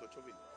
28 mil.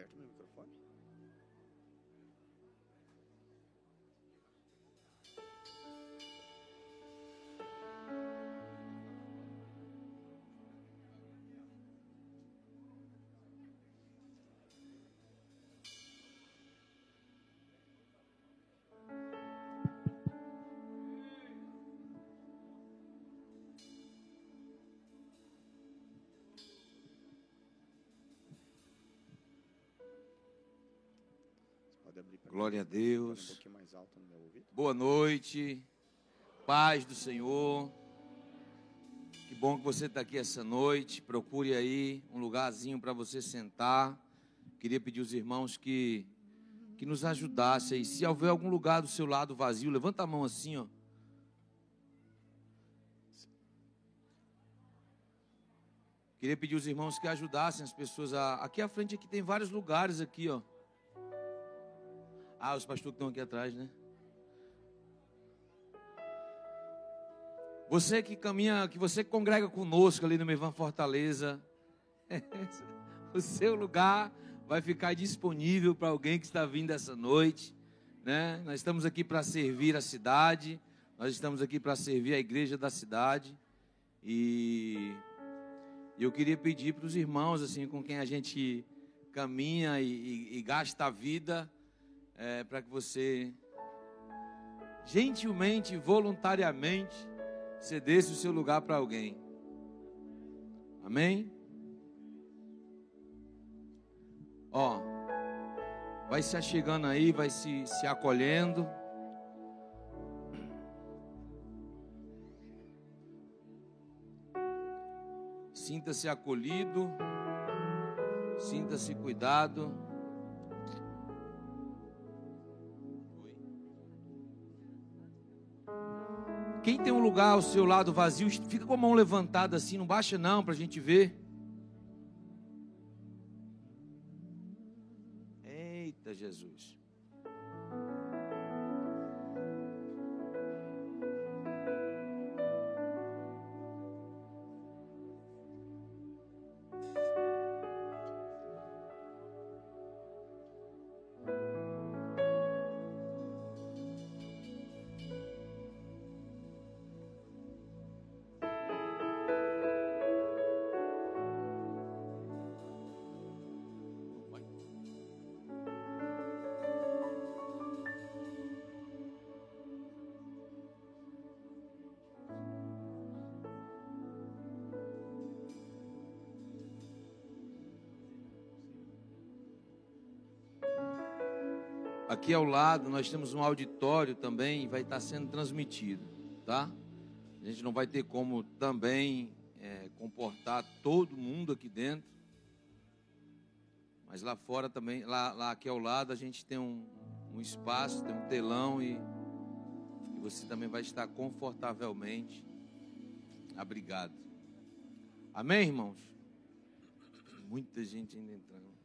Aberto meu microfone? Glória a Deus. Boa noite. Paz do Senhor. Que bom que você está aqui essa noite. Procure aí um lugarzinho para você sentar. Queria pedir aos irmãos que que nos ajudassem. Se houver algum lugar do seu lado vazio, levanta a mão assim, ó. Queria pedir aos irmãos que ajudassem as pessoas a aqui à frente aqui tem vários lugares aqui, ó. Ah, os pastores que estão aqui atrás, né? Você que caminha, que você congrega conosco ali no Mevan Fortaleza, o seu lugar vai ficar disponível para alguém que está vindo essa noite, né? Nós estamos aqui para servir a cidade, nós estamos aqui para servir a igreja da cidade e eu queria pedir para os irmãos assim com quem a gente caminha e, e- e gasta a vida, é, para que você gentilmente, voluntariamente cedesse o seu lugar para alguém. Amém? Ó, vai se achegando aí, vai se, se acolhendo. Sinta-se acolhido, sinta-se cuidado. Quem tem um lugar ao seu lado vazio, fica com a mão levantada assim, não baixa não, para a gente ver. Eita Jesus. Aqui ao lado nós temos um auditório também, vai estar sendo transmitido, tá? A gente não vai ter como também é, comportar todo mundo aqui dentro, mas lá fora também, lá, lá aqui ao lado a gente tem um, um espaço, tem um telão e, e você também vai estar confortavelmente abrigado. Amém, irmãos? Muita gente ainda entrando.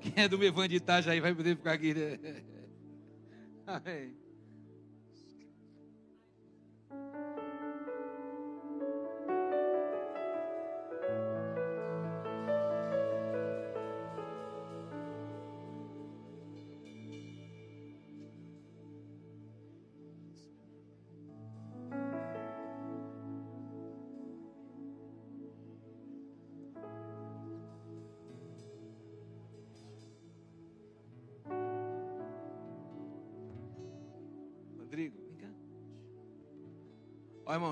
Quem é do Mevan de Itajaí vai poder ficar aqui. Né? Amém.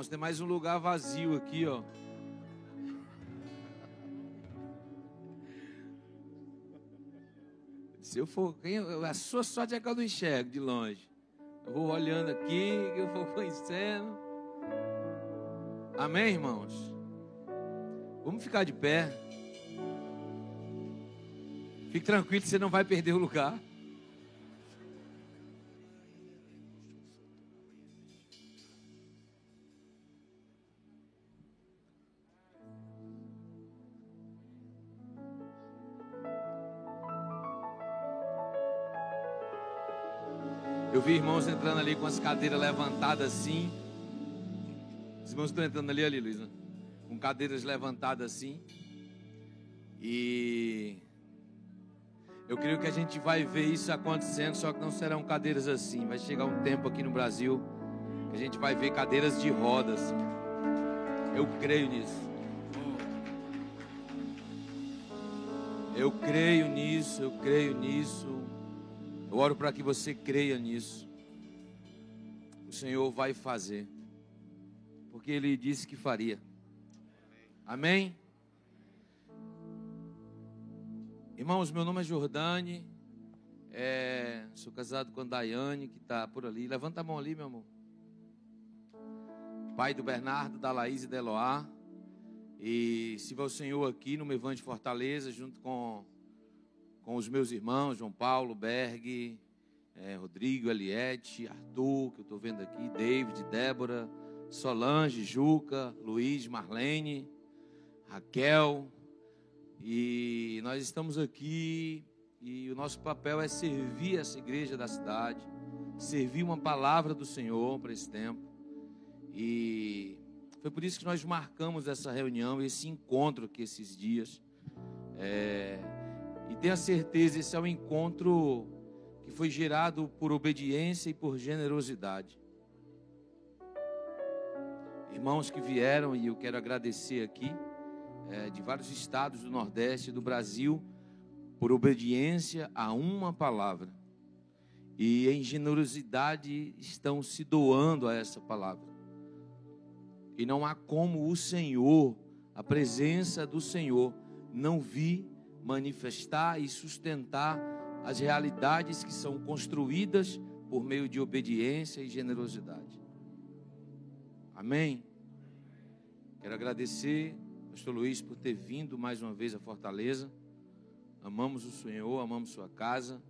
Irmãos, tem mais um lugar vazio aqui, ó. Se eu for, a sua sorte é que eu não enxergo de longe. Eu vou olhando aqui, eu vou conhecendo. Amém, irmãos? Vamos ficar de pé. Fique tranquilo, você não vai perder o lugar. Eu vi irmãos entrando ali com as cadeiras levantadas assim. Os irmãos estão entrando ali, ali, Luísa. Com cadeiras levantadas assim. E eu creio que a gente vai ver isso acontecendo, só que não serão cadeiras assim. Vai chegar um tempo aqui no Brasil que a gente vai ver cadeiras de rodas. Eu creio nisso. Eu creio nisso, eu creio nisso. Eu oro para que você creia nisso. O Senhor vai fazer. Porque Ele disse que faria. Amém? Irmãos, meu nome é Jordane. É, sou casado com a Daiane, que está por ali. Levanta a mão ali, meu amor. Pai do Bernardo, da Laís e da Eloá. E se vai o Senhor aqui no Mevan de Fortaleza, junto com com os meus irmãos, João Paulo, Berg, é, Rodrigo, Eliette, Arthur, que eu estou vendo aqui, David, Débora, Solange, Juca, Luiz, Marlene, Raquel. E nós estamos aqui e o nosso papel é servir essa igreja da cidade, servir uma palavra do Senhor para esse tempo. E foi por isso que nós marcamos essa reunião, esse encontro aqui esses dias. É, e tenha certeza, esse é um encontro que foi gerado por obediência e por generosidade. Irmãos que vieram, e eu quero agradecer aqui, é, de vários estados do Nordeste do Brasil, por obediência a uma palavra. E em generosidade estão se doando a essa palavra. E não há como o Senhor, a presença do Senhor, não vir manifestar e sustentar as realidades que são construídas por meio de obediência e generosidade. Amém? Quero agradecer, Pastor Luiz, por ter vindo mais uma vez a Fortaleza. Amamos o Senhor, amamos sua casa.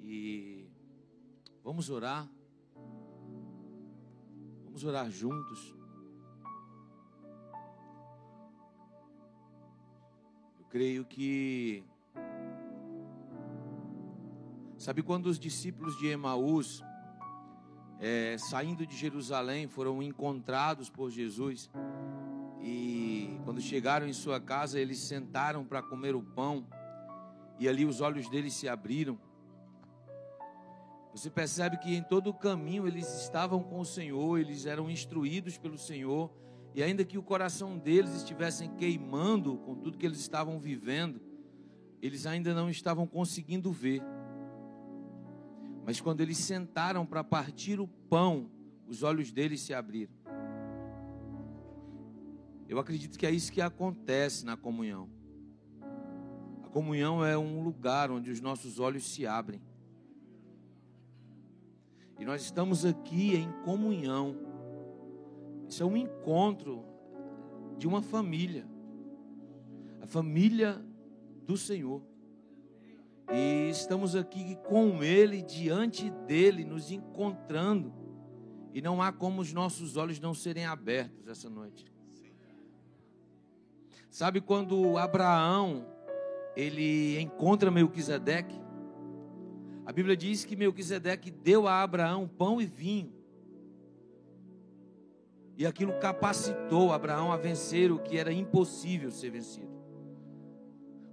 E vamos orar. Vamos orar juntos. Creio que. Sabe quando os discípulos de Emaús, é, saindo de Jerusalém, foram encontrados por Jesus e quando chegaram em sua casa, eles sentaram para comer o pão e ali os olhos deles se abriram. Você percebe que em todo o caminho eles estavam com o Senhor, eles eram instruídos pelo Senhor e ainda que o coração deles estivessem queimando com tudo que eles estavam vivendo, eles ainda não estavam conseguindo ver. Mas quando eles sentaram para partir o pão, os olhos deles se abriram. Eu acredito que é isso que acontece na comunhão. A comunhão é um lugar onde os nossos olhos se abrem. E nós estamos aqui em comunhão isso é um encontro de uma família. A família do Senhor. E estamos aqui com Ele, diante dEle, nos encontrando. E não há como os nossos olhos não serem abertos essa noite. Sabe quando Abraão ele encontra Melquisedeque? A Bíblia diz que Melquisedeque deu a Abraão pão e vinho. E aquilo capacitou Abraão a vencer o que era impossível ser vencido.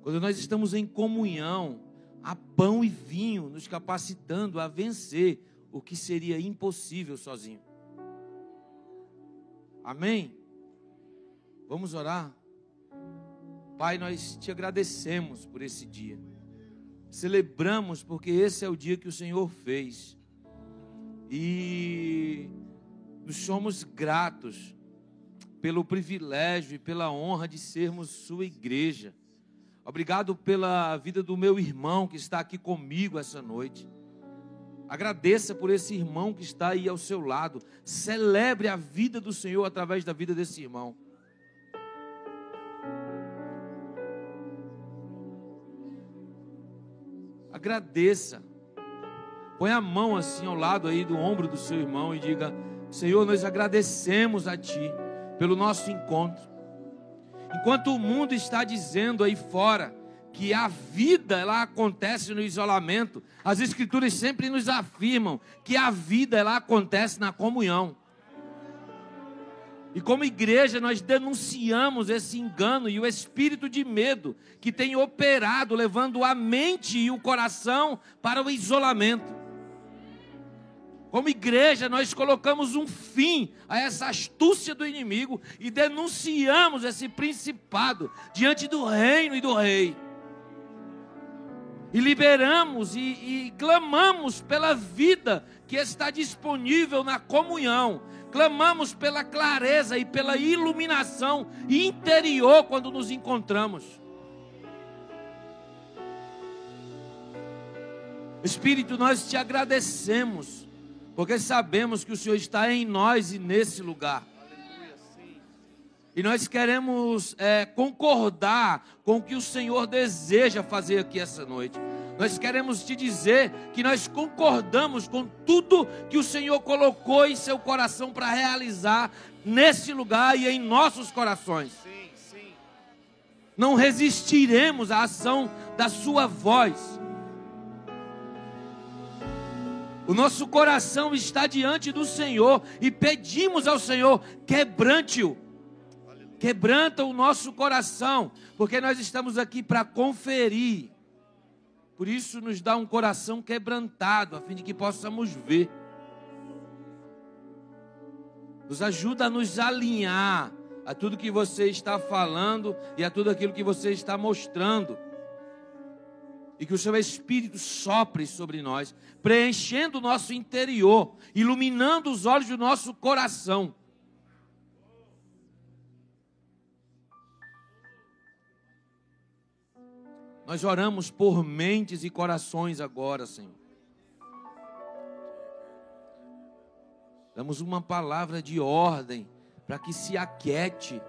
Quando nós estamos em comunhão, há pão e vinho nos capacitando a vencer o que seria impossível sozinho. Amém? Vamos orar? Pai, nós te agradecemos por esse dia. Celebramos porque esse é o dia que o Senhor fez. E Nós somos gratos pelo privilégio e pela honra de sermos sua igreja. Obrigado pela vida do meu irmão que está aqui comigo essa noite. Agradeça por esse irmão que está aí ao seu lado. Celebre a vida do Senhor através da vida desse irmão. Agradeça. Põe a mão assim ao lado aí do ombro do seu irmão e diga: Senhor, nós agradecemos a Ti pelo nosso encontro. Enquanto o mundo está dizendo aí fora que a vida ela acontece no isolamento, as escrituras sempre nos afirmam que a vida ela acontece na comunhão. E como igreja nós denunciamos esse engano e o espírito de medo que tem operado levando a mente e o coração para o isolamento. Como igreja, nós colocamos um fim a essa astúcia do inimigo e denunciamos esse principado diante do reino e do rei. E liberamos e, e clamamos pela vida que está disponível na comunhão. Clamamos pela clareza e pela iluminação interior quando nos encontramos. Espírito, nós te agradecemos porque sabemos que o Senhor está em nós e nesse lugar. E nós queremos é, concordar com o que o Senhor deseja fazer aqui essa noite. Nós queremos te dizer que nós concordamos com tudo que o Senhor colocou em seu coração para realizar nesse lugar e em nossos corações. Sim, sim. Não resistiremos à ação da Sua voz. O nosso coração está diante do Senhor e pedimos ao Senhor: quebrante-o. Quebranta o nosso coração, porque nós estamos aqui para conferir. Por isso, nos dá um coração quebrantado, a fim de que possamos ver. Nos ajuda a nos alinhar a tudo que você está falando e a tudo aquilo que você está mostrando e que o seu Espírito sopre sobre nós, preenchendo o nosso interior, iluminando os olhos do nosso coração. Nós oramos por mentes e corações agora, Senhor. Damos uma palavra de ordem para que se aquiete,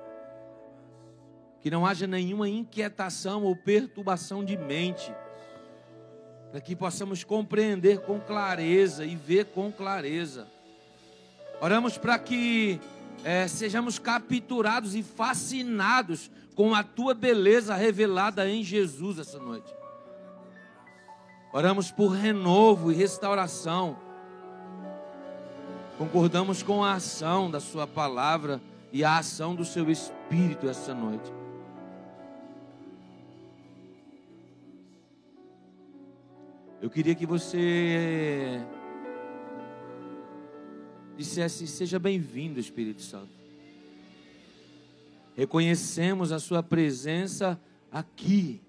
que não haja nenhuma inquietação ou perturbação de mente para que possamos compreender com clareza e ver com clareza. Oramos para que é, sejamos capturados e fascinados com a tua beleza revelada em Jesus essa noite. Oramos por renovo e restauração. Concordamos com a ação da Sua palavra e a ação do Seu Espírito essa noite. Eu queria que você dissesse: Seja bem-vindo, Espírito Santo. Reconhecemos a Sua presença aqui.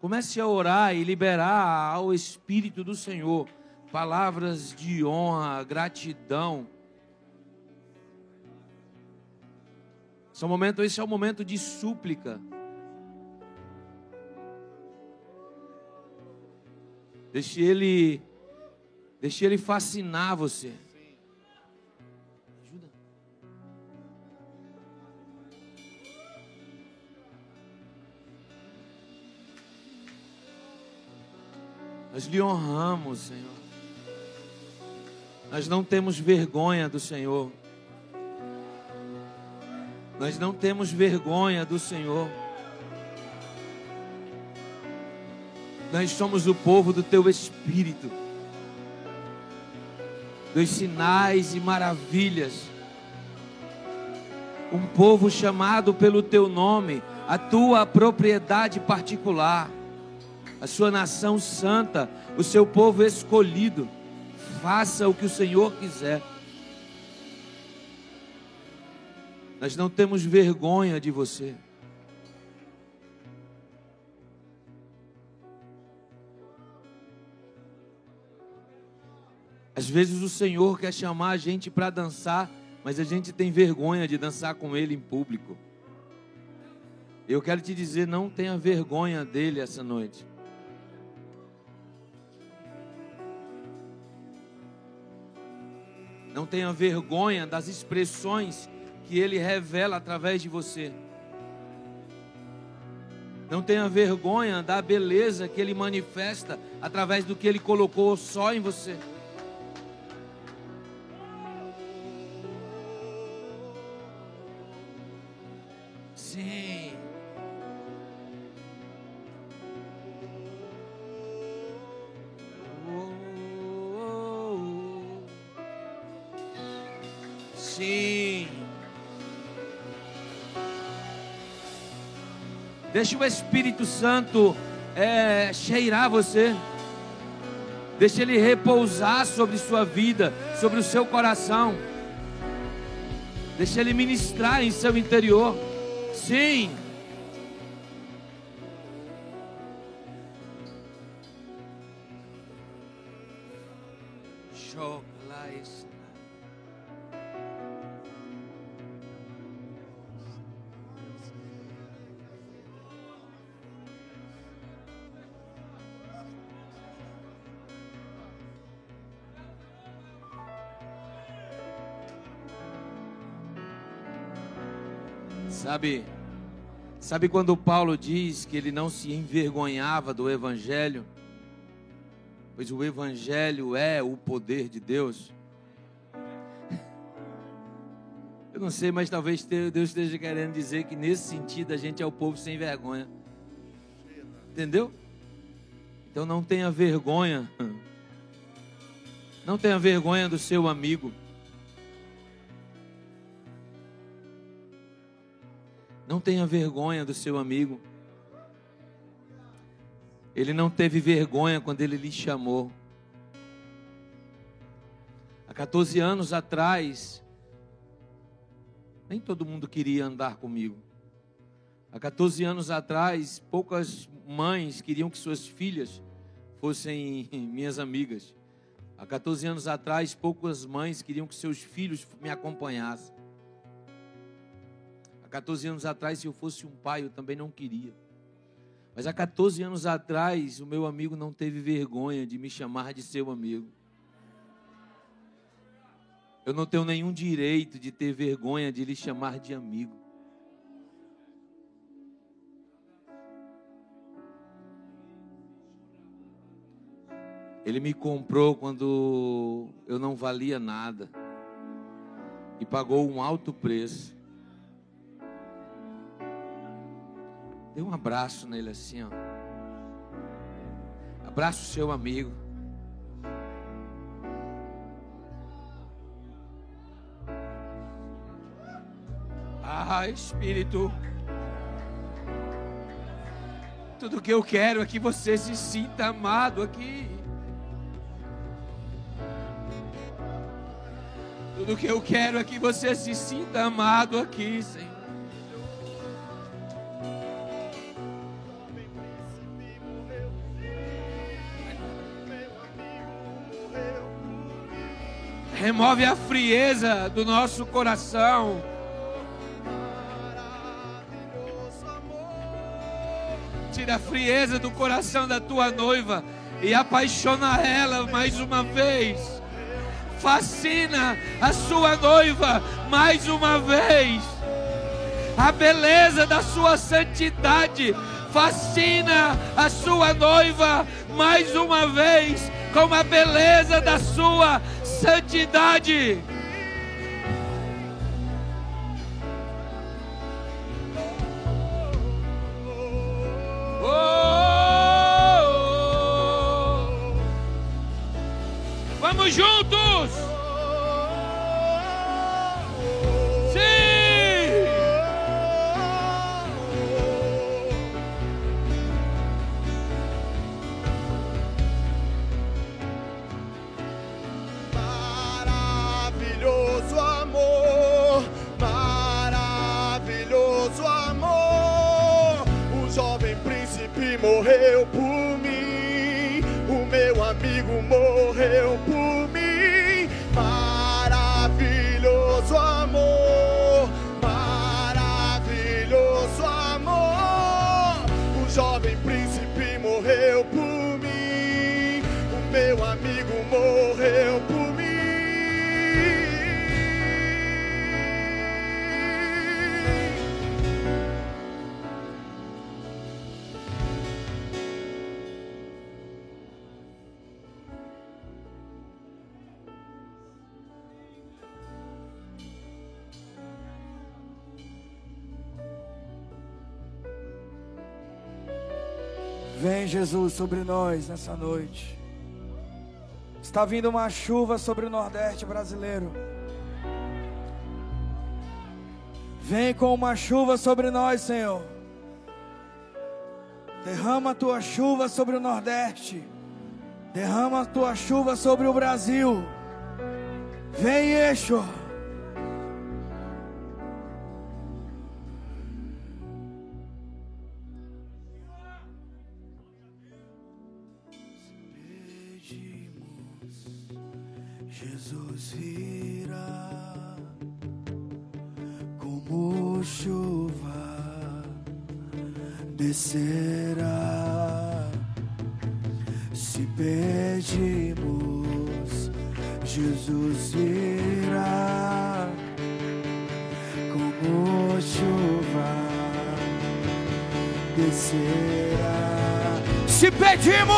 Comece a orar e liberar ao Espírito do Senhor palavras de honra, gratidão. Esse é o momento, esse é o momento de súplica. Deixe ele, deixe ele fascinar você. Ajuda. Nós lhe honramos, Senhor. Nós não temos vergonha do Senhor. Nós não temos vergonha do Senhor. Nós somos o povo do teu Espírito, dos sinais e maravilhas. Um povo chamado pelo teu nome, a tua propriedade particular, a sua nação santa, o seu povo escolhido. Faça o que o Senhor quiser. Nós não temos vergonha de você. Às vezes o Senhor quer chamar a gente para dançar, mas a gente tem vergonha de dançar com Ele em público. Eu quero te dizer, não tenha vergonha dele essa noite. Não tenha vergonha das expressões que ele revela através de você. Não tenha vergonha da beleza que ele manifesta através do que ele colocou só em você. Deixa o Espírito Santo é, cheirar você. Deixa ele repousar sobre sua vida, sobre o seu coração. Deixa ele ministrar em seu interior. Sim. Sabe, sabe quando Paulo diz que ele não se envergonhava do evangelho? Pois o evangelho é o poder de Deus. Eu não sei, mas talvez Deus esteja querendo dizer que nesse sentido a gente é o povo sem vergonha. Entendeu? Então não tenha vergonha. Não tenha vergonha do seu amigo. Tenha vergonha do seu amigo. Ele não teve vergonha quando ele lhe chamou. Há 14 anos atrás, nem todo mundo queria andar comigo. Há 14 anos atrás, poucas mães queriam que suas filhas fossem minhas amigas. Há 14 anos atrás, poucas mães queriam que seus filhos me acompanhassem. Há 14 anos atrás, se eu fosse um pai, eu também não queria. Mas há 14 anos atrás, o meu amigo não teve vergonha de me chamar de seu amigo. Eu não tenho nenhum direito de ter vergonha de lhe chamar de amigo. Ele me comprou quando eu não valia nada e pagou um alto preço. Dê um abraço nele assim, ó. Abraça o seu amigo. Ah, Espírito. Tudo que eu quero é que você se sinta amado aqui. Tudo que eu quero é que você se sinta amado aqui, Senhor. Remove a frieza do nosso coração. Tira a frieza do coração da tua noiva e apaixona ela mais uma vez. Fascina a sua noiva mais uma vez. A beleza da sua santidade fascina a sua noiva mais uma vez com a beleza da sua santidade. Vem, Jesus, sobre nós nessa noite. Está vindo uma chuva sobre o Nordeste brasileiro. Vem com uma chuva sobre nós, Senhor. Derrama a tua chuva sobre o Nordeste. Derrama a tua chuva sobre o Brasil. Vem, Yeshua. Team.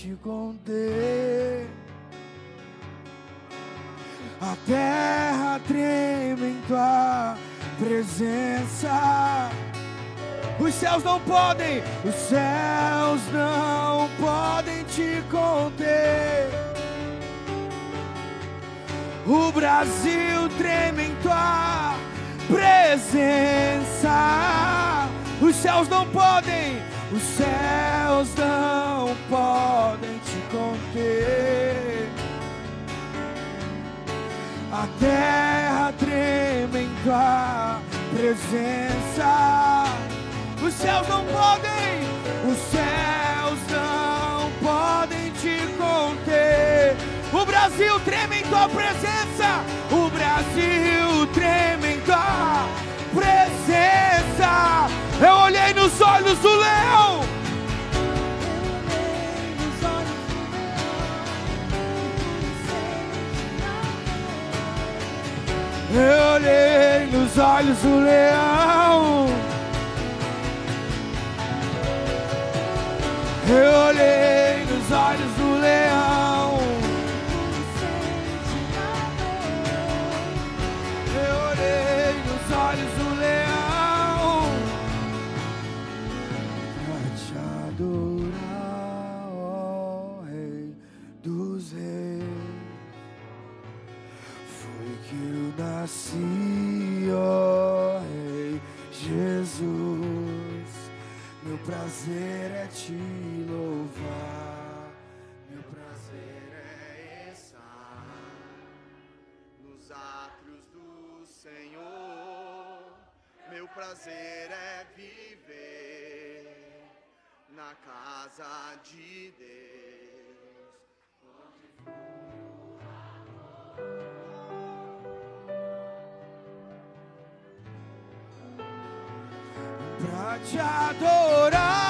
Te conter. A terra treme em tua presença. Os céus não podem, os céus não podem te conter. O Brasil treme em tua presença. Os céus não podem, os céus não podem te conter. A terra treme em tua presença. Os céus não podem, os céus não podem te conter. O Brasil treme em tua presença. O Brasil treme em tua presença. Eu olhei nos olhos do leão. Eu olhei nos olhos do leão. Eu olhei nos olhos do leão. Eu nasci, ó Rei Jesus. Meu prazer é te louvar. Meu prazer é estar nos átrios do Senhor. Meu prazer é viver na casa de Deus. pra te adorar,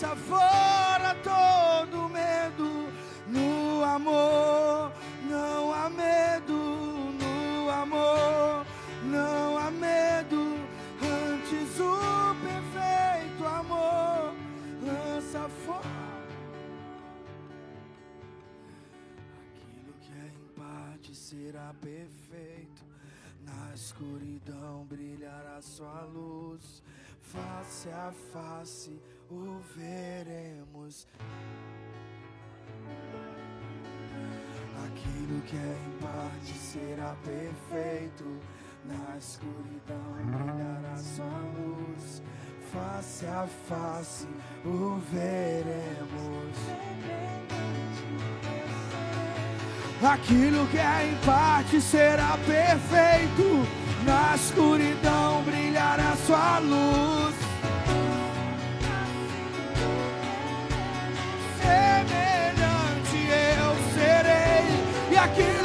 lança fora todo medo no amor. Não há medo no amor, não há medo. Antes o perfeito amor lança fora aquilo que é empate será perfeito. Na escuridão brilhará sua luz, face a face o veremos. Aquilo que é em parte será perfeito. Na escuridão brilhará sua luz. Face a face o veremos. Aquilo que é em parte será perfeito. Na escuridão brilhará sua luz. E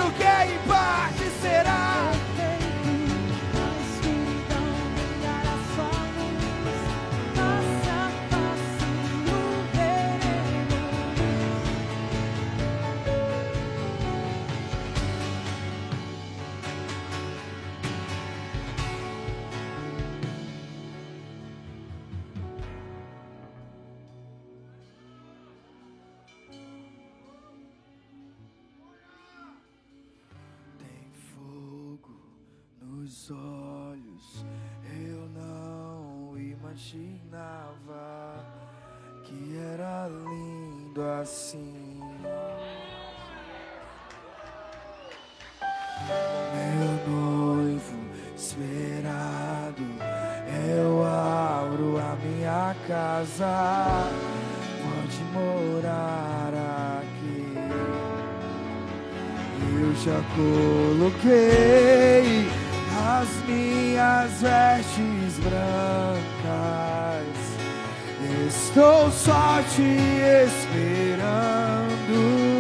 olhos. Eu não imaginava que era lindo assim. Meu noivo esperado, eu abro a minha casa. Pode morar aqui. Eu já coloquei as minhas vestes brancas. Estou só te esperando.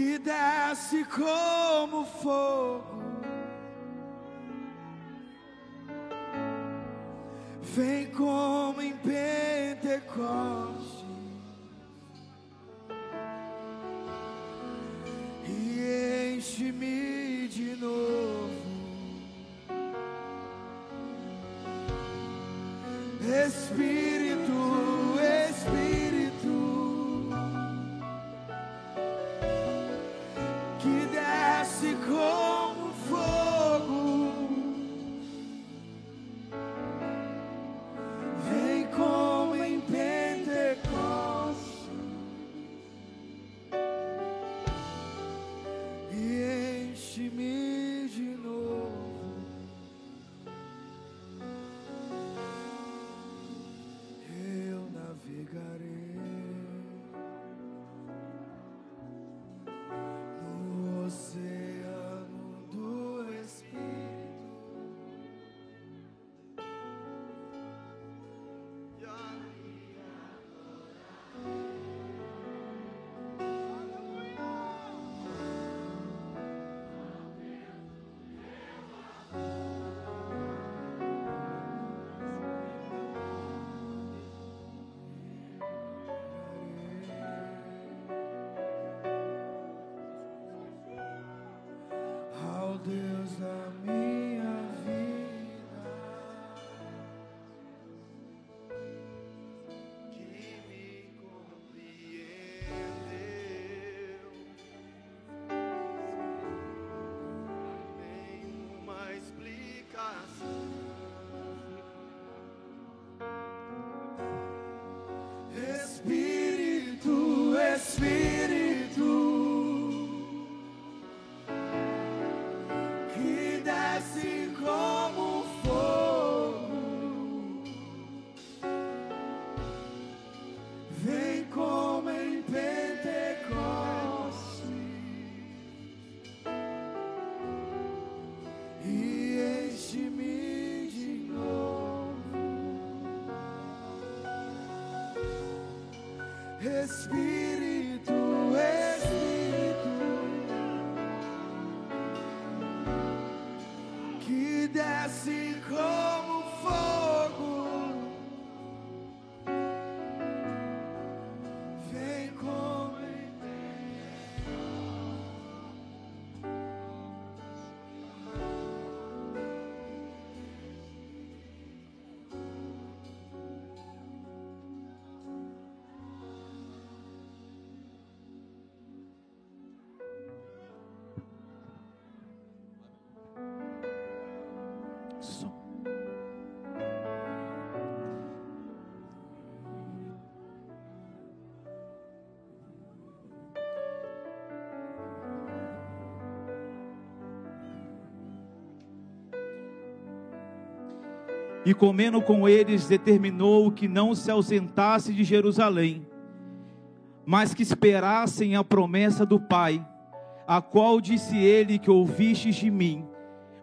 Que desce como fogo, E comendo com eles, determinou que não se ausentasse de Jerusalém, mas que esperassem a promessa do Pai, a qual disse ele que ouvistes de mim.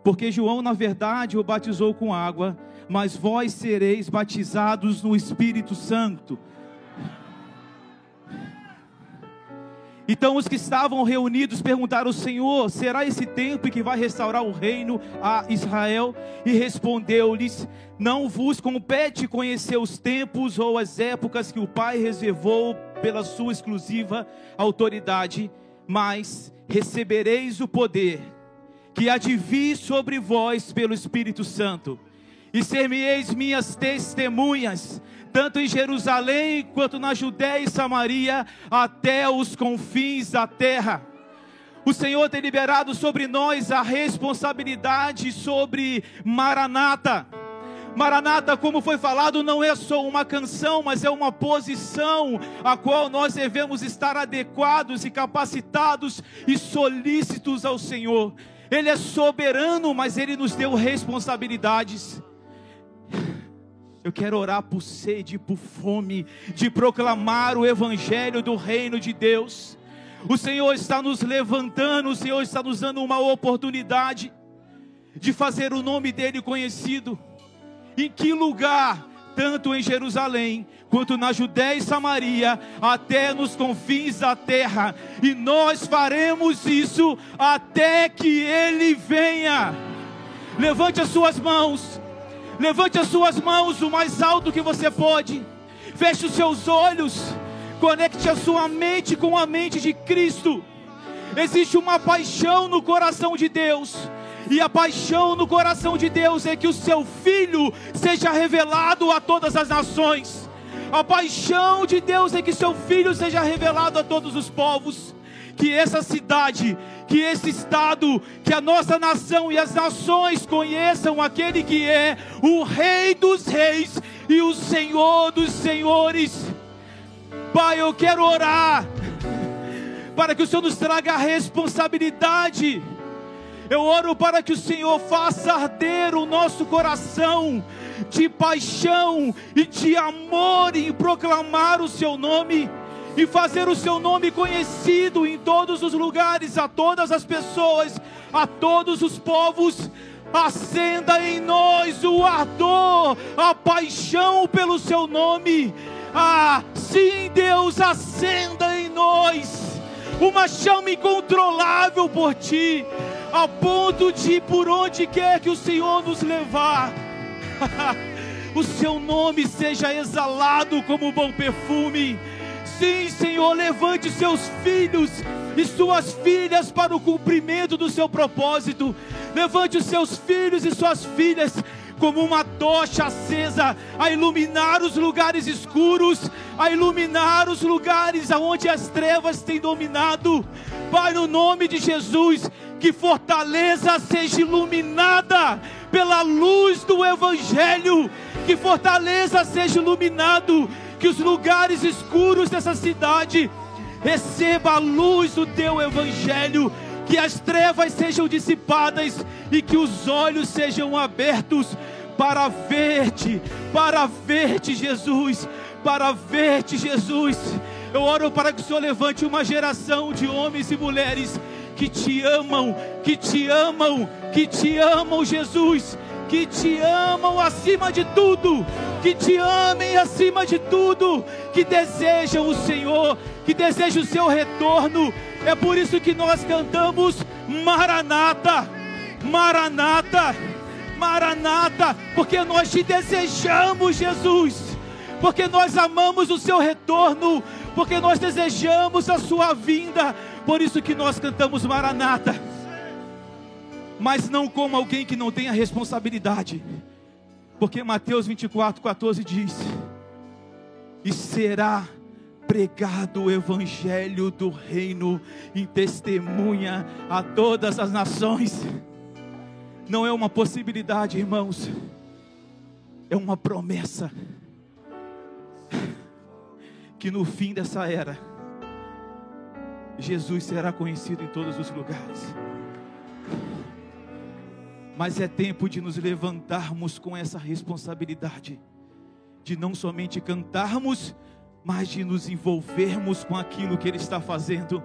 Porque João, na verdade, o batizou com água, mas vós sereis batizados no Espírito Santo. Então os que estavam reunidos perguntaram ao Senhor: será esse tempo que vai restaurar o reino a Israel? E respondeu-lhes: Não vos compete conhecer os tempos ou as épocas que o Pai reservou pela sua exclusiva autoridade, mas recebereis o poder que há de vir sobre vós pelo Espírito Santo, e ser-me-eis minhas testemunhas, tanto em Jerusalém quanto na Judéia e Samaria, até os confins da terra. O Senhor tem liberado sobre nós a responsabilidade sobre Maranata. Maranata, como foi falado, não é só uma canção, mas é uma posição a qual nós devemos estar adequados e capacitados e solícitos ao Senhor. Ele é soberano, mas ele nos deu responsabilidades. Eu quero orar por sede, por fome, de proclamar o evangelho do reino de Deus. O Senhor está nos levantando, o Senhor está nos dando uma oportunidade de fazer o nome dele conhecido. Em que lugar? Tanto em Jerusalém, quanto na Judéia e Samaria, até nos confins da terra, e nós faremos isso até que ele venha. Levante as suas mãos, levante as suas mãos o mais alto que você pode, feche os seus olhos, conecte a sua mente com a mente de Cristo. Existe uma paixão no coração de Deus. E a paixão no coração de Deus é que o seu filho seja revelado a todas as nações. A paixão de Deus é que seu filho seja revelado a todos os povos. Que essa cidade, que esse estado, que a nossa nação e as nações conheçam aquele que é o Rei dos Reis e o Senhor dos Senhores. Pai, eu quero orar para que o Senhor nos traga a responsabilidade. Eu oro para que o Senhor faça arder o nosso coração de paixão e de amor em proclamar o seu nome e fazer o seu nome conhecido em todos os lugares, a todas as pessoas, a todos os povos. Acenda em nós o ardor, a paixão pelo seu nome. Ah, sim, Deus, acenda em nós uma chama incontrolável por ti, a ponto de por onde quer que o Senhor nos levar, o seu nome seja exalado como bom perfume, Sim, Senhor, levante seus filhos e suas filhas para o cumprimento do seu propósito. Levante os seus filhos e suas filhas como uma tocha acesa a iluminar os lugares escuros, a iluminar os lugares aonde as trevas têm dominado. Pai, no nome de Jesus, que fortaleza seja iluminada pela luz do Evangelho, que fortaleza seja iluminado, que os lugares escuros dessa cidade receba a luz do teu Evangelho, que as trevas sejam dissipadas e que os olhos sejam abertos para ver-te, para ver-te, Jesus, para ver-te, Jesus. Eu oro para que o Senhor levante uma geração de homens e mulheres que te amam, que te amam, que te amam, Jesus, que te amam acima de tudo, que te amem acima de tudo, que desejam o Senhor, que desejam o seu retorno. É por isso que nós cantamos Maranata, Maranata, Maranata, porque nós te desejamos, Jesus, porque nós amamos o seu retorno, porque nós desejamos a sua vinda. Por isso que nós cantamos Maranata. Mas não como alguém que não tem a responsabilidade. Porque Mateus 24, 14 diz: E será pregado o evangelho do reino em testemunha a todas as nações. Não é uma possibilidade, irmãos, é uma promessa. Que no fim dessa era, Jesus será conhecido em todos os lugares. Mas é tempo de nos levantarmos com essa responsabilidade, de não somente cantarmos, mas de nos envolvermos com aquilo que Ele está fazendo.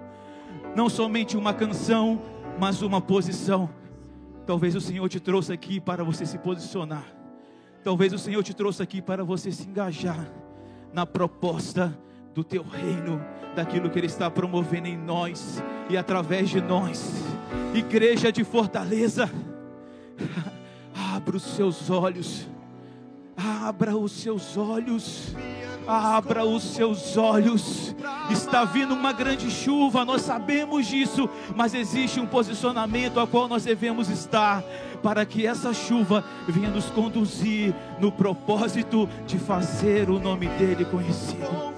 Não somente uma canção, mas uma posição. Talvez o Senhor te trouxe aqui para você se posicionar. Talvez o Senhor te trouxe aqui para você se engajar na proposta do teu reino, daquilo que Ele está promovendo em nós e através de nós. Igreja de Fortaleza, abra os seus olhos, abra os seus olhos. Abra os seus olhos. Está vindo uma grande chuva, nós sabemos disso, mas existe um posicionamento a qual nós devemos estar para que essa chuva venha nos conduzir no propósito de fazer o nome dele conhecido.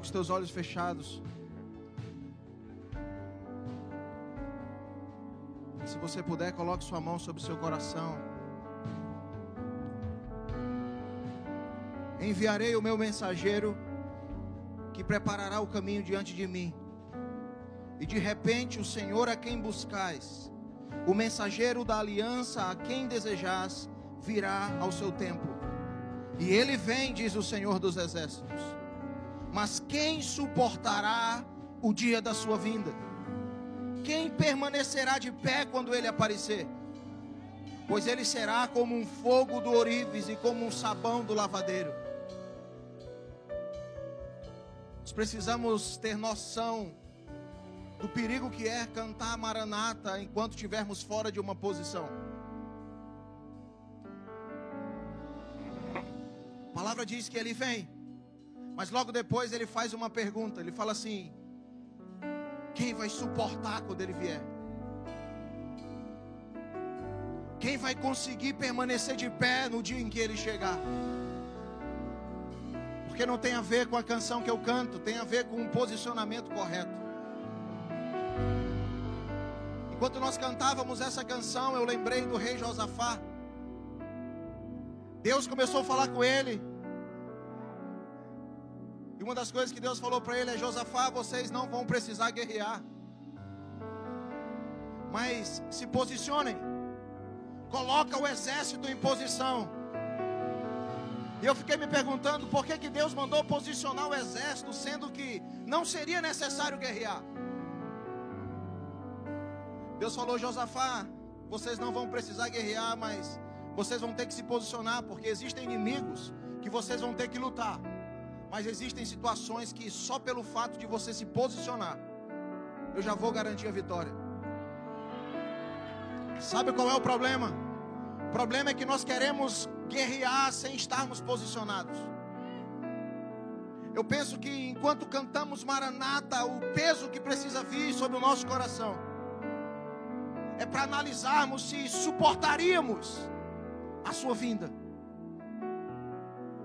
Com os teus olhos fechados. Se você puder, coloque sua mão sobre o seu coração. Enviarei o meu mensageiro que preparará o caminho diante de mim. E de repente o Senhor a quem buscais, o mensageiro da aliança a quem desejais, virá ao seu templo. E ele vem, diz o Senhor dos exércitos. Mas quem suportará o dia da sua vinda? Quem permanecerá de pé quando ele aparecer? Pois ele será como um fogo do orives e como um sabão do lavadeiro. Nós precisamos ter noção do perigo que é cantar Maranata enquanto estivermos fora de uma posição. A palavra diz que ele vem. Mas logo depois ele faz uma pergunta. Ele fala assim: quem vai suportar quando ele vier? Quem vai conseguir permanecer de pé no dia em que ele chegar? Porque não tem a ver com a canção que eu canto, tem a ver com um posicionamento correto. Enquanto nós cantávamos essa canção, eu lembrei do rei Josafá. Deus começou a falar com ele. E uma das coisas que Deus falou para ele é: Josafá, vocês não vão precisar guerrear. Mas se posicionem. Coloca o exército em posição. E eu fiquei me perguntando por que, que Deus mandou posicionar o exército, sendo que não seria necessário guerrear. Deus falou: Josafá, vocês não vão precisar guerrear, mas vocês vão ter que se posicionar, porque existem inimigos que vocês vão ter que lutar. Mas existem situações que só pelo fato de você se posicionar, eu já vou garantir a vitória. Sabe qual é o problema? O problema é que nós queremos guerrear sem estarmos posicionados. Eu penso que enquanto cantamos Maranata, o peso que precisa vir sobre o nosso coração é para analisarmos se suportaríamos a sua vinda.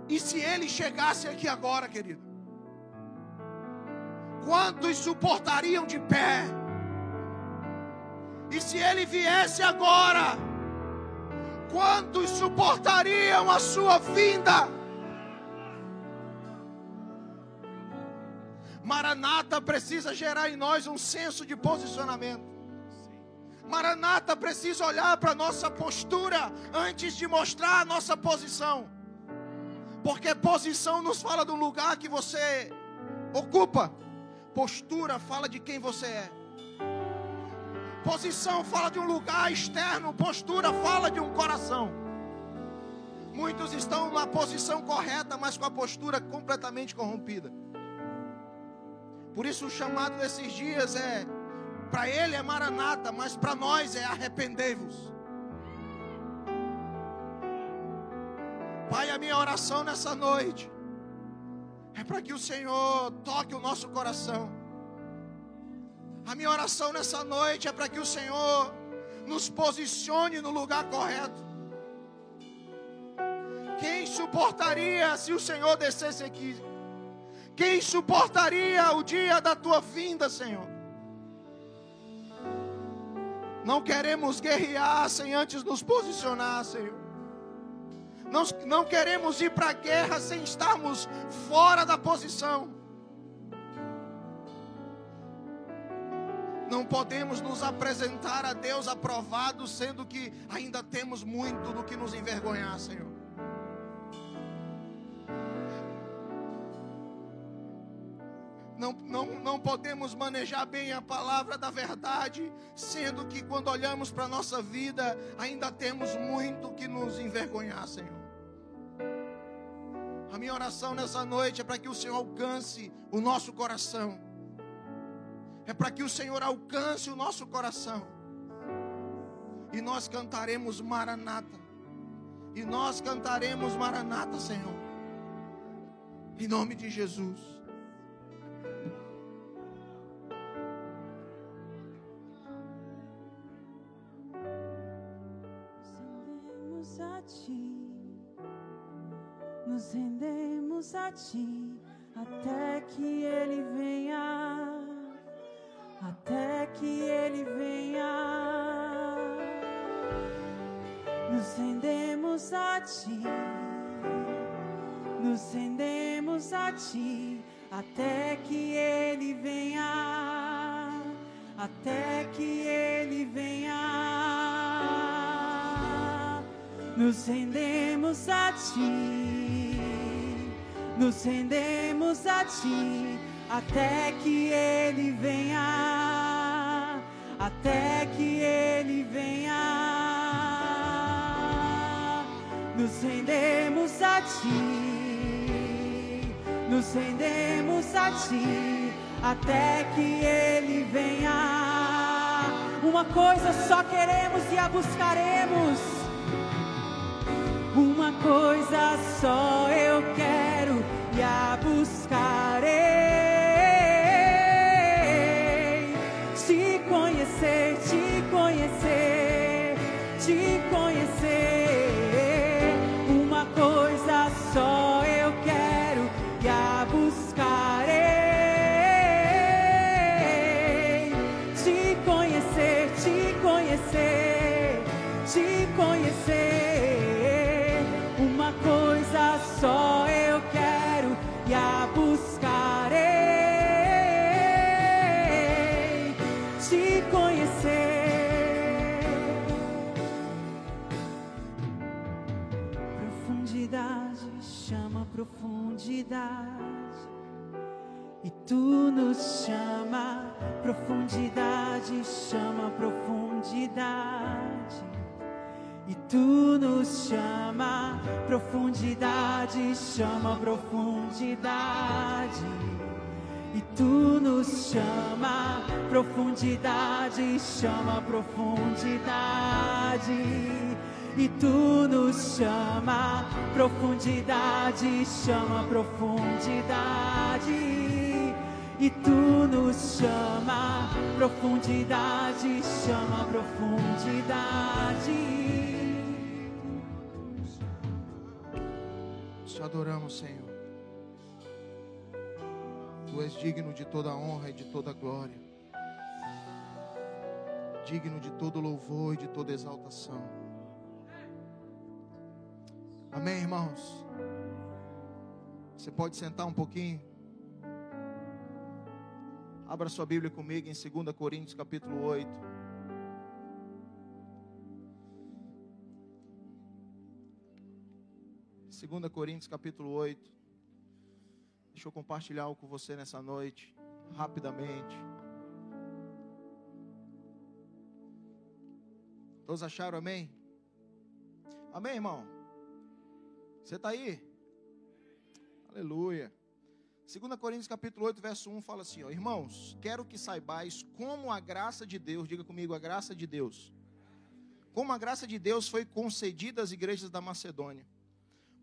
E se ele chegasse aqui agora, querido? Quantos suportariam de pé? E se ele viesse agora? Quantos suportariam a sua vinda? Maranata precisa gerar em nós um senso de posicionamento. Maranata precisa olhar para a nossa postura antes de mostrar a nossa posição. Porque posição nos fala do lugar que você ocupa. Postura fala de quem você é. Posição fala de um lugar externo, postura fala de um coração. Muitos estão na posição correta, mas com a postura completamente corrompida. Por isso o chamado desses dias é para ele é maranata, mas para nós é arrependei-vos. Pai, a minha oração nessa noite é para que o Senhor toque o nosso coração. A minha oração nessa noite é para que o Senhor nos posicione no lugar correto. Quem suportaria se o Senhor descesse aqui? Quem suportaria o dia da tua vinda, Senhor? Não queremos guerrear sem antes nos posicionar, Senhor. Não, não queremos ir para a guerra sem estarmos fora da posição. Não podemos nos apresentar a Deus aprovado, sendo que ainda temos muito do que nos envergonhar, Senhor. Não, não, não podemos manejar bem a palavra da verdade, sendo que quando olhamos para a nossa vida, ainda temos muito que nos envergonhar, Senhor. A minha oração nessa noite é para que o Senhor alcance o nosso coração, é para que o Senhor alcance o nosso coração, e nós cantaremos Maranata, e nós cantaremos Maranata, Senhor, em nome de Jesus. a ti, nos rendemos a ti, até que Ele venha, até que Ele venha. Nos rendemos a ti, nos rendemos a ti, até que Ele venha, até que Ele venha. Nos rendemos a ti, nos rendemos a ti, até que Ele venha, até que Ele venha. Nos rendemos a ti, nos rendemos a ti, até que Ele venha. Uma coisa só queremos e a buscaremos. Uma coisa só eu quero e a buscarei. Te conhecer, te conhecer, te conhecer. Uma coisa só eu quero e a buscarei. Te conhecer, te conhecer, te conhecer. Uma coisa só profundidade. E tu nos chama, profundidade chama profundidade. E tu nos chama, profundidade chama profundidade. E tu nos chama, profundidade chama profundidade. E tu nos chama, profundidade chama profundidade. E tu nos chama, profundidade chama profundidade. Te adoramos, Senhor. Tu és digno de toda honra e de toda glória. Digno de todo louvor e de toda exaltação. Amém, irmãos? Você pode sentar um pouquinho? Abra sua Bíblia comigo em 2 Coríntios capítulo 8. Segunda Coríntios capítulo 8. Deixa eu compartilhar algo com você nessa noite, rapidamente. Todos acharam amém? Amém, irmão? Você está aí? Aleluia. 2 Coríntios capítulo 8, verso 1 fala assim, ó, irmãos, quero que saibais como a graça de Deus, diga comigo, a graça de Deus. Como a graça de Deus foi concedida às igrejas da Macedônia,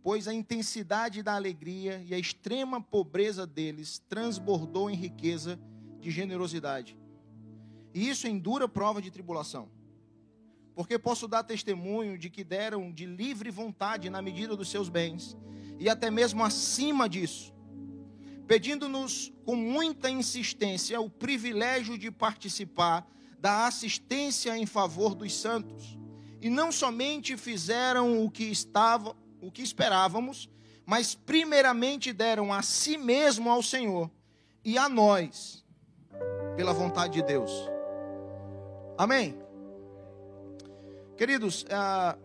pois a intensidade da alegria e a extrema pobreza deles transbordou em riqueza de generosidade. E isso em dura prova de tribulação. Porque posso dar testemunho de que deram de livre vontade na medida dos seus bens, e até mesmo acima disso pedindo-nos com muita insistência o privilégio de participar da assistência em favor dos santos. E não somente fizeram o que estava, o que esperávamos, mas primeiramente deram a si mesmo ao Senhor e a nós pela vontade de Deus. Amém. Queridos, a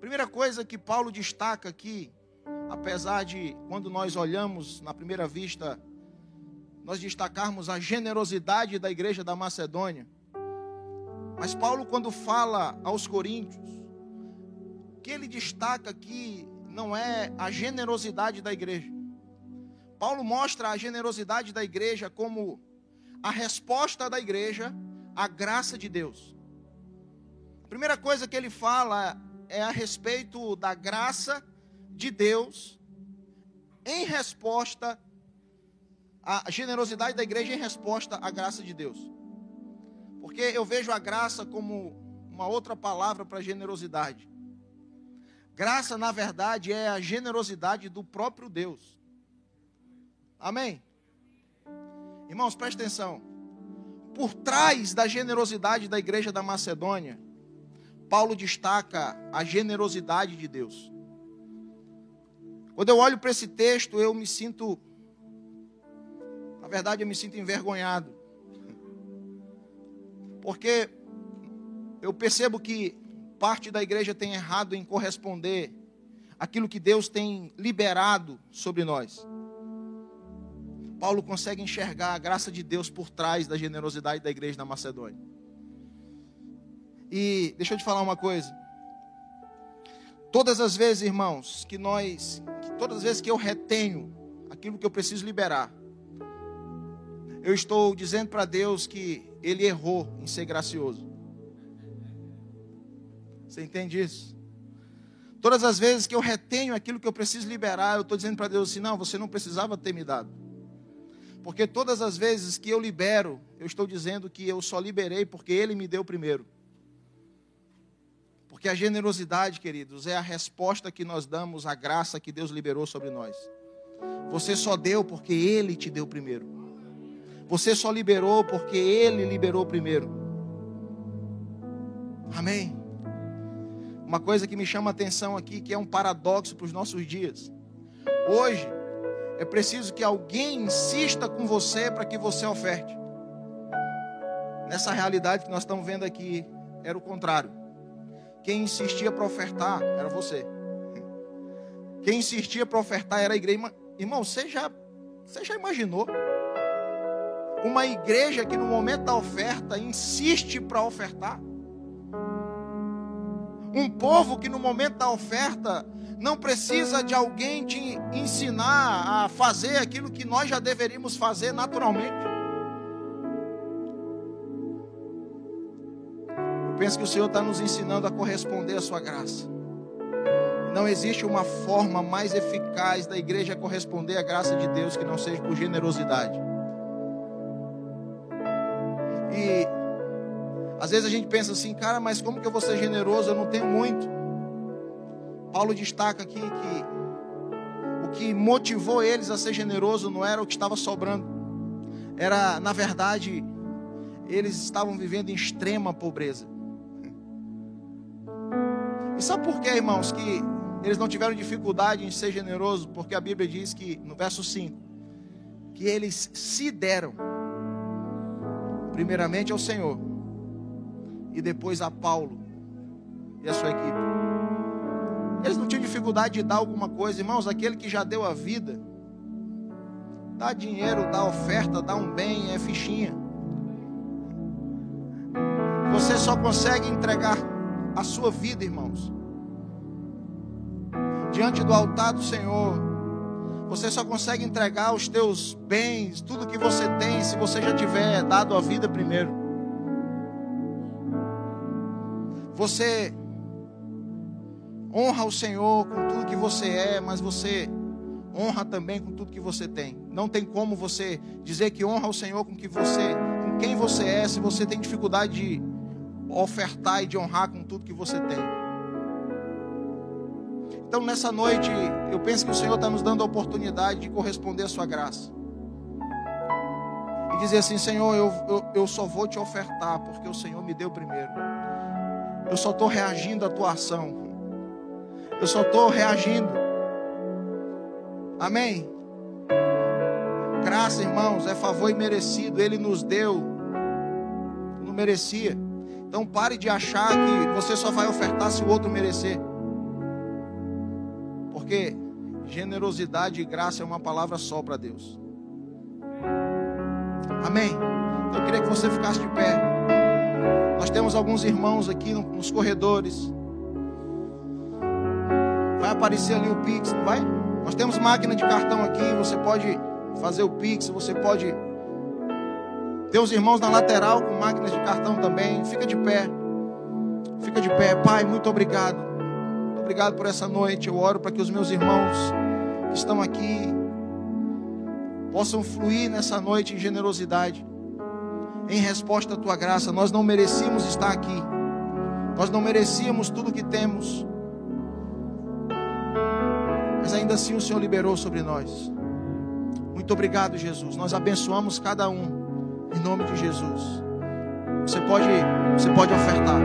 primeira coisa que Paulo destaca aqui apesar de, quando nós olhamos na primeira vista, nós destacarmos a generosidade da igreja da Macedônia. Mas Paulo, quando fala aos Coríntios, o que ele destaca aqui não é a generosidade da igreja. Paulo mostra a generosidade da igreja como a resposta da igreja à graça de Deus. Primeira coisa que ele fala é a respeito da graça de Deus em resposta à generosidade da igreja em resposta à graça de Deus. Porque eu vejo a graça como uma outra palavra para generosidade. Graça, na verdade, é a generosidade do próprio Deus. Amém? Irmãos, preste atenção. Por trás da generosidade da igreja da Macedônia, Paulo destaca a generosidade de Deus. Quando eu olho para esse texto, eu me sinto, na verdade, eu me sinto envergonhado. Porque eu percebo que parte da igreja tem errado em corresponder aquilo que Deus tem liberado sobre nós. Paulo consegue enxergar a graça de Deus por trás da generosidade da igreja na Macedônia. E deixa eu te falar uma coisa. Todas as vezes, irmãos, que nós, que todas as vezes que eu retenho aquilo que eu preciso liberar, eu estou dizendo para Deus que Ele errou em ser gracioso. Você entende isso? Todas as vezes que eu retenho aquilo que eu preciso liberar, eu estou dizendo para Deus assim: não, você não precisava ter me dado. Porque todas as vezes que eu libero, eu estou dizendo que eu só liberei porque Ele me deu primeiro. Porque a generosidade, queridos, é a resposta que nós damos à graça que Deus liberou sobre nós. Você só deu porque Ele te deu primeiro. Você só liberou porque Ele liberou primeiro. Amém. uma coisa que me chama a atenção aqui, que é um paradoxo para os nossos dias. Hoje, é preciso que alguém insista com você para que você oferte. Nessa realidade que nós estamos vendo aqui, era o contrário. Quem insistia para ofertar era você. Quem insistia para ofertar era a igreja. Irmão, você já, você já imaginou? Uma igreja que no momento da oferta insiste para ofertar? Um povo que no momento da oferta não precisa de alguém te ensinar a fazer aquilo que nós já deveríamos fazer naturalmente. Penso que o Senhor está nos ensinando a corresponder à Sua graça. Não existe uma forma mais eficaz da igreja corresponder à graça de Deus que não seja por generosidade. E às vezes a gente pensa assim, cara, mas como que eu vou ser generoso? Eu não tenho muito. Paulo destaca aqui que o que motivou eles a ser generoso não era o que estava sobrando, era, na verdade, eles estavam vivendo em extrema pobreza. E sabe por quê, irmãos, que eles não tiveram dificuldade em ser generosos? Porque a Bíblia diz que, no verso 5, que eles se deram, primeiramente ao Senhor, e depois a Paulo e a sua equipe. Eles não tinham dificuldade de dar alguma coisa, irmãos. Aquele que já deu a vida, dá dinheiro, dá oferta, dá um bem, é fichinha. Você só consegue entregar a sua vida, irmãos, diante do altar do Senhor. Você só consegue entregar os teus bens, tudo que você tem, se você já tiver dado a vida primeiro. Você honra o Senhor com tudo que você é, mas você honra também com tudo que você tem. Não tem como você dizer que honra o Senhor com que você, com quem você é, se você tem dificuldade de ofertar e de honrar com tudo que você tem. Então, nessa noite, eu penso que o Senhor está nos dando a oportunidade de corresponder à Sua graça. E dizer assim: Senhor, eu, eu, eu só vou te ofertar porque o Senhor me deu primeiro. Eu só estou reagindo à tua ação. Eu só estou reagindo. Amém? Graça, irmãos, é favor imerecido. Ele nos deu. Não merecia. Então pare de achar que você só vai ofertar se o outro merecer. Porque generosidade e graça é uma palavra só para Deus. Amém? Então eu queria que você ficasse de pé. Nós temos alguns irmãos aqui nos corredores. Vai aparecer ali o Pix, não vai? Nós temos máquina de cartão aqui. Você pode fazer o Pix, você pode. Tem os irmãos na lateral com máquinas de cartão também. Fica de pé. Fica de pé. Pai, muito obrigado. Muito obrigado por essa noite. Eu oro para que os meus irmãos que estão aqui possam fluir nessa noite em generosidade em resposta à tua graça. Nós não merecíamos estar aqui. Nós não merecíamos tudo que temos. Mas ainda assim o Senhor liberou sobre nós. Muito obrigado, Jesus. Nós abençoamos cada um em nome de Jesus. Você pode, você pode ofertar.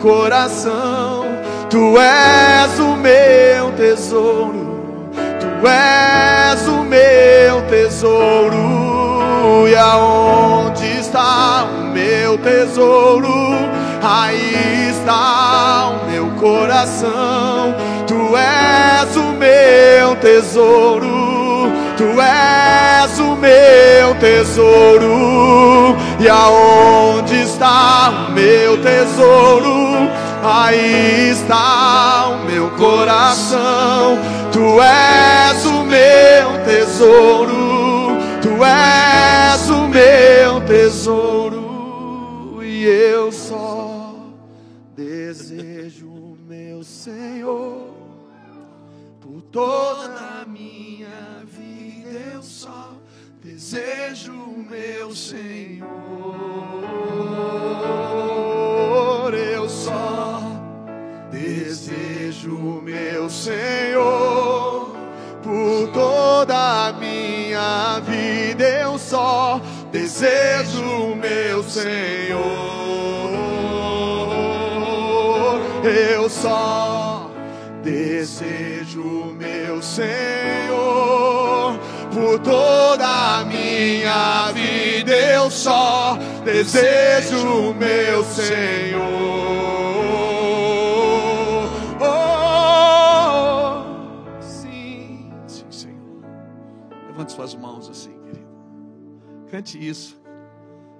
Coração. Tu és o meu tesouro, tu és o meu tesouro. E aonde está o meu tesouro? Aí está o meu coração. Tu és o meu tesouro, tu és o meu tesouro. E aonde está o meu tesouro? Aí está o meu coração. Tu és o meu tesouro, tu és o meu tesouro. E eu só desejo o meu Senhor por toda a minha vida. Eu só desejo o meu Senhor. Desejo o meu Senhor por toda a minha vida. Eu só desejo meu Senhor. Eu só desejo meu Senhor por toda a minha vida. Eu só desejo meu Senhor. Cante isso.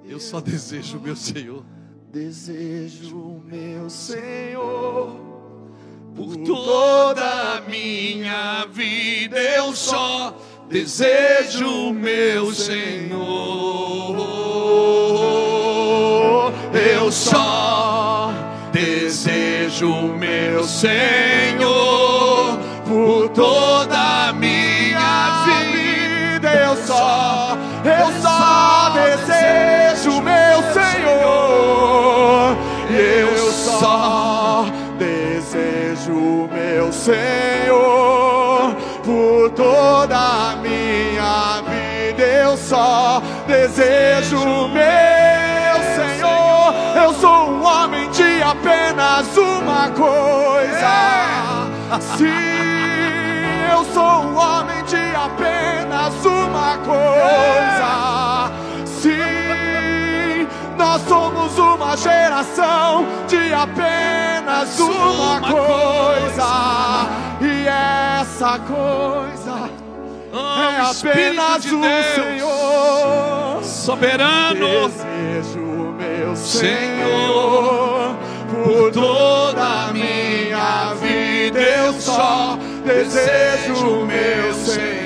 Eu só desejo o meu Senhor. Desejo o meu Senhor por toda a minha vida. Eu só desejo o meu Senhor. Eu só desejo o meu Senhor por toda Senhor por toda a minha vida. Eu só desejo meu Senhor. Eu sou um homem de apenas uma coisa. Sim, eu sou um homem de apenas uma coisa. Uma geração de apenas uma coisa. E essa coisa é apenas o Senhor. soberano, Desejo meu Senhor por toda a minha vida. Eu só desejo meu Senhor.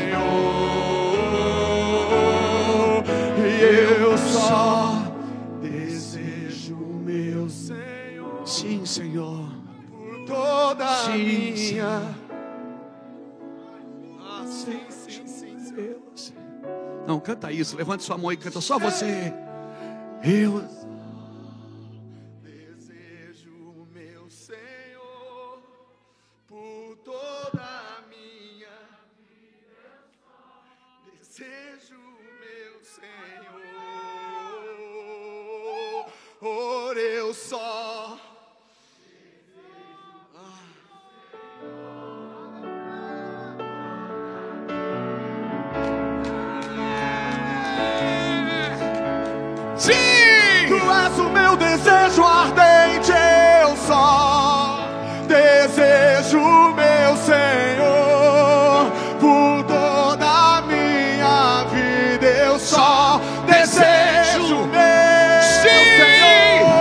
Toda Sim, minha. Ah, sim, sim, sim, sim. Não, canta isso, levante sua mão e canta só você. Eu Desejo o meu Senhor por toda a minha vida. Desejo o meu Senhor. Por eu só. És o meu desejo ardente, eu só desejo meu Senhor por toda a minha vida. Eu só desejo meu Sim! Senhor.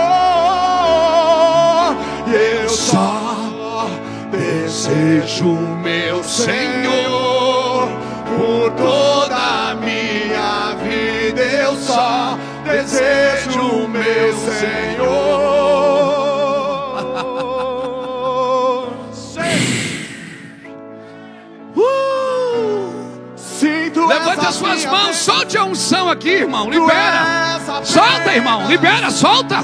E eu só desejo meu Senhor As suas mãos, solte a unção aqui, irmão. Libera. Solta, irmão. Libera, solta.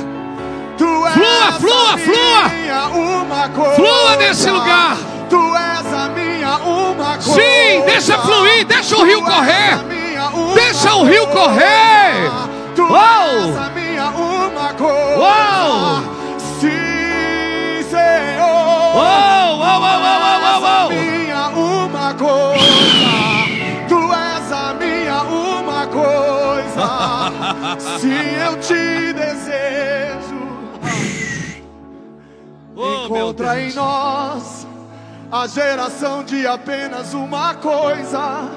Flua, flua, flua. Flua nesse lugar. Tu és a minha uma coisa. Sim, deixa fluir, deixa o rio correr. Deixa o rio correr. Sim, Senhor. Uou, uou, uou, uou, uou. Sim, eu te desejo. Oh, Encontra em nós a geração de apenas uma coisa,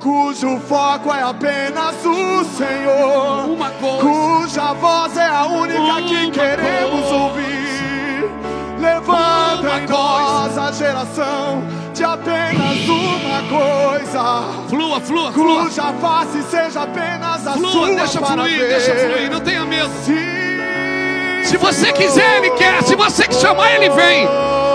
cujo foco é apenas o Senhor, Uma coisa. cuja voz é a única que Uma queremos coisa. ouvir. Levanta Uma em nós a geração de apenas uma coisa. Flua, flua, flua. Cuja face seja apenas a Flua, sua deixa para fluir, ver. deixa fluir, não tenha medo. Sim, Se você quiser, Ele quer. Se você que chamar, Ele vem.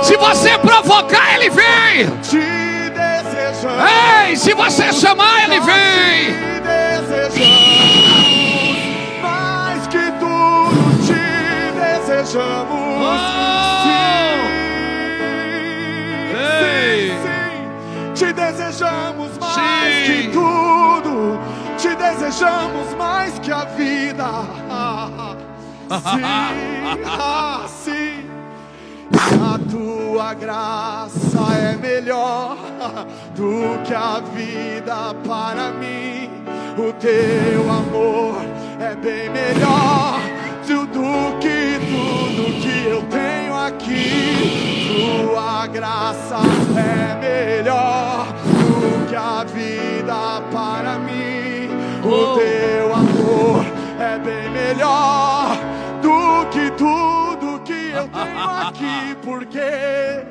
Se você provocar, Ele vem. Te desejamos. Ei, se você chamar, Ele vem. Te desejamos. Mais que tudo te desejamos. Ei. Desejamos mais Sim. que tudo. Te desejamos mais que a vida. Sim, ah, sim. A tua graça é melhor do que a vida para mim. O teu amor é bem melhor do do que tudo que eu tenho aqui. Tua graça é melhor do que a vida para mim. O teu amor é bem melhor do que tudo que eu tenho aqui, porque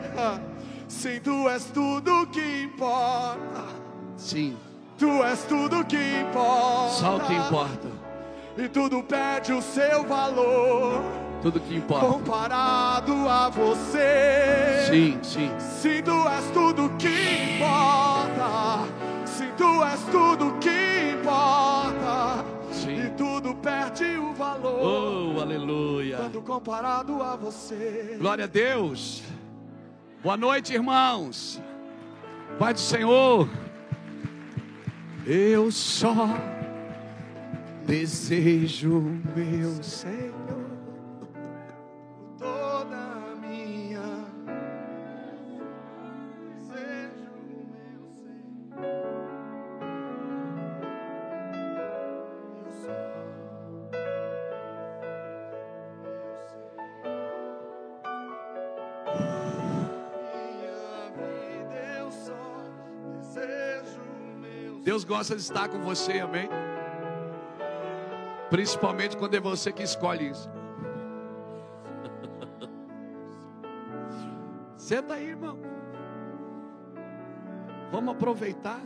sim, tu és tudo que importa. Sim, Tu és tudo que importa. só o que importa. E tudo perde o seu valor Tudo que importa. comparado a você. Sim, sim. Sim, tu és tudo que importa. Sim, tu és tudo que importa. Sim. E tudo perde o valor Oh, aleluia. quando comparado a você. Glória a Deus. Boa noite, irmãos. Pai do Senhor. Eu só desejo meu Senhor, gosta de estar com você, amém? Principalmente quando é você que escolhe isso. Senta aí, irmão. Vamos aproveitar.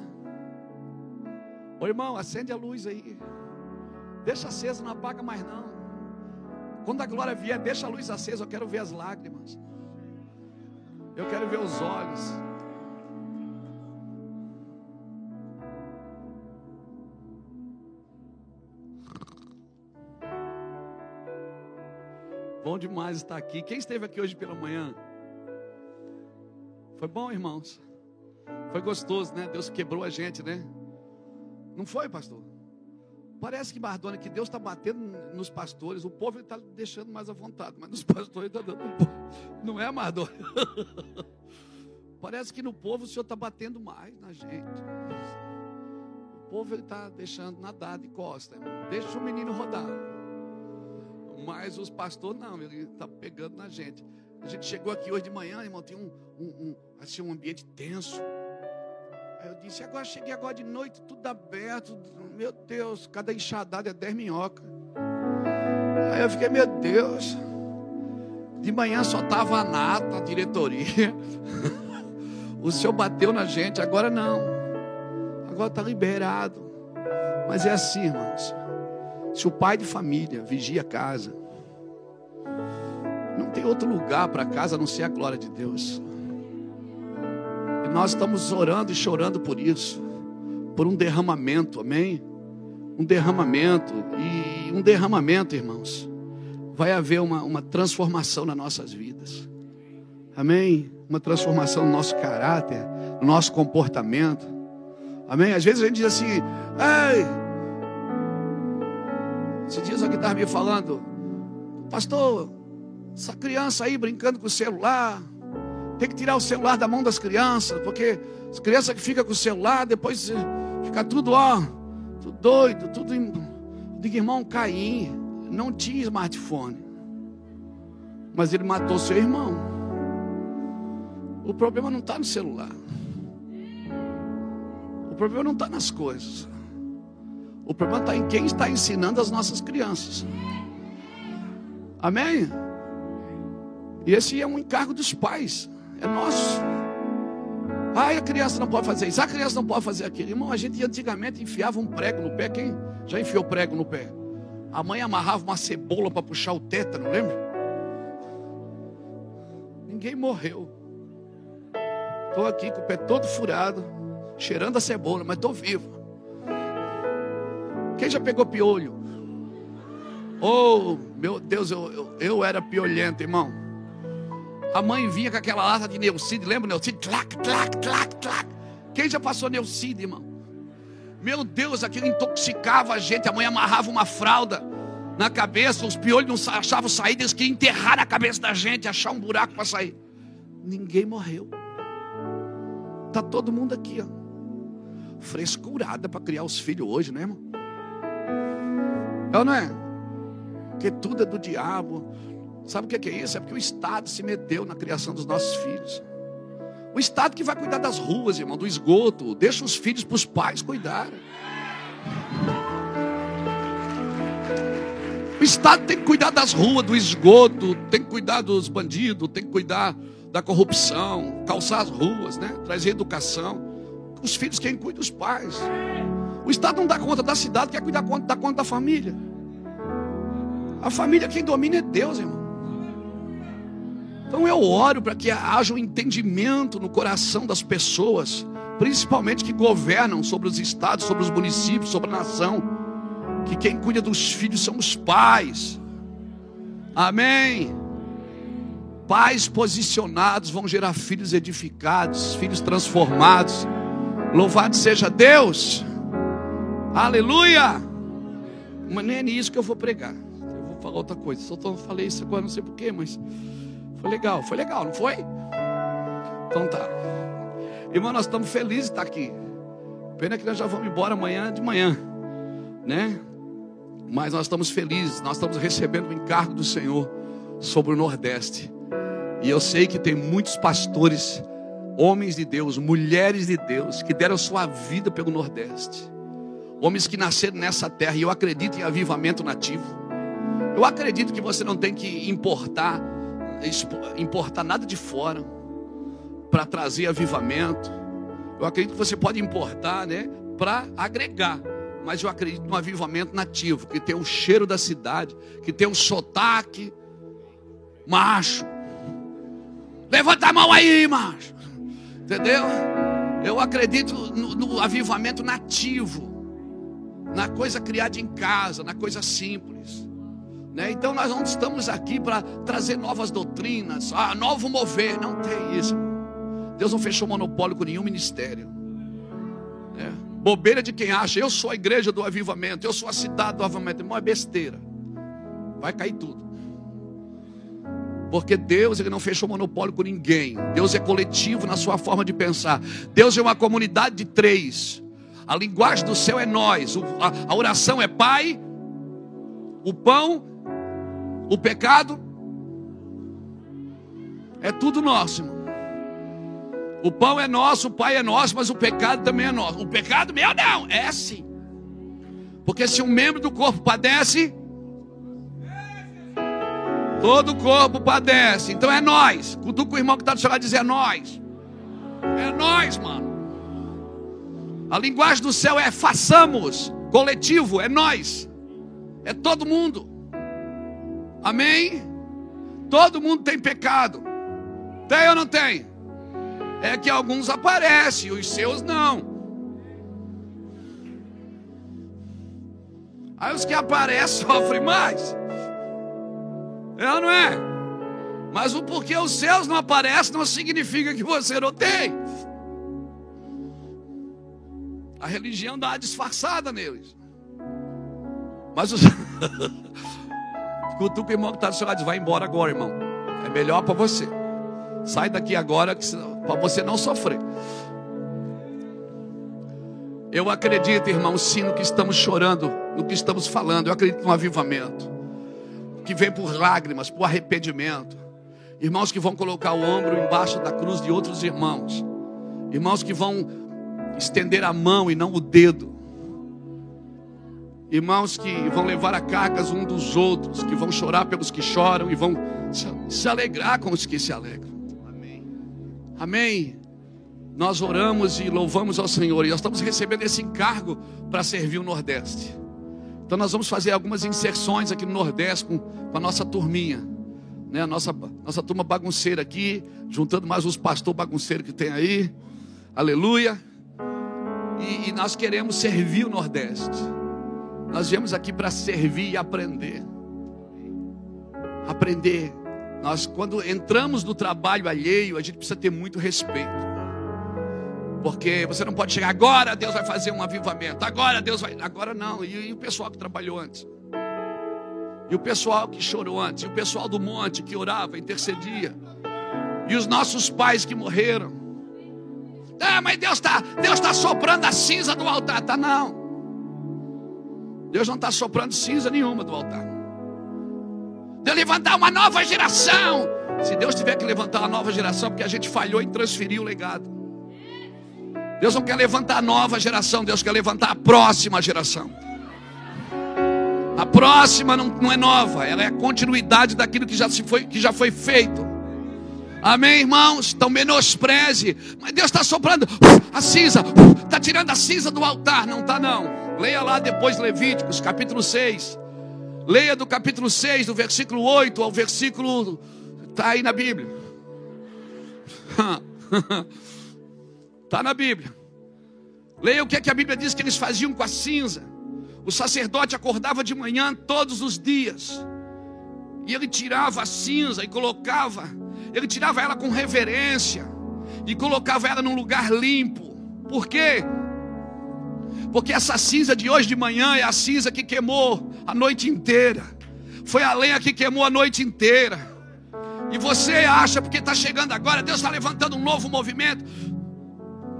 Ô irmão, acende a luz aí. Deixa acesa, não apaga mais não. Quando a glória vier, deixa a luz acesa. Eu quero ver as lágrimas. Eu quero ver os olhos. Bom demais estar aqui. Quem esteve aqui hoje pela manhã? Foi bom, irmãos? Foi gostoso, né? Deus quebrou a gente, né? Não foi, pastor? Parece que Mardona, que Deus está batendo nos pastores, o povo está deixando mais à vontade, mas nos pastores está dando. um pouco. Não é, Mardona? Parece que no povo o Senhor está batendo mais na gente. O povo está deixando nadar de costa. Deixa o menino rodar. Mas os pastores não, ele está pegando na gente. A gente chegou aqui hoje de manhã, irmão, tinha um, um, um, assim, um ambiente tenso. Aí eu disse, agora cheguei agora de noite, tudo aberto. Meu Deus, cada enxadada é 10 minhocas. Aí eu fiquei, meu Deus. De manhã só tava a nata, a diretoria. O Senhor bateu na gente, agora não. Agora está liberado. Mas é assim, irmãos. Se o pai de família vigia a casa, não tem outro lugar para casa a não ser a glória de Deus. E nós estamos orando e chorando por isso, por um derramamento, amém? Um derramamento, e um derramamento, irmãos, vai haver uma, uma transformação nas nossas vidas, amém? Uma transformação no nosso caráter, no nosso comportamento, amém? Às vezes a gente diz assim, ei, esses dias alguém estava me falando, Pastor, essa criança aí brincando com o celular, tem que tirar o celular da mão das crianças, porque as crianças que ficam com o celular, depois fica tudo, ó, tudo doido, tudo. Diga, irmão, Caim não tinha smartphone, mas ele matou seu irmão. O problema não está no celular, o problema não está nas coisas, o problema está em quem está ensinando as nossas crianças. Amém? E esse é um encargo dos pais, é nosso. Ai, a criança não pode fazer isso, a criança não pode fazer aquilo. Irmão, a gente antigamente enfiava um prego no pé. Quem já enfiou prego no pé? A mãe amarrava uma cebola para puxar o tétano, lembra? Ninguém morreu. Estou aqui com o pé todo furado, cheirando a cebola, mas estou vivo. Quem já pegou piolho? Oh, meu Deus, eu, eu, eu era piolhento, irmão. A mãe vinha com aquela lata de Neucide, lembra Neucide? Tlac, tlac, tlac, tlac. Quem já passou Neucide, irmão? Meu Deus, aquilo intoxicava a gente. A mãe amarrava uma fralda na cabeça, os piolhos não achavam saída, eles queriam enterrar na cabeça da gente, achar um buraco para sair. Ninguém morreu. Tá todo mundo aqui, ó. Frescurada para criar os filhos hoje, né, irmão? É ou não é? Porque tudo é do diabo. Sabe o que é isso? É porque o Estado se meteu na criação dos nossos filhos. O Estado que vai cuidar das ruas, irmão, do esgoto. Deixa os filhos para os pais cuidarem. O Estado tem que cuidar das ruas, do esgoto, tem que cuidar dos bandidos, tem que cuidar da corrupção, calçar as ruas, né? trazer educação. Os filhos quem cuida os pais. O Estado não dá conta da cidade, quer cuidar da conta da família. A família quem domina é Deus, irmão. Então eu oro para que haja um entendimento no coração das pessoas, principalmente que governam sobre os estados, sobre os municípios, sobre a nação, que quem cuida dos filhos são os pais. Amém. Pais posicionados vão gerar filhos edificados, filhos transformados. Louvado seja Deus. Aleluia. Mas nem é nisso que eu vou pregar falar outra coisa. Só falei isso agora, não sei porquê, mas foi legal. Foi legal, não foi? Então tá. Irmão, nós estamos felizes de estar aqui. Pena que nós já vamos embora amanhã de manhã, né? Mas nós estamos felizes, nós estamos recebendo o encargo do Senhor sobre o Nordeste. E eu sei que tem muitos pastores, homens de Deus, mulheres de Deus, que deram sua vida pelo Nordeste. Homens que nasceram nessa terra, e eu acredito em avivamento nativo. Eu acredito que você não tem que importar, importar nada de fora para trazer avivamento. Eu acredito que você pode importar, né, para agregar. Mas eu acredito no avivamento nativo, que tem o cheiro da cidade, que tem o sotaque macho. Levanta a mão aí, macho. Entendeu? Eu acredito no, no avivamento nativo, na coisa criada em casa, na coisa simples. Né? Então nós não estamos aqui para trazer novas doutrinas, ah, novo mover, não tem isso. Deus não fechou monopólio com nenhum ministério. Né? Bobeira de quem acha, eu sou a igreja do avivamento, eu sou a cidade do avivamento. Irmão, é besteira. Vai cair tudo. Porque Deus ele não fechou monopólio com ninguém. Deus é coletivo na sua forma de pensar. Deus é uma comunidade de três. A linguagem do céu é nós. A, oração é Pai, o pão o pecado é tudo nosso, irmão. O pão é nosso, o pai é nosso, mas o pecado também é nosso. O pecado meu não, é sim. Porque se um membro do corpo padece, todo o corpo padece. Então é nós. Cutuca o irmão que está do seu lado dizer é nós. É nós, mano. A linguagem do céu é façamos, coletivo, é nós. É todo mundo. Amém? Todo mundo tem pecado. Tem ou não tem? É que alguns aparecem, os seus não. Aí os que aparecem sofrem mais. É ou não é? Mas o porquê os seus não aparecem não significa que você não tem. A religião dá uma disfarçada neles. Mas os. Cutuca o irmão que está do seu lado vai embora agora, irmão. É melhor para você. Sai daqui agora para você não sofrer. Eu acredito, irmão, sim, no que estamos chorando, no que estamos falando. Eu acredito no avivamento que vem por lágrimas, por arrependimento. Irmãos que vão colocar o ombro embaixo da cruz de outros irmãos. Irmãos que vão estender a mão e não o dedo. Irmãos que vão levar a cargas um dos outros, que vão chorar pelos que choram e vão se alegrar com os que se alegram. Amém. Amém. Nós oramos e louvamos ao Senhor e nós estamos recebendo esse encargo para servir o Nordeste. Então nós vamos fazer algumas inserções aqui no Nordeste com, com a nossa turminha, né? A nossa nossa turma bagunceira aqui, juntando mais os pastores bagunceiros que tem aí. Aleluia. E, e nós queremos servir o Nordeste. Nós viemos aqui para servir e aprender. Aprender. Nós, quando entramos no trabalho alheio, a gente precisa ter muito respeito. Porque você não pode chegar agora, Deus vai fazer um avivamento. Agora Deus vai. Agora não. E, e, o pessoal que trabalhou antes? E o pessoal que chorou antes? E o pessoal do monte que orava, intercedia? E os nossos pais que morreram? Ah, mas Deus está Deus tá soprando a cinza do altar. Tá não. Deus não está soprando cinza nenhuma do altar. Deus levantar uma nova geração. Se Deus tiver que levantar uma nova geração, porque a gente falhou em transferir o legado. Deus não quer levantar a nova geração, Deus quer levantar a próxima geração. A próxima não, não é nova, ela é a continuidade daquilo que já, se foi, que já foi feito. Amém, irmãos? Então menospreze. Mas Deus está soprando a cinza, está tirando a cinza do altar. Não está, não. Leia lá depois Levíticos, capítulo 6. Leia do capítulo 6, do versículo 8 ao versículo. Está aí na Bíblia. Está na Bíblia. Leia o que, é que a Bíblia diz que eles faziam com a cinza. O sacerdote acordava de manhã todos os dias. E ele tirava a cinza e colocava ele tirava ela com reverência e colocava ela num lugar limpo. Por quê? Porque essa cinza de hoje de manhã é a cinza que queimou a noite inteira. Foi a lenha que queimou a noite inteira. E você acha, porque está chegando agora, Deus está levantando um novo movimento.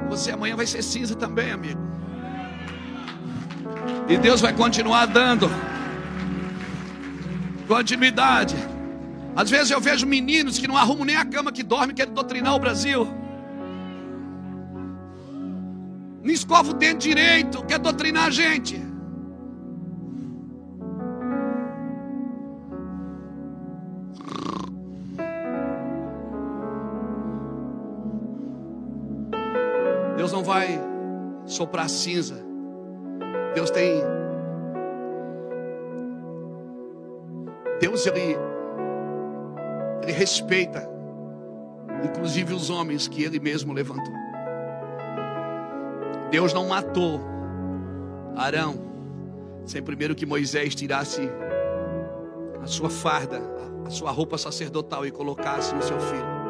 Você amanhã vai ser cinza também, amigo. E Deus vai continuar dando continuidade. Às vezes eu vejo meninos que não arrumam nem a cama que dormem, querem doutrinar o Brasil. Não escova o dente direito, quer doutrinar a gente. Deus não vai soprar cinza. Deus tem. Deus ele ele respeita, inclusive os homens que ele mesmo levantou. Deus não matou Arão sem primeiro que Moisés tirasse a sua farda, a sua roupa sacerdotal e colocasse no seu filho.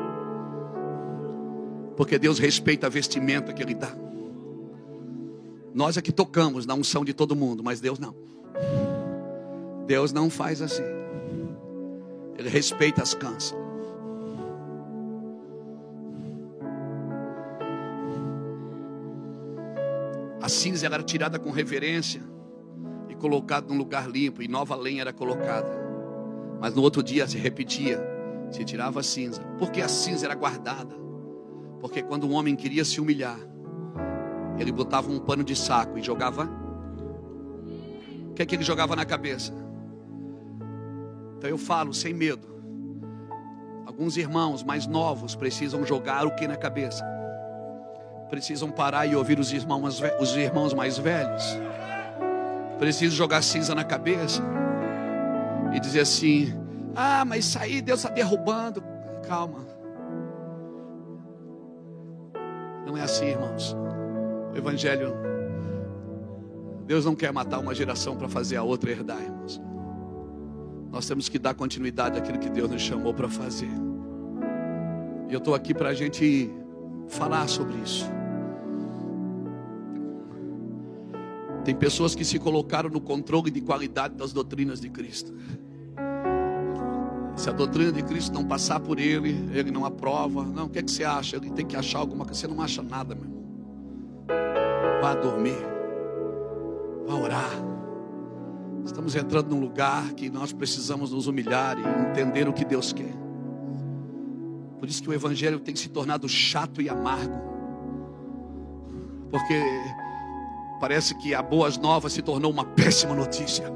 Porque Deus respeita a vestimenta que ele dá. Nós é que tocamos na unção de todo mundo, mas Deus não. Deus não faz assim. Ele respeita as cãs. A cinza era tirada com reverência e colocada num lugar limpo, e nova lenha era colocada. Mas no outro dia se repetia, se tirava a cinza. Porque a cinza era guardada. Porque quando um homem queria se humilhar, ele botava um pano de saco e jogava. O que é que ele jogava na cabeça? Então eu falo sem medo. Alguns irmãos mais novos precisam jogar o que na cabeça? Precisam parar e ouvir os irmãos, os irmãos mais velhos. Precisam jogar cinza na cabeça e dizer assim: Ah, mas isso aí Deus está derrubando. Calma. Não é assim, irmãos. O Evangelho, Deus não quer matar uma geração para fazer a outra herdar, irmãos. Nós temos que dar continuidade àquilo que Deus nos chamou para fazer. E eu estou aqui para a gente falar sobre isso. Tem pessoas que se colocaram no controle de qualidade das doutrinas de Cristo. Se a doutrina de Cristo não passar por ele, ele não aprova. Não, o que, é que você acha? Ele tem que achar alguma coisa. Você não acha nada, meu irmão. Vá dormir. Vá orar. Estamos entrando num lugar que nós precisamos nos humilhar e entender o que Deus quer. Por isso que o Evangelho tem se tornado chato e amargo. Porque parece que a boas novas se tornou uma péssima notícia.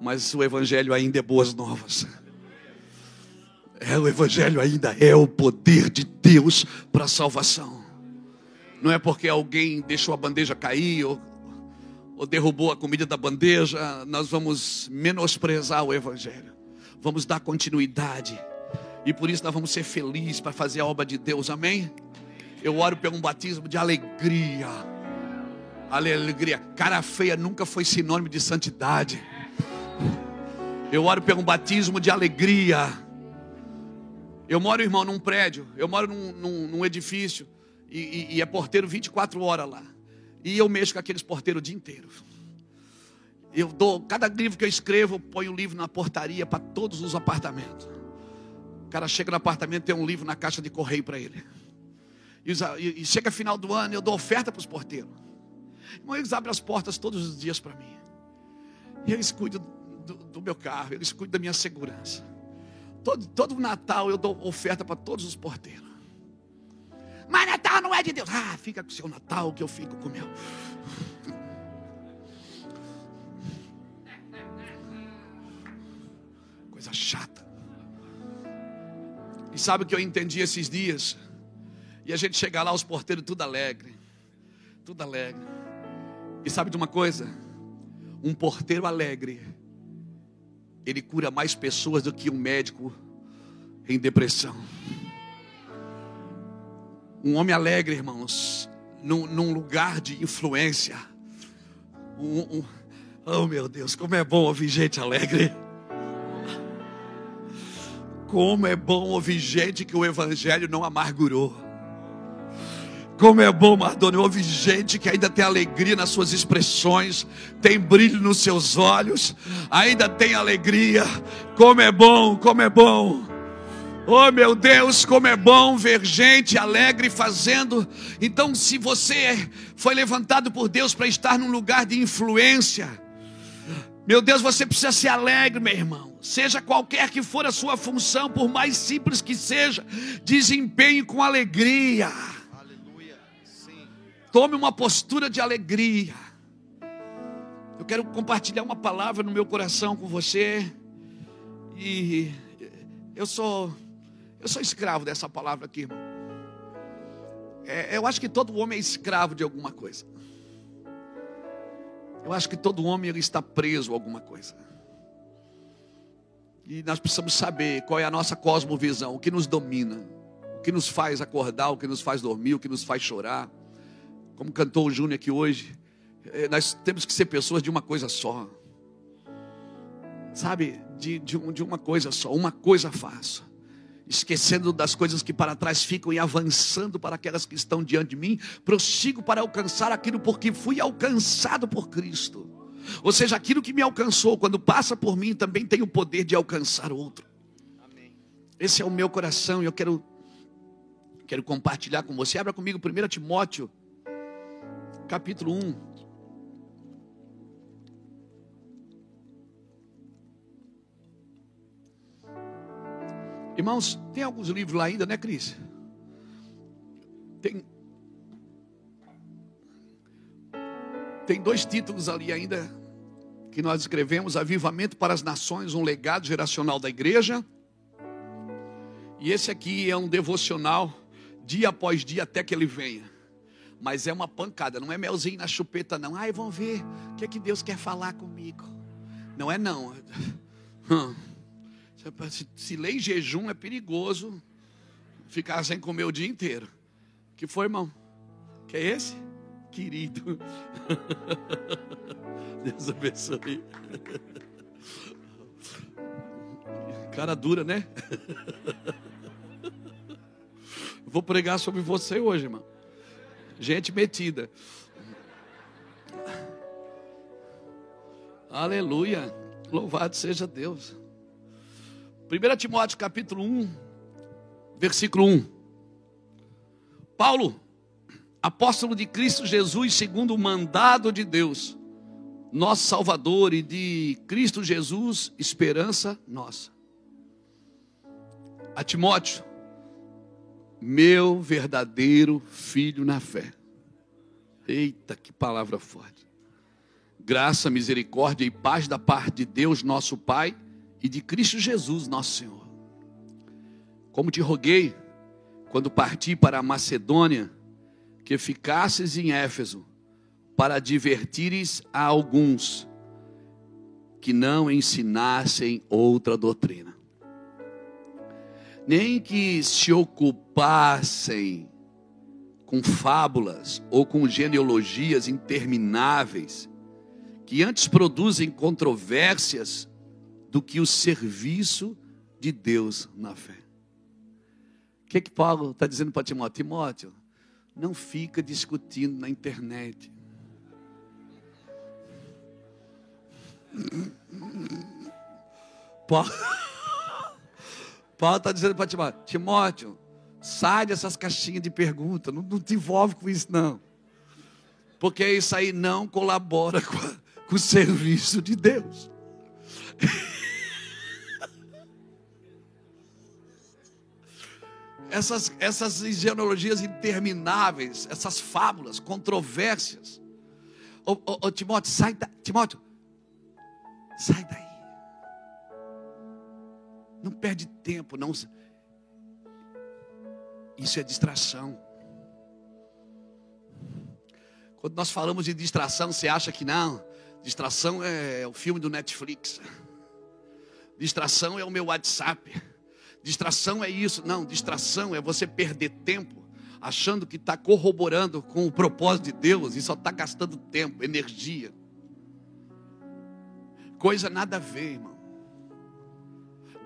Mas o Evangelho ainda é boas novas. É, o Evangelho ainda é o poder de Deus para a salvação. Não é porque alguém deixou a bandeja cair ou, ou derrubou a comida da bandeja, nós vamos menosprezar o Evangelho. Vamos dar continuidade. E por isso nós vamos ser felizes para fazer a obra de Deus, amém? Eu oro pelo um batismo de alegria. Alegria. Cara feia nunca foi sinônimo de santidade. Eu oro pelo um batismo de alegria. Eu moro, irmão, num prédio. Eu moro num, num, num edifício. E, e, e, é porteiro 24 horas lá. E eu mexo com aqueles porteiros o dia inteiro. Eu dou, cada livro que eu escrevo, eu ponho um livro na portaria para todos os apartamentos. O cara chega no apartamento, tem um livro na caixa de correio para ele. E, e, e chega final do ano, eu dou oferta para os porteiros. Irmão, eles abrem as portas todos os dias para mim. E eles cuidam do, do meu carro, eles cuidam da minha segurança. Todo, todo Natal eu dou oferta para todos os porteiros. Mas Natal não é de Deus. Ah, fica com o seu Natal que eu fico com o meu. Coisa chata. E sabe o que eu entendi esses dias? E a gente chega lá, os porteiros tudo alegre. Tudo alegre. E sabe de uma coisa? Um porteiro alegre ele cura mais pessoas do que um médico em depressão. Um homem alegre, irmãos, num, num lugar de influência. Um, um, oh meu Deus, como é bom ouvir gente alegre. Como é bom ouvir gente que o Evangelho não amargurou. Como é bom, Mardoni, ouvir gente que ainda tem alegria nas suas expressões, tem brilho nos seus olhos, ainda tem alegria. Como é bom, como é bom. Oh meu Deus, como é bom ver gente alegre fazendo. Então, se você foi levantado por Deus para estar num lugar de influência, meu Deus, você precisa ser alegre, meu irmão. Seja qualquer que for a sua função, por mais simples que seja, desempenhe com alegria. Tome uma postura de alegria. Eu quero compartilhar uma palavra no meu coração com você. E eu sou eu sou escravo dessa palavra aqui, irmão. É, eu acho que todo homem é escravo de alguma coisa. Eu acho que todo homem ele está preso a alguma coisa. E nós precisamos saber qual é a nossa cosmovisão, o que nos domina, o que nos faz acordar, o que nos faz dormir, o que nos faz chorar como cantou o Júnior aqui hoje, eh, nós temos que ser pessoas de uma coisa só. Sabe, de, de, de uma coisa só, uma coisa faço. Esquecendo das coisas que para trás ficam e avançando para aquelas que estão diante de mim, prossigo para alcançar aquilo porque fui alcançado por Cristo. Ou seja, aquilo que me alcançou, quando passa por mim, também tem o poder de alcançar outro. Amém. Esse é o meu coração e eu quero, quero compartilhar com você. Abra comigo 1 Timóteo capítulo 1. Irmãos, tem alguns livros lá ainda, né, Cris? Tem. Tem dois títulos ali ainda que nós escrevemos: Avivamento para as Nações, um legado geracional da igreja. E esse aqui é um devocional, dia após dia, até que ele venha. Mas é uma pancada, não é melzinho na chupeta, não. Ai, vão ver o que é que Deus quer falar comigo. Não é não. Hum. Se, se ler em jejum é perigoso ficar sem comer o dia inteiro. Que foi, irmão? Que é esse? Querido. Deus abençoe. Cara dura, né? Vou pregar sobre você hoje, irmão gente metida. Aleluia. Louvado seja Deus. 1 Timóteo capítulo 1, versículo 1. Paulo, apóstolo de Cristo Jesus, segundo o mandado de Deus, nosso Salvador e de Cristo Jesus, esperança nossa. A Timóteo, meu verdadeiro filho na fé. Eita, que palavra forte. Graça, misericórdia e paz da parte de Deus, nosso Pai, e de Cristo Jesus, nosso Senhor. Como te roguei, quando parti para a Macedônia, que ficasses em Éfeso, para advertires a alguns que não ensinassem outra doutrina, nem que se ocupassem com fábulas ou com genealogias intermináveis, que antes produzem controvérsias do que o serviço de Deus na fé. O que, que Paulo está dizendo para Timóteo? Timóteo, não fica discutindo na internet. Paulo está dizendo para Timóteo, Timóteo, sai dessas caixinhas de pergunta, não, não te envolve com isso não. Porque isso aí não colabora com, com o serviço de Deus. essas, essas genealogias intermináveis, essas fábulas, controvérsias. Ô, ô, ô, Timóteo, sai da, Timóteo, sai daí. Não perde tempo, não. Isso é distração. Quando nós falamos de distração, você acha que não? Distração é o filme do Netflix. Distração é o meu WhatsApp. Distração é isso. Não, distração é você perder tempo achando que está corroborando com o propósito de Deus e só está gastando tempo, energia. Coisa nada a ver, irmão.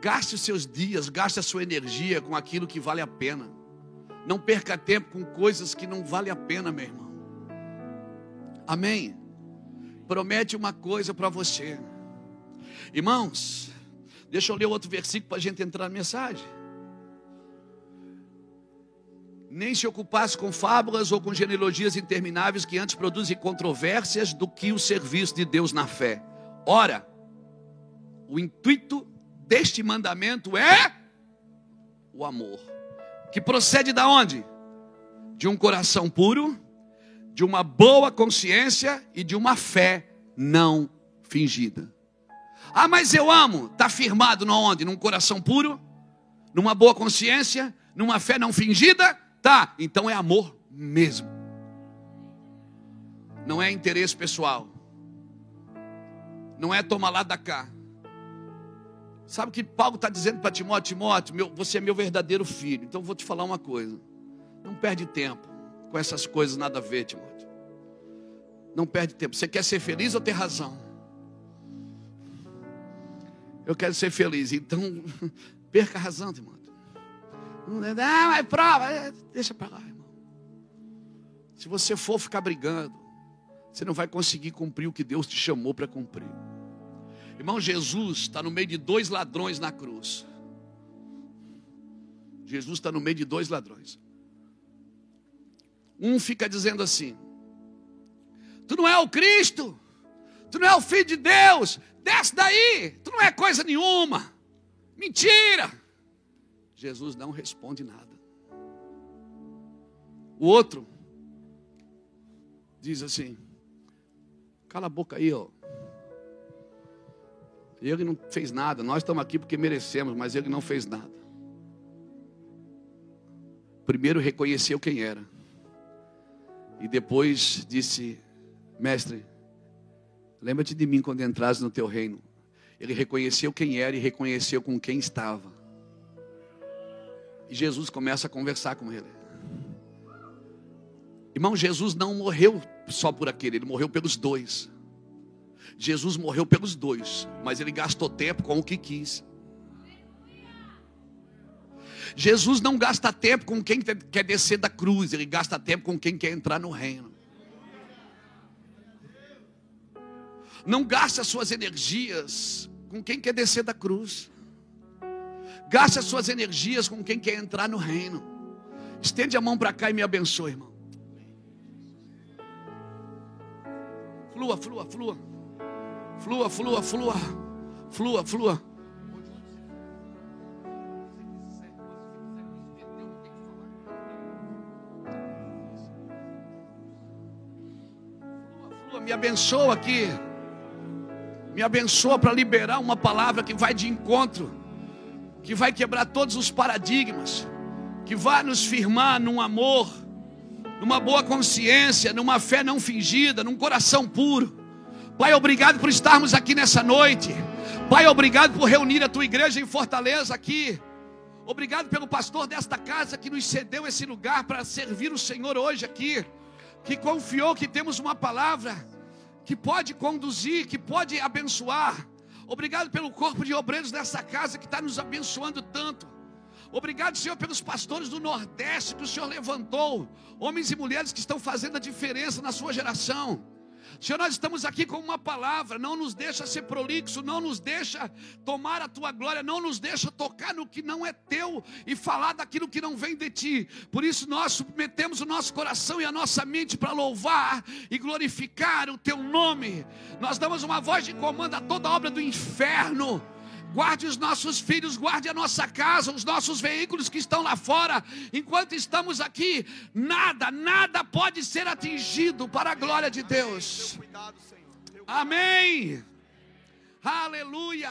Gaste os seus dias, gaste a sua energia com aquilo que vale a pena. Não perca tempo com coisas que não vale a pena, meu irmão. Amém? Promete uma coisa para você. Irmãos, Deixa eu ler outro versículo para a gente entrar na mensagem. Nem se ocupasse com fábulas ou com genealogias intermináveis que antes produzem controvérsias do que o serviço de Deus na fé. Ora, o intuito deste mandamento é o amor, que procede da onde? De um coração puro, de uma boa consciência e de uma fé não fingida. Ah, mas eu amo. Está firmado no onde? Num coração puro? Numa boa consciência? Numa fé não fingida? Tá, então é amor mesmo. Não é interesse pessoal. Não é tomar lá da cá. Sabe o que Paulo está dizendo para Timóteo? Timóteo, meu, você é meu verdadeiro filho. Então vou te falar uma coisa. Não perde tempo com essas coisas nada a ver, Timóteo. Não perde tempo. Você quer ser feliz ou ter razão? Eu quero ser feliz. Então, perca a razão, irmão. Não, é, mas prova. É, deixa para lá, irmão. Se você for ficar brigando, você não vai conseguir cumprir o que Deus te chamou para cumprir. Irmão, Jesus está no meio de dois ladrões na cruz. Jesus está no meio de dois ladrões. Um fica dizendo assim: Tu não é o Cristo, tu não é o Filho de Deus, Desce daí, tu não é coisa nenhuma. Mentira. Jesus não responde nada. O outro diz assim: Cala a boca aí, ó. Ele não fez nada. Nós estamos aqui porque merecemos, mas ele não fez nada. Primeiro reconheceu quem era. E depois disse: Mestre, Lembra-te de mim quando entrares no teu reino. Ele reconheceu quem era e reconheceu com quem estava. E Jesus começa a conversar com ele. Irmão, Jesus não morreu só por aquele, ele morreu pelos dois. Jesus morreu pelos dois, mas ele gastou tempo com o que quis. Jesus não gasta tempo com quem quer descer da cruz, ele gasta tempo com quem quer entrar no reino. Não gaste as suas energias com quem quer descer da cruz. Gaste as suas energias com quem quer entrar no reino. Estende a mão para cá e me abençoe, irmão. Flua, flua, flua. Flua, flua, flua. Flua, flua. Me abençoa aqui. Me abençoa para liberar uma palavra que vai de encontro, que vai quebrar todos os paradigmas, que vai nos firmar num amor, numa boa consciência, numa fé não fingida, num coração puro. Pai, obrigado por estarmos aqui nessa noite. Pai, obrigado por reunir a tua igreja em Fortaleza aqui. Obrigado pelo pastor desta casa que nos cedeu esse lugar para servir o Senhor hoje aqui, que confiou que temos uma palavra que pode conduzir, que pode abençoar. Obrigado pelo corpo de obreiros dessa casa que está nos abençoando tanto. Obrigado, Senhor, pelos pastores do Nordeste que o Senhor levantou, homens e mulheres que estão fazendo a diferença na sua geração. Senhor, nós estamos aqui com uma palavra, não nos deixa ser prolixo, não nos deixa tomar a tua glória, não nos deixa tocar no que não é teu e falar daquilo que não vem de ti. Por isso nós submetemos o nosso coração e a nossa mente para louvar e glorificar o teu nome. Nós damos uma voz de comando a toda obra do inferno guarde os nossos filhos, guarde a nossa casa, os nossos veículos que estão lá fora. Enquanto estamos aqui, nada, nada pode ser atingido para a glória de Deus. Amém. Aleluia.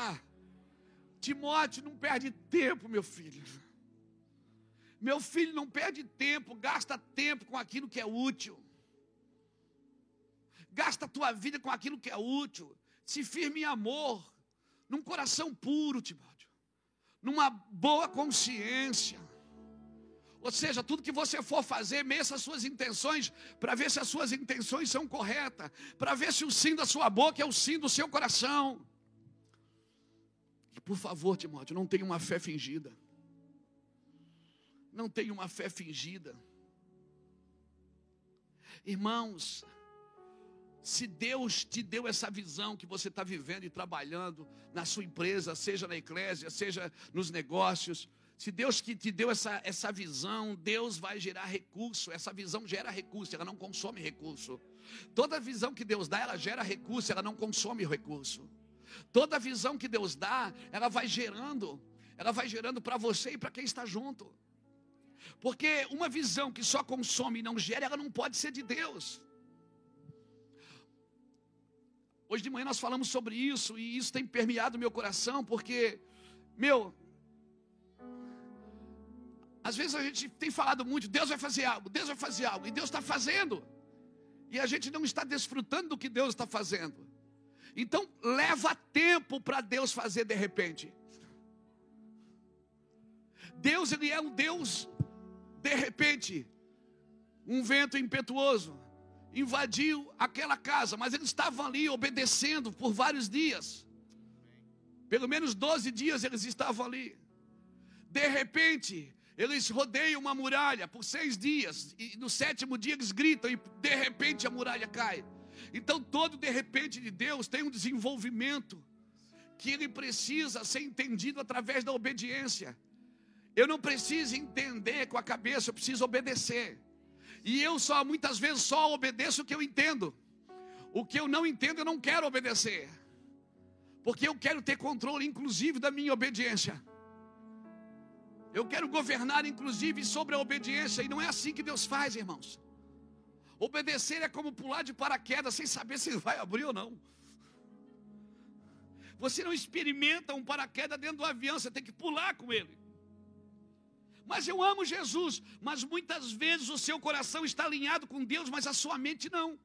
Timóteo não perde tempo, meu filho. Meu filho não perde tempo, gasta tempo com aquilo que é útil. Gasta a tua vida com aquilo que é útil. Se firme em amor num coração puro, Timóteo, numa boa consciência. Ou seja, tudo que você for fazer, meça as suas intenções, para ver se as suas intenções são corretas, para ver se o sim da sua boca é o sim do seu coração. E por favor, Timóteo, não tenha uma fé fingida. Não tenha uma fé fingida. Irmãos, se Deus te deu essa visão que você está vivendo e trabalhando na sua empresa, seja na eclésia, seja nos negócios, se Deus que te deu essa, essa visão, Deus vai gerar recurso. Essa visão gera recurso, ela não consome recurso. Toda visão que Deus dá, ela gera recurso, ela não consome recurso. Toda visão que Deus dá, ela vai gerando, ela vai gerando para você e para quem está junto. Porque uma visão que só consome e não gera, ela não pode ser de Deus. Hoje de manhã nós falamos sobre isso e isso tem permeado meu coração, porque, meu, às vezes a gente tem falado muito, Deus vai fazer algo, Deus vai fazer algo, e Deus está fazendo, e a gente não está desfrutando do que Deus está fazendo. Então, leva tempo para Deus fazer de repente. Deus, Ele é um Deus, de repente, um vento impetuoso, invadiu aquela casa, mas eles estavam ali obedecendo por vários dias. Pelo menos 12 dias eles estavam ali. De repente, eles rodeiam uma muralha por seis dias, e no sétimo dia eles gritam, e de repente a muralha cai. Então, todo de repente de Deus tem um desenvolvimento que ele precisa ser entendido através da obediência. Eu não preciso entender com a cabeça, eu preciso obedecer. E eu só muitas vezes só obedeço o que eu entendo. O que eu não entendo eu não quero obedecer. Porque eu quero ter controle inclusive da minha obediência. Eu quero governar inclusive sobre a obediência e não é assim que Deus faz, irmãos. Obedecer é como pular de paraquedas sem saber se vai abrir ou não. Você não experimenta um paraquedas dentro do avião, você tem que pular com ele. Mas eu amo Jesus. Mas muitas vezes o seu coração está alinhado com Deus, mas a sua mente não.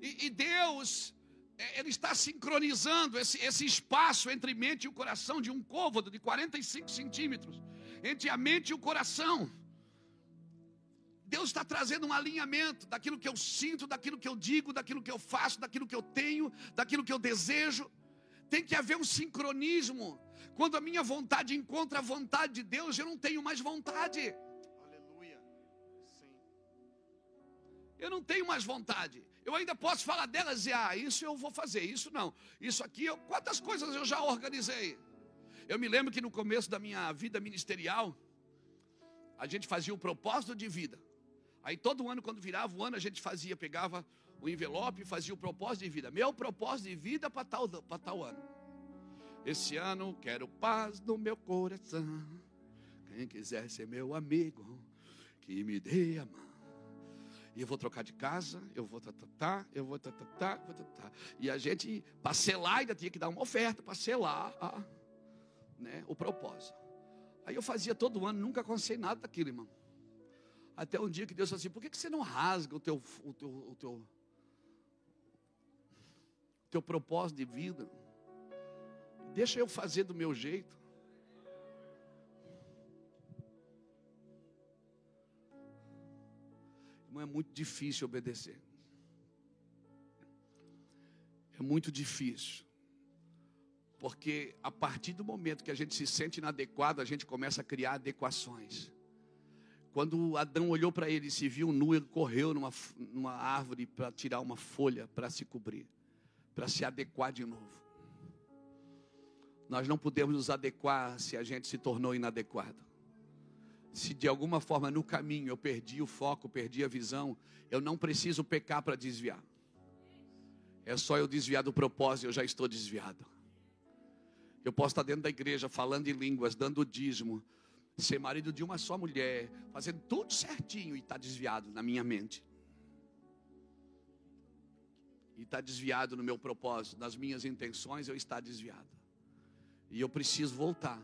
E, e Deus, é, Ele está sincronizando esse, esse espaço entre mente e o coração de um côvado de 45 centímetros entre a mente e o coração. Deus está trazendo um alinhamento daquilo que eu sinto, daquilo que eu digo, daquilo que eu faço, daquilo que eu tenho, daquilo que eu desejo. Tem que haver um sincronismo quando a minha vontade encontra a vontade de Deus, eu não tenho mais vontade. Aleluia. Sim. Eu não tenho mais vontade. Eu ainda posso falar delas e ah, isso eu vou fazer, isso não. Isso aqui, eu, quantas coisas eu já organizei? Eu me lembro que no começo da minha vida ministerial, a gente fazia o propósito de vida. Aí todo ano, quando virava o ano, a gente fazia, pegava o envelope e fazia o propósito de vida. Meu propósito de vida para tal, para tal ano. Esse ano quero paz no meu coração. Quem quiser ser meu amigo, que me dê a mão. E eu vou trocar de casa, eu vou tatatá, eu vou tatatá, vou tatatá. E a gente, para selar, ainda tinha que dar uma oferta para selar né, o propósito. Aí eu fazia todo ano, nunca aconteceu nada daquilo, irmão. Até um dia que Deus falou assim: por que, que você não rasga o teu, o teu, o teu, o teu propósito de vida? Deixa eu fazer do meu jeito. Irmão, é muito difícil obedecer. É muito difícil. Porque a partir do momento que a gente se sente inadequado, a gente começa a criar adequações. Quando Adão olhou para ele e se viu nu, ele correu numa, numa árvore para tirar uma folha para se cobrir, para se adequar de novo. Nós não podemos nos adequar se a gente se tornou inadequado. Se de alguma forma no caminho eu perdi o foco, perdi a visão, eu não preciso pecar para desviar. É só eu desviar do propósito, eu já estou desviado. Eu posso estar dentro da igreja falando em línguas, dando dízimo, ser marido de uma só mulher, fazendo tudo certinho e está desviado na minha mente. E está desviado no meu propósito, nas minhas intenções, eu está desviado. E eu preciso voltar.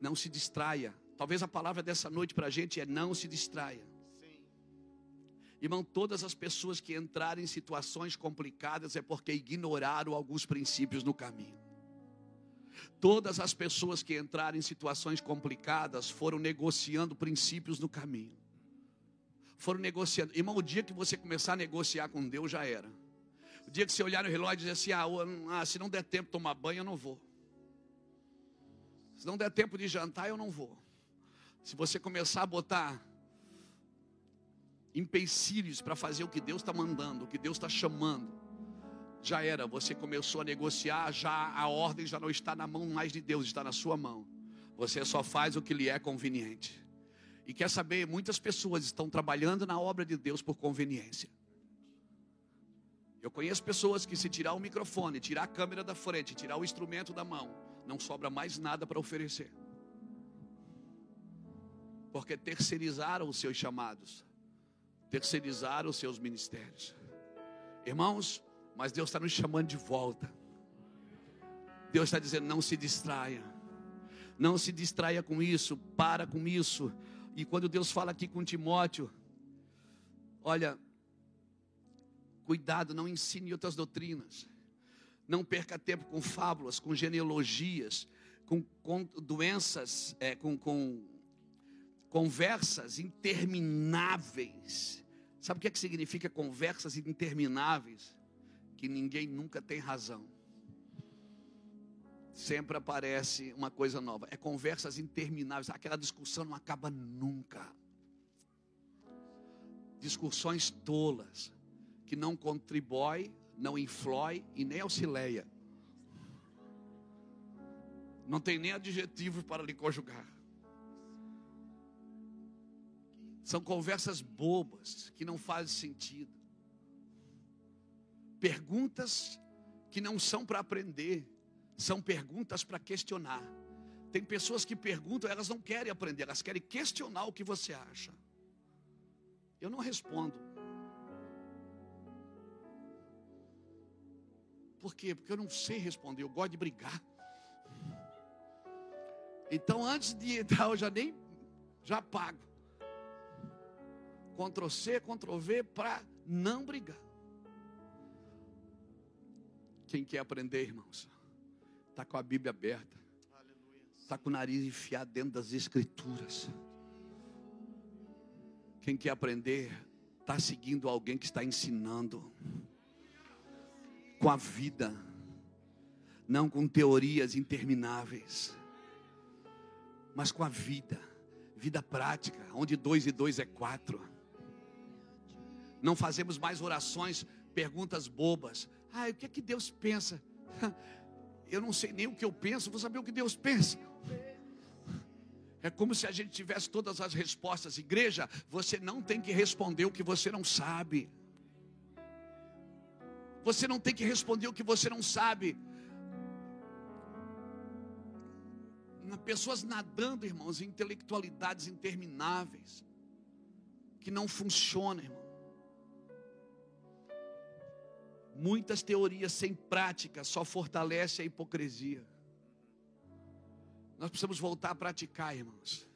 Não se distraia. Talvez a palavra dessa noite para a gente é não se distraia. Irmão, todas as pessoas que entrarem em situações complicadas é porque ignoraram alguns princípios no caminho. Todas as pessoas que entraram em situações complicadas foram negociando princípios no caminho. Foram negociando. Irmão, o dia que você começar a negociar com Deus já era. O dia que você olhar no relógio e dizer assim: ah, ah se não der tempo de tomar banho, eu não vou. Se não der tempo de jantar, eu não vou. Se você começar a botar empecilhos para fazer o que Deus está mandando, o que Deus está chamando, já era, você começou a negociar, já a ordem já não está na mão mais de Deus, está na sua mão. Você só faz o que lhe é conveniente. E quer saber, muitas pessoas estão trabalhando na obra de Deus por conveniência. Eu conheço pessoas que se tirar o microfone, tirar a câmera da frente, tirar o instrumento da mão, não sobra mais nada para oferecer. Porque terceirizaram os seus chamados, terceirizaram os seus ministérios. Irmãos, mas Deus está nos chamando de volta. Deus está dizendo: não se distraia, não se distraia com isso, para com isso. E quando Deus fala aqui com Timóteo, olha, cuidado, não ensine outras doutrinas. Não perca tempo com fábulas, com genealogias, com, com doenças, é, com, com conversas intermináveis. Sabe o que, é que significa conversas intermináveis? Que ninguém nunca tem razão. Sempre aparece uma coisa nova. É conversas intermináveis. Aquela discussão não acaba nunca. Discussões tolas que não contribuem não inflói e nem auxilia. Não tem nem adjetivo para lhe conjugar. São conversas bobas que não fazem sentido. Perguntas que não são para aprender, são perguntas para questionar. Tem pessoas que perguntam, elas não querem aprender, elas querem questionar o que você acha. Eu não respondo. Por quê? Porque eu não sei responder, eu gosto de brigar. Então, antes de entrar, eu já nem já pago. Ctrl C, Ctrl V para não brigar. Quem quer aprender, irmãos, está com a Bíblia aberta, está com o nariz enfiado dentro das Escrituras. Quem quer aprender, está seguindo alguém que está ensinando com a vida, não com teorias intermináveis, mas com a vida, vida prática, onde dois e dois é quatro. Não fazemos mais orações, perguntas bobas. Ah, o que é que Deus pensa? eu não sei nem o que eu penso, vou saber o que Deus pensa. É como se a gente tivesse todas as respostas. Igreja, você não tem que responder o que você não sabe. Você não tem que responder o que você não sabe. Pessoas nadando, irmãos, em intelectualidades intermináveis, que não funcionam, irmão. Muitas teorias sem prática só fortalece a hipocrisia. Nós precisamos voltar a praticar, irmãos.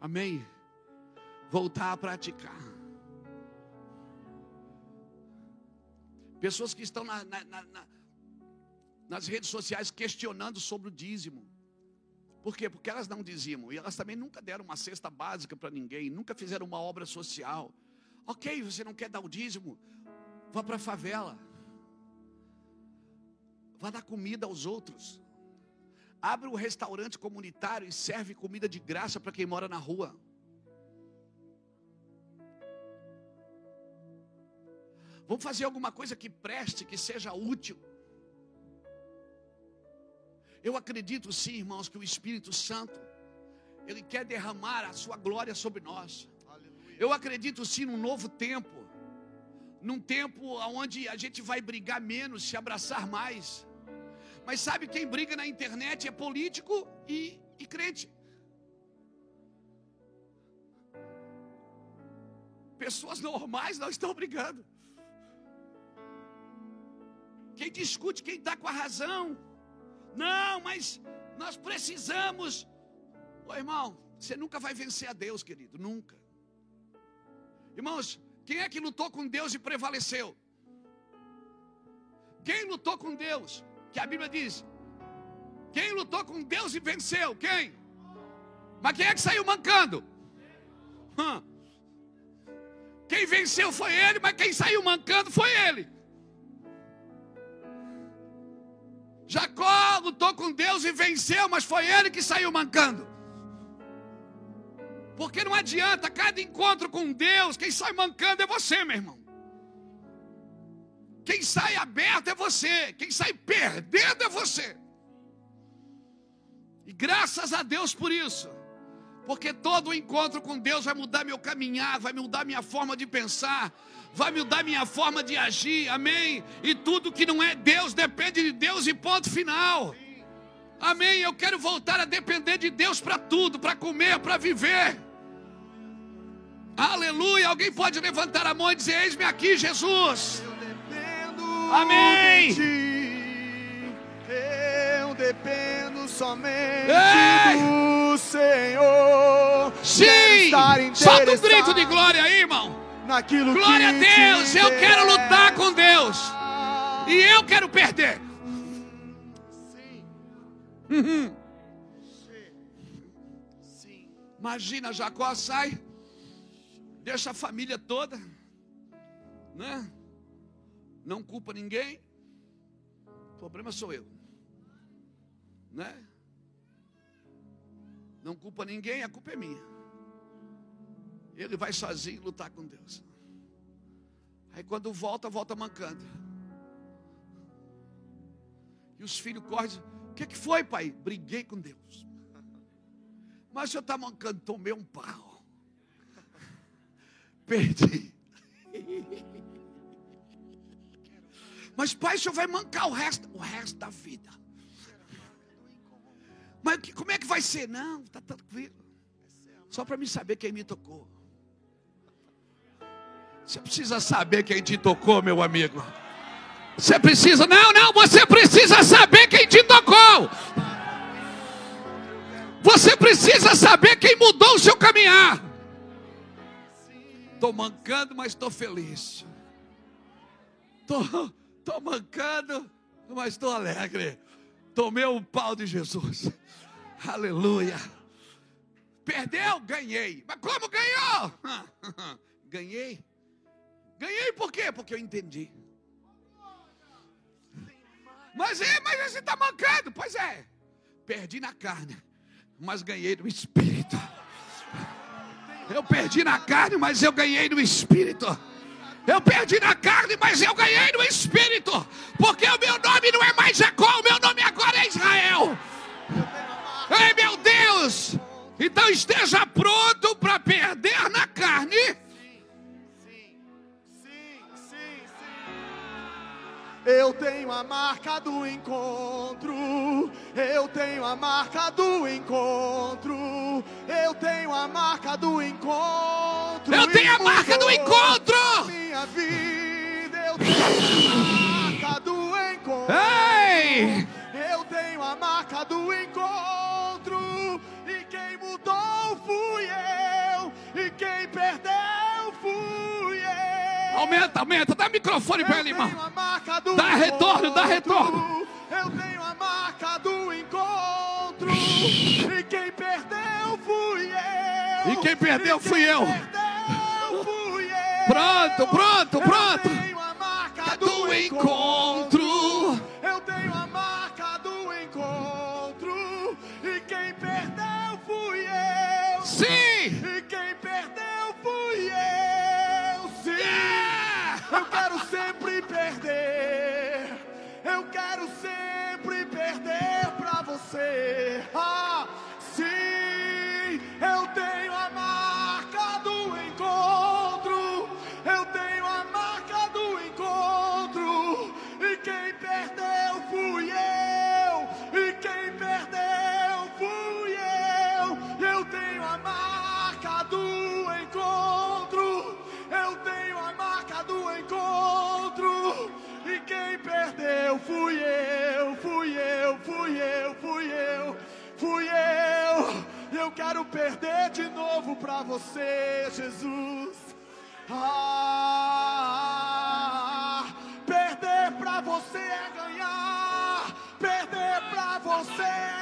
Amém? Voltar a praticar. Pessoas que estão na, na, na, nas redes sociais questionando sobre o dízimo. Por quê? Porque elas não dizimam. E elas também nunca deram uma cesta básica para ninguém. Nunca fizeram uma obra social. Ok, você não quer dar o dízimo? Vá para a favela. Vá dar comida aos outros. Abre um restaurante comunitário e serve comida de graça para quem mora na rua. Vamos fazer alguma coisa que preste, que seja útil. Eu acredito sim, irmãos, que o Espírito Santo, Ele quer derramar a sua glória sobre nós. Eu acredito sim num novo tempo, num tempo onde a gente vai brigar menos, se abraçar mais. Mas sabe quem briga na internet é político e, e crente. Pessoas normais não estão brigando. Quem discute, quem está com a razão. Não, mas nós precisamos. Ô irmão, você nunca vai vencer a Deus, querido, nunca. Irmãos, quem é que lutou com Deus e prevaleceu? Quem lutou com Deus? que a Bíblia diz: quem lutou com Deus e venceu? Quem? Mas quem é que saiu mancando? Quem venceu foi ele, mas quem saiu mancando foi ele. Jacó lutou com Deus e venceu, mas foi ele que saiu mancando. Porque não adianta, cada encontro com Deus, quem sai mancando é você, meu irmão. Quem sai aberto é você, quem sai perdendo é você. E graças a Deus por isso, porque todo encontro com Deus vai mudar meu caminhar, vai mudar minha forma de pensar, vai mudar minha forma de agir, amém? E tudo que não é Deus depende de Deus e ponto final. Amém. Eu quero voltar a depender de Deus para tudo, para comer, para viver. Aleluia. Alguém pode levantar a mão e dizer: Eis-me aqui, Jesus. Amém. Eu dependo somente Ei. do Senhor. Sim. Solta um grito de glória aí, irmão. Naquilo glória a Deus. Eu quero lutar com Deus. E eu quero perder. Sim. Uhum. Sim. Imagina, Jacó sai, deixa a família toda, né? não culpa ninguém, o problema sou eu. Né? Não culpa ninguém, a culpa é minha. Ele vai sozinho lutar com Deus. Aí quando volta, volta mancando. E os filhos correm. O que, que foi, pai? Briguei com Deus. Mas o senhor está mancando, tomei um pau. Perdi. Mas pai, o senhor vai mancar o resto, o resto da vida. Mas como é que vai ser? Não, está tranquilo. Só para me saber quem me tocou. Você precisa saber quem te tocou, meu amigo. Você precisa, não, não, você precisa saber quem te tocou. Você precisa saber quem mudou o seu caminhar. Estou mancando, mas estou feliz. Estou mancando, mas estou alegre. Tomei o pau de Jesus. Aleluia. Perdeu? Ganhei. Mas como ganhou? Ganhei. Ganhei por quê? Porque eu entendi. Mas é, mas você está mancando. Pois é. Perdi na carne, mas ganhei no espírito. Eu perdi na carne, mas eu ganhei no espírito. Eu perdi na carne, mas eu ganhei no espírito. Porque o meu nome não é mais Jacó, o meu nome agora Israel. Ei, meu Deus! Então esteja pronto para perder na carne. Eu tenho a marca do encontro. Eu tenho a marca do encontro. Eu tenho a marca do encontro. Eu tenho a marca do encontro. Minha vida, eu tenho a marca do encontro. Ei! Eu tenho a marca do encontro. E quem mudou fui eu. Aumenta, aumenta. Dá microfone para ele, irmão. Dá retorno, dá encontro. retorno. Eu tenho a marca do encontro. E quem perdeu fui eu. E quem perdeu fui eu. Perdeu fui eu. Pronto, pronto, pronto. Eu tenho a marca do, Do encontro. Eu tenho a marca do encontro. E quem perdeu fui eu. Sim! Perder. Eu quero sempre perder pra você. Ah, perdeu fui eu, fui eu, fui eu, fui eu, fui eu. E eu quero perder de novo pra você, Jesus. Ah, perder pra você é ganhar. Perder pra você é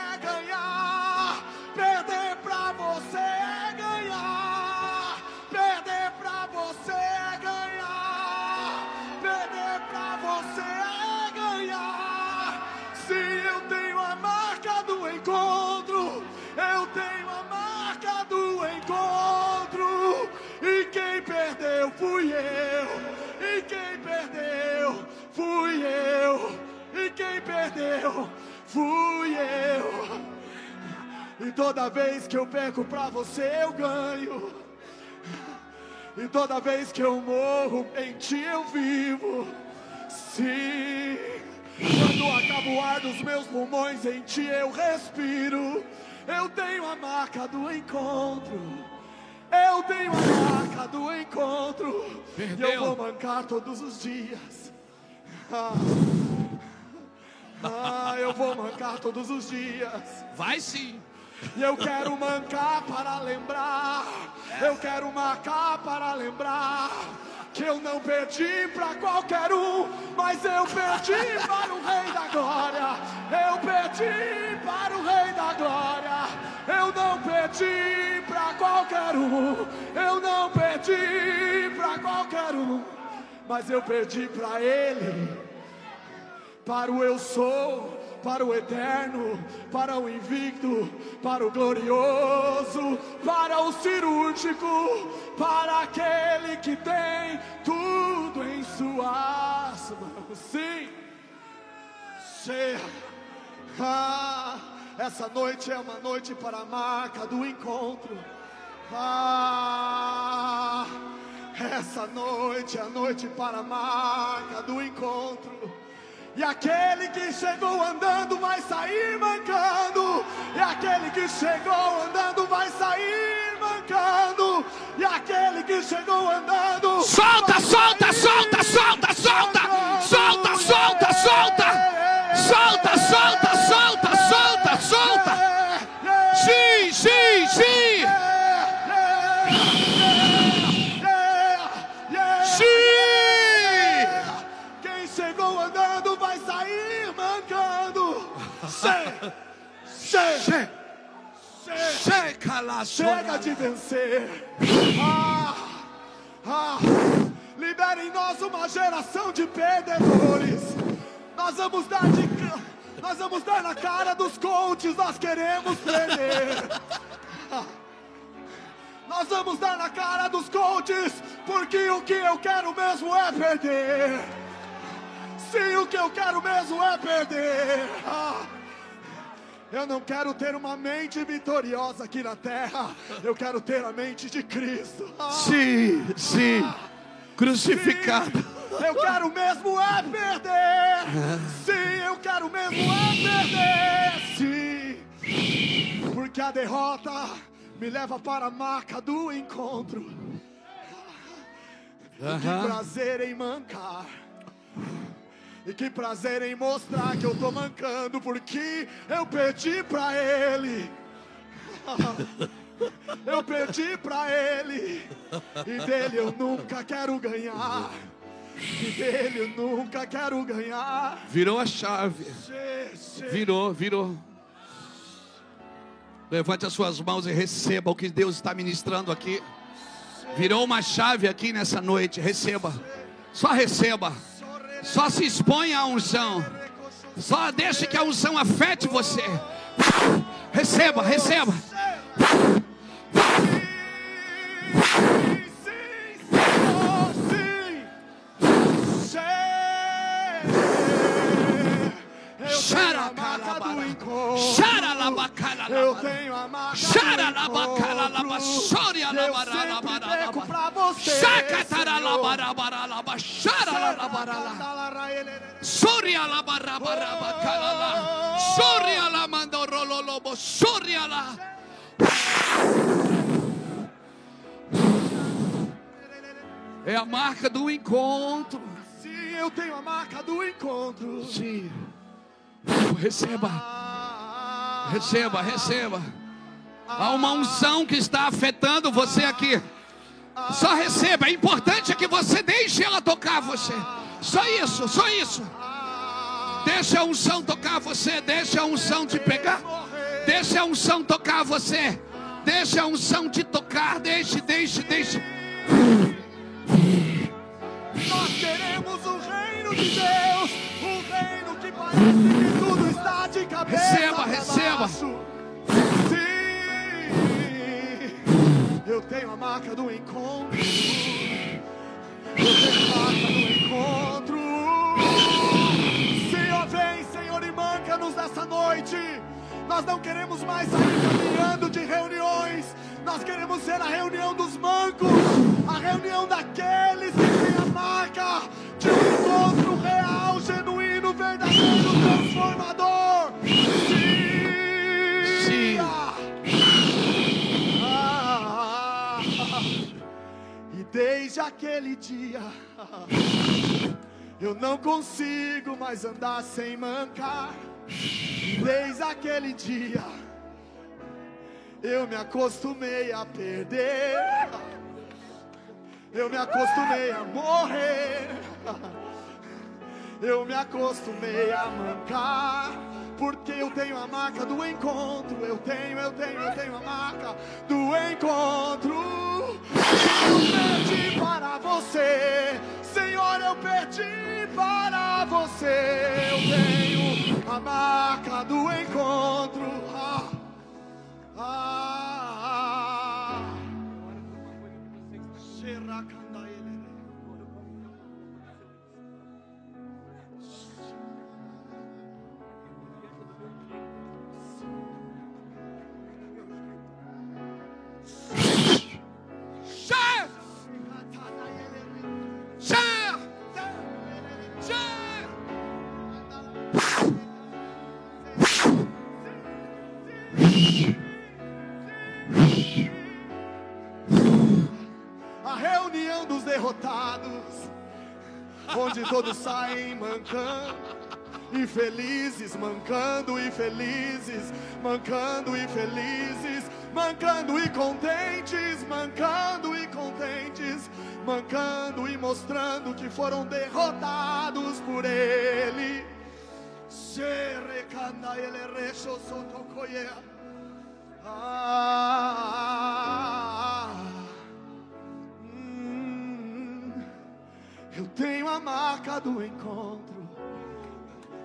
eu. E quem perdeu fui eu. E quem perdeu fui eu. E toda vez que eu perco pra você, eu ganho. E toda vez que eu morro, em ti eu vivo. Sim. Quando acaba o ar dos meus pulmões, em ti eu respiro. Eu tenho a marca do encontro. Eu tenho a marca do encontro. E eu Perdeu. vou mancar todos os dias. Ah. Ah, eu vou mancar todos os dias. Vai sim. E eu quero mancar para lembrar. Eu quero marcar para lembrar. Que eu não perdi para qualquer um, mas eu perdi para o Rei da Glória. Eu perdi para o Rei da Glória. Eu não perdi para qualquer um. Eu não perdi para qualquer um, mas eu perdi para Ele para o eu sou, para o eterno, para o invicto, para o glorioso, para o cirúrgico, para aquele que tem tudo em suas mãos. Sim, cheia. Ah, essa noite é uma noite para a marca do encontro. Ah, essa noite é a noite para a marca do encontro. E aquele que chegou andando vai sair mancando. E aquele que chegou andando vai sair mancando. E aquele que chegou andando. Solta, solta, solta, solta, solta! Solta, che, che, Chega lá, chega de vencer. Ah, ah, libera em nós uma geração de perdedores. Nós vamos dar de, nós vamos dar na cara dos coaches. Nós queremos perder. Nós vamos dar na cara dos coaches, porque o que eu quero mesmo é perder. Sim, o que eu quero mesmo é perder. Ah, Eu não quero ter uma mente vitoriosa aqui na terra. Eu quero ter a mente de Cristo. Ah, Sim, sim. Crucificado. Eu quero mesmo é perder. Sim, eu quero mesmo é perder. Sim. Porque a derrota me leva para a marca do encontro. Que prazer em mancar. E que prazer em mostrar que eu tô mancando porque eu perdi pra ele. Eu perdi pra ele. E dele eu nunca quero ganhar. E dele eu nunca quero ganhar. Virou a chave. Virou, virou. Levante as suas mãos e receba o que Deus está ministrando aqui. Virou uma chave aqui nessa noite. Receba. Só receba. Só se exponha à unção. Só deixe que a unção afete você. Receba, receba. Eu tenho a marca do encontro. Eu tenho a marca do encontro. Xara Eu sempre peco pra você, Soria la barra barra bacalala. Soria la mandorololobo. Soria la. É a marca do encontro. Sim, eu tenho a marca do encontro. Sim. Receba, receba, receba. Há uma unção que está afetando você aqui. Só receba. É importante que você deixe ela tocar você. Só isso, só isso. Deixa a unção tocar você. Deixa a unção te pegar. Deixa a unção tocar você. Deixa a unção te tocar. Deixe, deixe, deixe. Nós queremos o reino de Deus, o reino que parece Receba, receba. Sim, eu tenho a marca do encontro. Eu tenho a marca do encontro. Senhor, vem, Senhor, e manca-nos nessa noite. Nós não queremos mais sair caminhando de reuniões. Nós queremos ser a reunião dos mancos, a reunião daqueles que têm a marca de um encontro real, genuíno, verdadeiro, transformador. Sim. Ah, e desde aquele dia eu não consigo mais andar sem mancar. Desde aquele dia eu me acostumei a perder. Eu me acostumei a morrer. Eu me acostumei a mancar. Porque eu tenho a marca do encontro. Eu tenho, eu tenho, eu tenho a marca do encontro. Eu perdi para você. Senhor, eu perdi para você. Eu tenho a marca do encontro. Ah, todos saem mancando. E felizes, mancando e felizes, mancando e felizes, mancando e contentes, mancando e contentes, mancando e mostrando que foram derrotados por Ele. Ah, eu tenho a marca do encontro.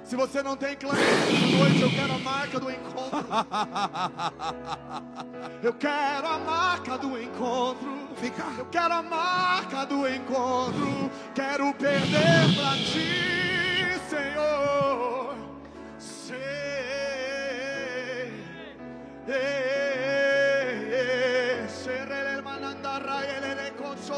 Se você não tem clã essa noite, eu quero a marca do encontro. Eu quero a marca do encontro. Fica. Eu quero a marca do encontro. Quero perder pra ti, Senhor. Sei. Eh,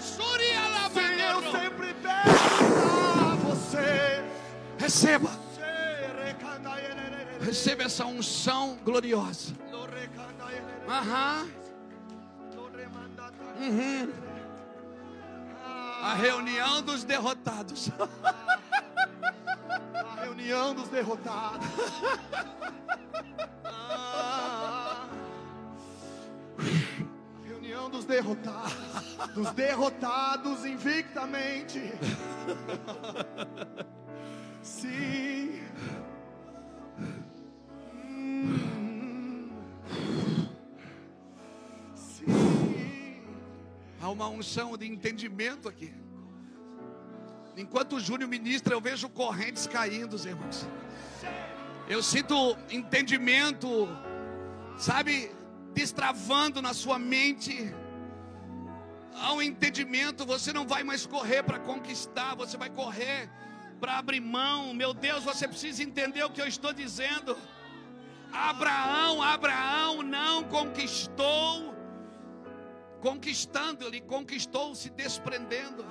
Suri Eu sempre peço a você. Receba. Receba essa unção gloriosa. Aham. Uhum. A reunião dos derrotados. A reunião dos derrotados. Ah. Reunião dos derrotados. Dos derrotados invictamente. Sim. Hum. Sim. Há uma unção de entendimento aqui. Enquanto o Júnior ministra, eu vejo correntes caindo, irmãos. Eu sinto entendimento, sabe, destravando na sua mente. Um entendimento, você não vai mais correr para conquistar, você vai correr para abrir mão. Meu Deus, você precisa entender o que eu estou dizendo. Abraão, Abraão não conquistou conquistando, ele conquistou se desprendendo.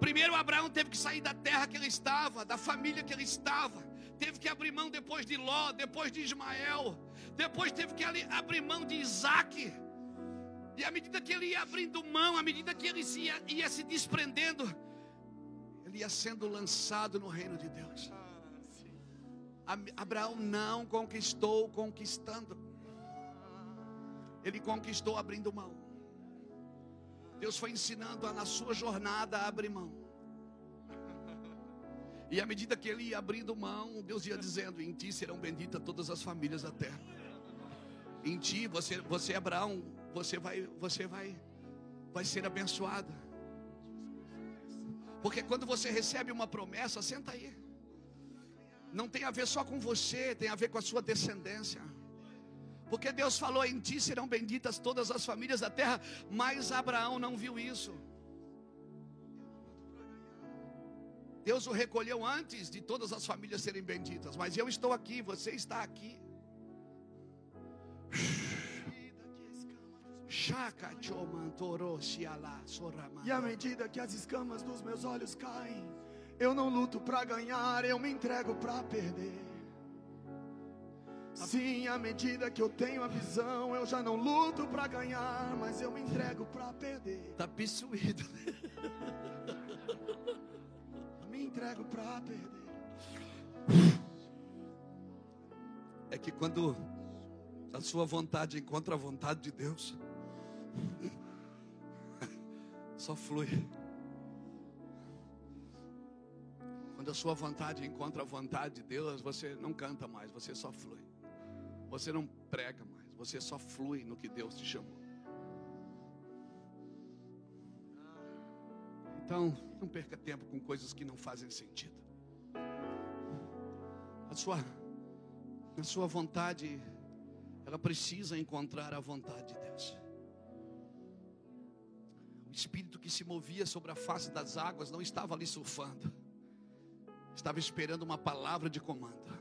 Primeiro Abraão teve que sair da terra que ele estava, da família que ele estava. Teve que abrir mão depois de Ló, depois de Ismael. Depois teve que abrir mão de Isaac. E à medida que ele ia abrindo mão, à medida que ele ia, ia se desprendendo, ele ia sendo lançado no reino de Deus. Abraão não conquistou conquistando. Ele conquistou abrindo mão. Deus foi ensinando a, na sua jornada a abrir mão. E à medida que ele ia abrindo mão, Deus ia dizendo: Em ti serão benditas todas as famílias da terra. Em ti, você, você Abraão, você vai, você vai, vai ser abençoado. Porque quando você recebe uma promessa, senta aí. Não tem a ver só com você, tem a ver com a sua descendência. Porque Deus falou: em ti serão benditas todas as famílias da terra, mas Abraão não viu isso. Deus o recolheu antes de todas as famílias serem benditas, mas eu estou aqui, você está aqui. E à medida que as escamas dos meus olhos caem, eu não luto pra ganhar, eu me entrego pra perder. Sim, à medida que eu tenho a visão, eu já não luto pra ganhar, mas eu me entrego pra perder. Tá possuído. Me entrego pra perder. É que quando a sua vontade encontra a vontade de Deus, só flui. Quando a sua vontade encontra a vontade de Deus, você não canta mais, você só flui. Você não prega mais, você só flui no que Deus te chamou. Então, não perca tempo com coisas que não fazem sentido. A sua, a sua vontade, ela precisa encontrar a vontade de Deus. O espírito que se movia sobre a face das águas não estava ali surfando, estava esperando uma palavra de comando.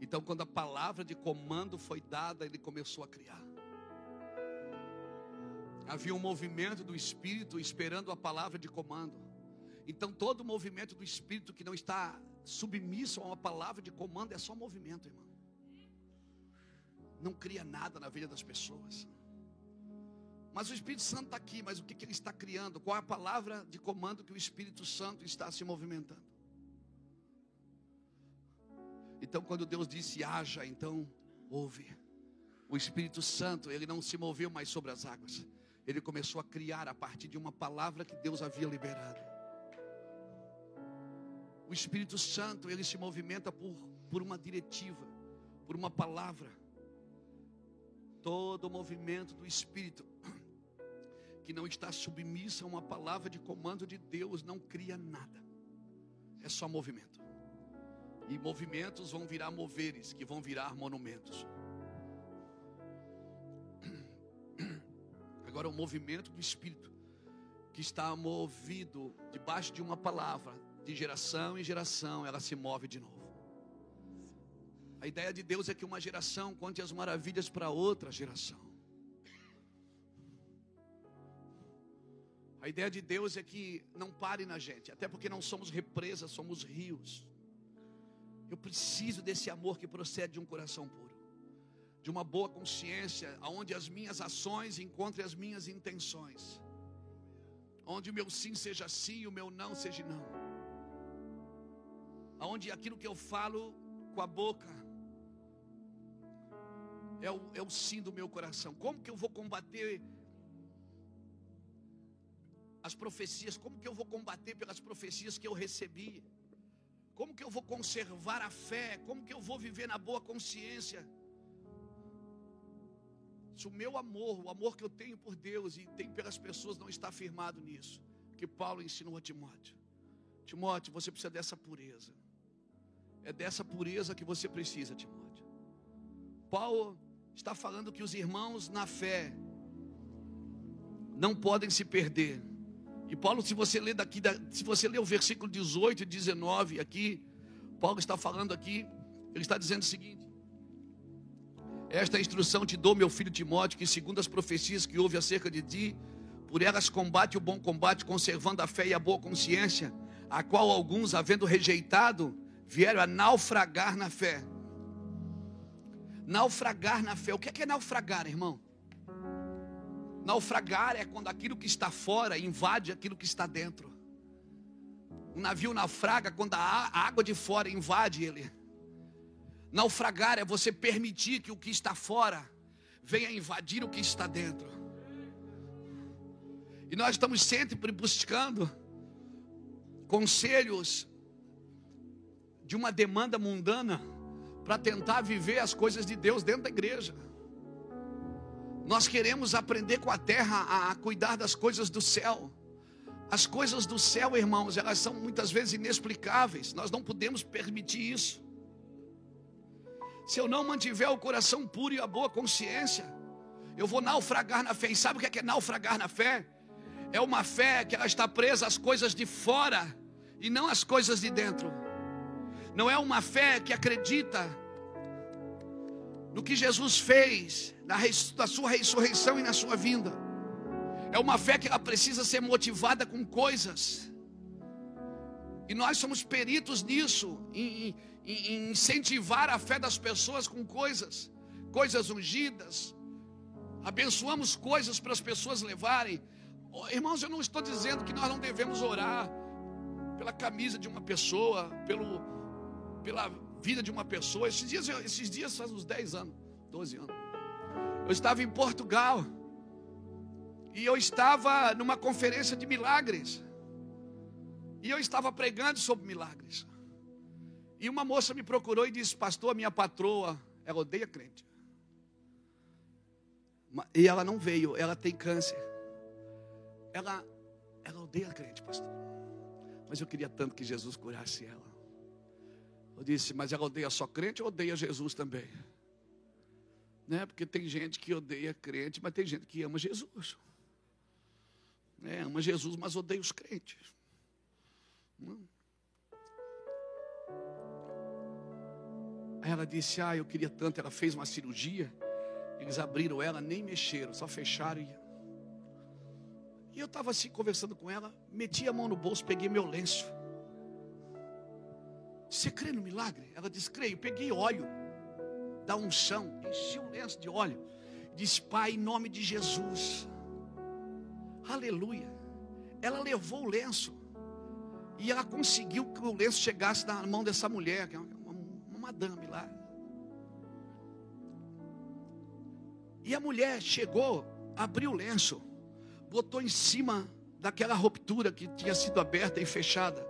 Então, quando a palavra de comando foi dada, ele começou a criar. Havia um movimento do espírito esperando a palavra de comando. Então, todo movimento do espírito que não está submisso a uma palavra de comando é só movimento, irmão. Não cria nada na vida das pessoas. Mas o Espírito Santo está aqui, mas o que, que ele está criando? Qual é a palavra de comando que o Espírito Santo está se movimentando? Então, quando Deus disse haja, então ouve. O Espírito Santo, ele não se moveu mais sobre as águas. Ele começou a criar a partir de uma palavra que Deus havia liberado. O Espírito Santo, ele se movimenta por, por uma diretiva, por uma palavra. Todo movimento do espírito que não está submissa a uma palavra de comando de Deus não cria nada. É só movimento. E movimentos vão virar moveres, que vão virar monumentos. Agora, o movimento do Espírito, que está movido debaixo de uma palavra, de geração em geração, ela se move de novo. A ideia de Deus é que uma geração conte as maravilhas para outra geração. A ideia de Deus é que não pare na gente, até porque não somos represas, somos rios. Eu preciso desse amor que procede de um coração puro, de uma boa consciência, onde as minhas ações encontrem as minhas intenções, onde o meu sim seja sim e o meu não seja não, onde aquilo que eu falo com a boca é o, é o sim do meu coração. Como que eu vou combater as profecias, como que eu vou combater pelas profecias que eu recebi? Como que eu vou conservar a fé? Como que eu vou viver na boa consciência? Se o meu amor, o amor que eu tenho por Deus e tenho pelas pessoas não está firmado nisso, que Paulo ensinou a Timóteo. Timóteo, você precisa dessa pureza. É dessa pureza que você precisa, Timóteo. Paulo está falando que os irmãos na fé não podem se perder e Paulo, se você ler daqui, se você ler o versículo 18 e 19 aqui, Paulo está falando aqui, ele está dizendo o seguinte: Esta instrução te dou, meu filho Timóteo, que segundo as profecias que houve acerca de ti, por elas combate o bom combate, conservando a fé e a boa consciência, a qual alguns, havendo rejeitado, vieram a naufragar na fé. Naufragar na fé. O que é, que é naufragar, irmão? Naufragar é quando aquilo que está fora invade aquilo que está dentro. Um navio naufraga quando a água de fora invade ele. Naufragar é você permitir que o que está fora venha invadir o que está dentro. E nós estamos sempre buscando conselhos de uma demanda mundana para tentar viver as coisas de Deus dentro da igreja. Nós queremos aprender com a terra a cuidar das coisas do céu. As coisas do céu, irmãos, elas são muitas vezes inexplicáveis. Nós não podemos permitir isso. Se eu não mantiver o coração puro e a boa consciência, eu vou naufragar na fé. E sabe o que é, é naufragar na fé? É uma fé que ela está presa às coisas de fora e não às coisas de dentro. Não é uma fé que acredita no que Jesus fez, na, sua ressurreição e na sua vinda. É uma fé que ela precisa ser motivada com coisas. E nós somos peritos nisso, em, em, em incentivar a fé das pessoas com coisas, coisas ungidas. Abençoamos coisas para as pessoas levarem. Oh, irmãos, eu não estou dizendo que nós não devemos orar pela camisa de uma pessoa, pelo, pela vida de uma pessoa. Esses dias, esses dias faz uns 10 anos, 12 anos. Eu estava em Portugal. E eu estava numa conferência de milagres. E eu estava pregando sobre milagres. E uma moça me procurou e disse: Pastor, minha patroa, ela odeia crente. E ela não veio, ela tem câncer. Ela, ela odeia crente, pastor. Mas eu queria tanto que Jesus curasse ela. Eu disse, mas ela odeia só crente ou odeia Jesus também? Né? Porque tem gente que odeia crente, mas tem gente que ama Jesus. É, ama Jesus, mas odeia os crentes. Não. Aí ela disse: Ah, eu queria tanto. Ela fez uma cirurgia. Eles abriram ela, nem mexeram, só fecharam. E, e eu estava assim conversando com ela. Meti a mão no bolso, peguei meu lenço. Você crê no milagre? Ela disse: Creio. Peguei óleo da unção, enchi o lenço de óleo. Disse: Pai, em nome de Jesus. Aleluia. Ela levou o lenço. E ela conseguiu que o lenço chegasse na mão dessa mulher, que é uma, uma madame lá. E a mulher chegou, abriu o lenço, botou em cima daquela ruptura que tinha sido aberta e fechada.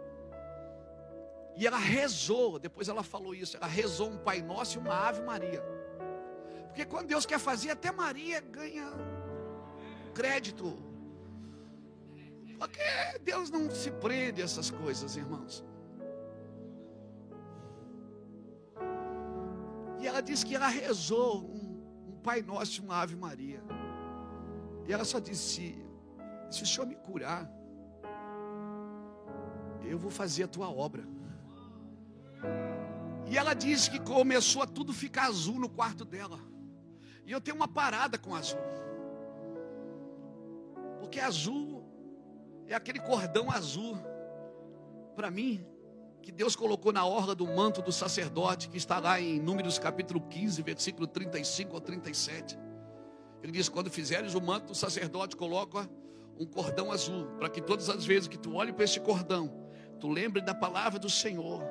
E ela rezou, depois ela falou isso, ela rezou um Pai Nosso e uma Ave Maria. Porque quando Deus quer fazer, até Maria ganha crédito. Porque Deus não se prende a essas coisas, irmãos. E ela disse que ela rezou um, um Pai Nosso e uma Ave Maria. E ela só disse: Se o Senhor me curar, eu vou fazer a tua obra. E ela disse que começou a tudo ficar azul no quarto dela. E eu tenho uma parada com azul. Porque azul é aquele cordão azul. Para mim, que Deus colocou na orla do manto do sacerdote, que está lá em Números capítulo 15, versículo 35 ao 37. Ele diz: Quando fizeres o manto do sacerdote, coloca um cordão azul, para que todas as vezes que tu olhe para esse cordão, tu lembre da palavra do Senhor.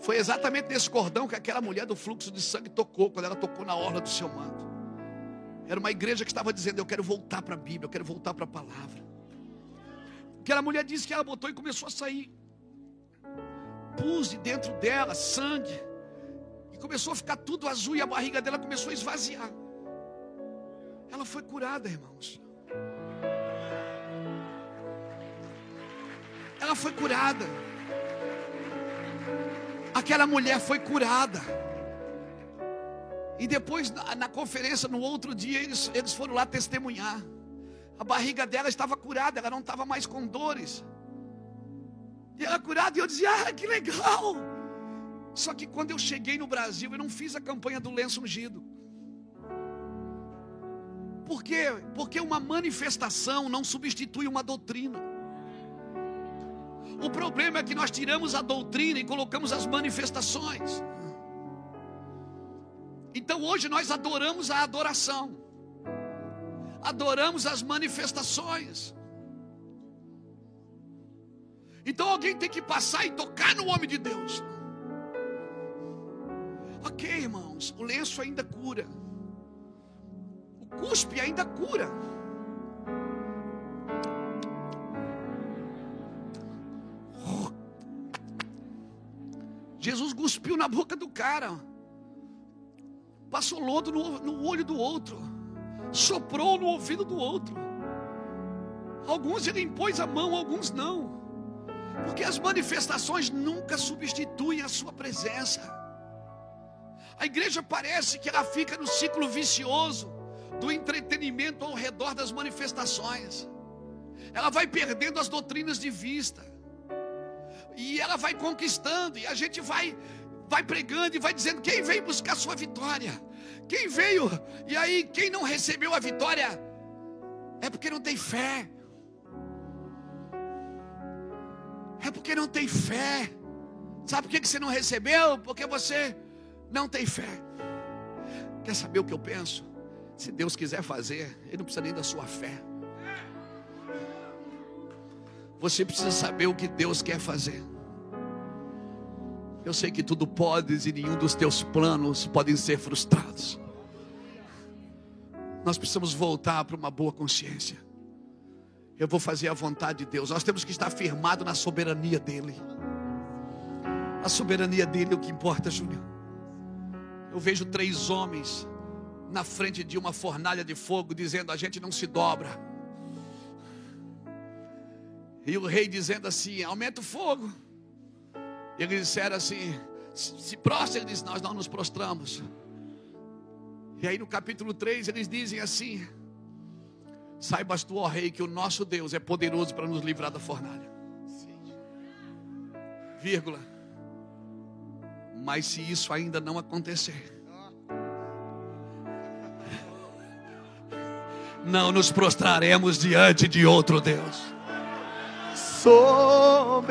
Foi exatamente nesse cordão que aquela mulher do fluxo de sangue tocou, quando ela tocou na orla do seu manto. Era uma igreja que estava dizendo: Eu quero voltar para a Bíblia, eu quero voltar para a palavra. Aquela mulher disse que ela botou e começou a sair pus de dentro dela sangue, e começou a ficar tudo azul, e a barriga dela começou a esvaziar. Ela foi curada, irmãos. Ela foi curada. Aquela mulher foi curada. E depois, na, na, conferência, no outro dia, eles, eles foram lá testemunhar. A barriga dela estava curada, ela não estava mais com dores. E ela curada, e eu dizia, ah, que legal. Só que quando eu cheguei no Brasil, eu não fiz a campanha do lenço ungido. Por quê? Porque uma manifestação não substitui uma doutrina. O problema é que nós tiramos a doutrina e colocamos as manifestações. Então hoje nós adoramos a adoração, adoramos as manifestações. Então alguém tem que passar e tocar no homem de Deus. Ok, irmãos, o lenço ainda cura, o cuspe ainda cura. Jesus cuspiu na boca do cara, passou lodo no, no olho do outro, soprou no ouvido do outro. Alguns ele impôs a mão, alguns não. Porque as manifestações nunca substituem a sua presença. A igreja parece que ela fica no ciclo vicioso do entretenimento ao redor das manifestações. Ela vai perdendo as doutrinas de vista. E ela vai conquistando e a gente vai vai pregando e vai dizendo quem veio buscar sua vitória. Quem veio e aí quem não recebeu a vitória é porque não tem fé. É porque não tem fé. Sabe por que você não recebeu? Porque você não tem fé. Quer saber o que eu penso? Se Deus quiser fazer, Ele não precisa nem da sua fé. Você precisa saber o que Deus quer fazer. Eu sei que tudo podes e nenhum dos teus planos podem ser frustrados. Nós precisamos voltar para uma boa consciência. Eu vou fazer a vontade de Deus. Nós temos que estar firmado na soberania dele. A soberania dele é o que importa, Júnior. Eu vejo três homens na frente de uma fornalha de fogo dizendo: a gente não se dobra. E o rei dizendo assim: aumenta o fogo. Eles disseram assim: se prostra. Ele disse: nós não nos prostramos. E aí no capítulo 3 eles dizem assim: Saibas tu, ó rei, que o nosso Deus é poderoso para nos livrar da fornalha. Vírgula. Mas se isso ainda não acontecer, não nos prostraremos diante de outro Deus. Soberano,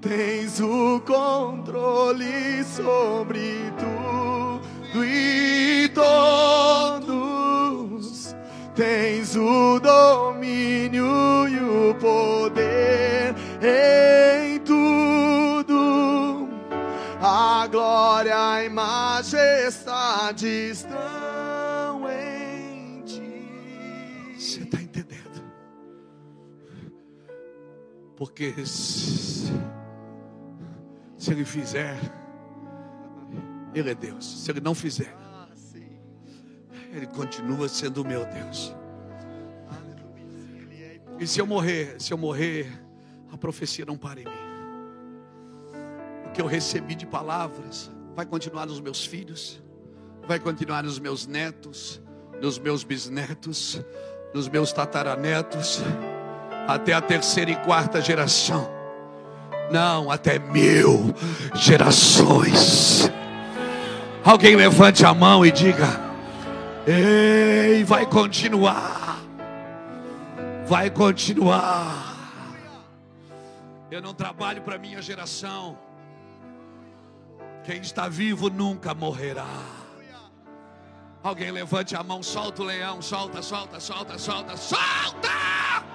tens o controle sobre tudo e todos. Tens o domínio e o poder em tudo. A glória e majestade estão Porque se, se Ele fizer, Ele é Deus. Se Ele não fizer, Ele continua sendo o meu Deus. E se eu morrer, se eu morrer, a profecia não para em mim. O que eu recebi de palavras vai continuar nos meus filhos, vai continuar nos meus netos, nos meus bisnetos, nos meus tataranetos, até a terceira e quarta geração. Não, até mil gerações. Alguém levante a mão e diga: Ei, vai continuar. Vai continuar. Eu não trabalho para minha geração. Quem está vivo nunca morrerá. Alguém levante a mão, solta o leão, solta, solta, solta, solta, solta!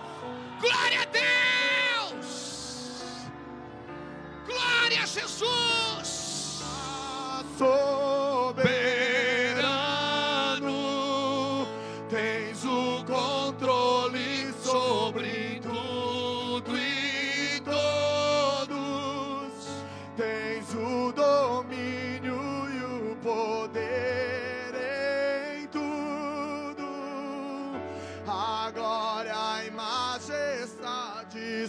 Glória a Deus! Glória a Jesus! soberano,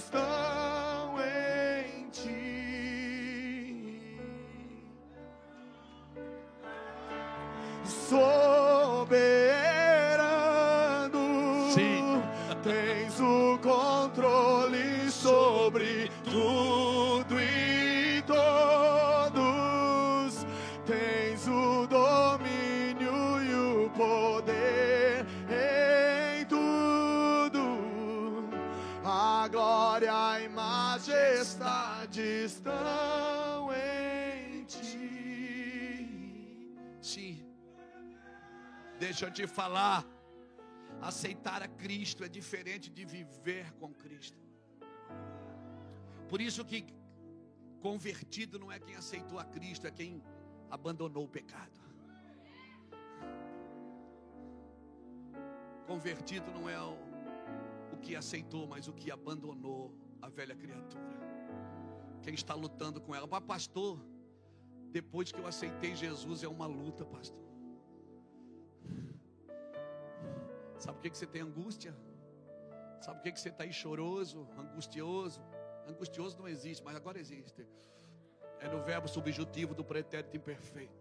estão em ti soberano. Sim. Tens o controle sobre tudo glória e majestade estão em ti. Sim. Deixa eu te falar. Aceitar a Cristo é diferente de viver com Cristo. Por isso que convertido não é quem aceitou a Cristo, é quem abandonou o pecado. Convertido não é o, que aceitou, mas o que abandonou a velha criatura. Quem está lutando com ela. Mas, pastor, depois que eu aceitei Jesus é uma luta, pastor. Sabe por que, você tem angústia? Sabe por que você está aí choroso, angustioso? Angustioso não existe, mas agora existe. É no verbo subjuntivo do pretérito imperfeito.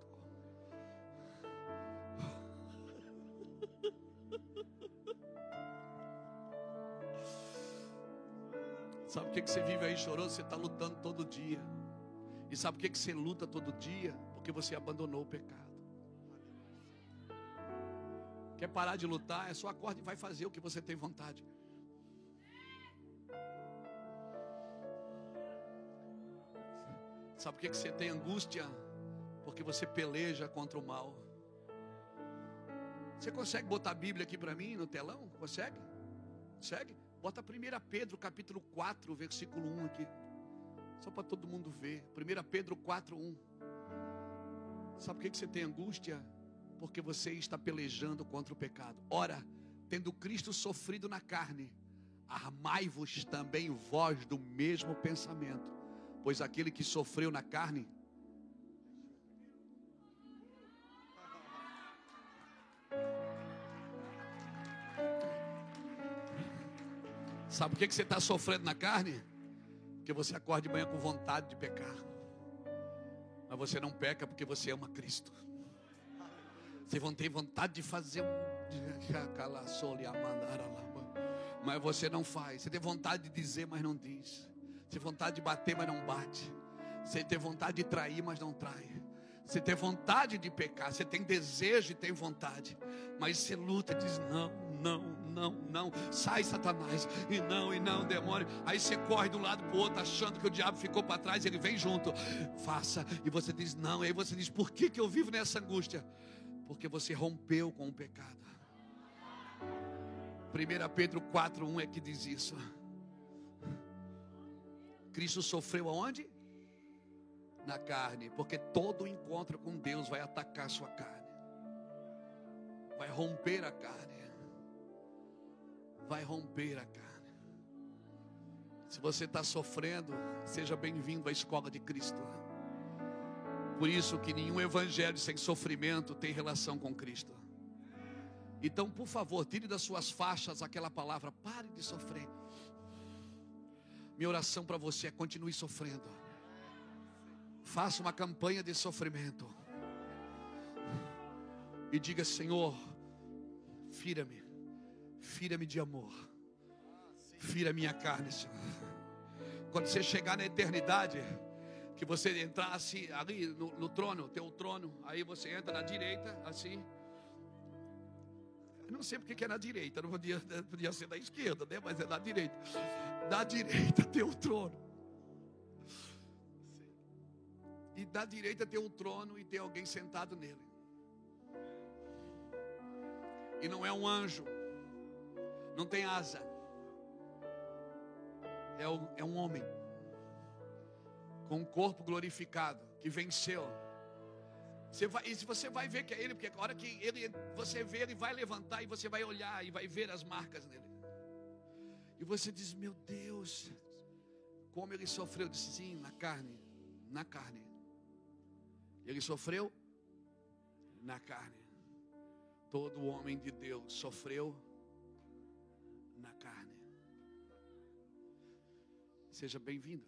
Sabe por que, que você vive aí choroso? Você está lutando todo dia. E sabe por que, que você luta todo dia? Porque você abandonou o pecado. Quer parar de lutar? É só acorde e vai fazer o que você tem vontade. Sabe por que, que você tem angústia? Porque você peleja contra o mal. Você consegue botar a Bíblia aqui para mim no telão? Consegue? Consegue? Bota 1 Pedro capítulo 4, versículo 1 aqui. Só para todo mundo ver. 1 Pedro 4, 1. Sabe por que, você tem angústia? Porque você está pelejando contra o pecado. Ora, tendo Cristo sofrido na carne, armai-vos também vós do mesmo pensamento. Pois aquele que sofreu na carne Sabe por que você está sofrendo na carne? Porque você acorda de manhã com vontade de pecar. Mas você não peca porque você ama Cristo. Você não tem vontade de fazer. Mas você não faz. Você tem vontade de dizer, mas não diz. Você tem vontade de bater, mas não bate. Você tem vontade de trair, mas não trai. Você tem vontade de pecar, você tem desejo e tem vontade, mas você luta e diz: não, não, não, não, sai Satanás, e não, e não, demônio. Aí você corre de um lado para o outro, achando que o diabo ficou para trás, ele vem junto, faça, e você diz: não, e aí você diz: por que, que eu vivo nessa angústia? Porque você rompeu com o pecado. 1 Pedro 4,1 é que diz isso. Cristo sofreu aonde? Na carne, porque todo encontro com Deus vai atacar a sua carne, vai romper a carne, vai romper a carne. Se você está sofrendo, seja bem-vindo à escola de Cristo. Por isso que nenhum evangelho sem sofrimento tem relação com Cristo. Então, por favor, tire das suas faixas aquela palavra, pare de sofrer. Minha oração para você é continue sofrendo. Faça uma campanha de sofrimento. E diga, Senhor, fira-me, fira-me de amor, fira minha carne, Senhor. Quando você chegar na eternidade, que você entrasse ali no, no trono, teu trono, aí você entra na direita, assim. Eu não sei porque que é na direita, não podia, podia ser da esquerda, né? Mas é na direita. Da direita tem o trono. E da direita tem o trono e tem alguém sentado nele. E não é um anjo, não tem asa, é, um, é um homem com um corpo glorificado que venceu. Você vai, e você vai ver que é ele, porque a hora que ele, você vê, ele vai levantar e você vai olhar e vai ver as marcas nele. E você diz: Meu Deus, como ele sofreu. Disse: Sim, na carne, na carne. Ele sofreu na carne. Todo homem de Deus sofreu na carne. Seja bem-vindo.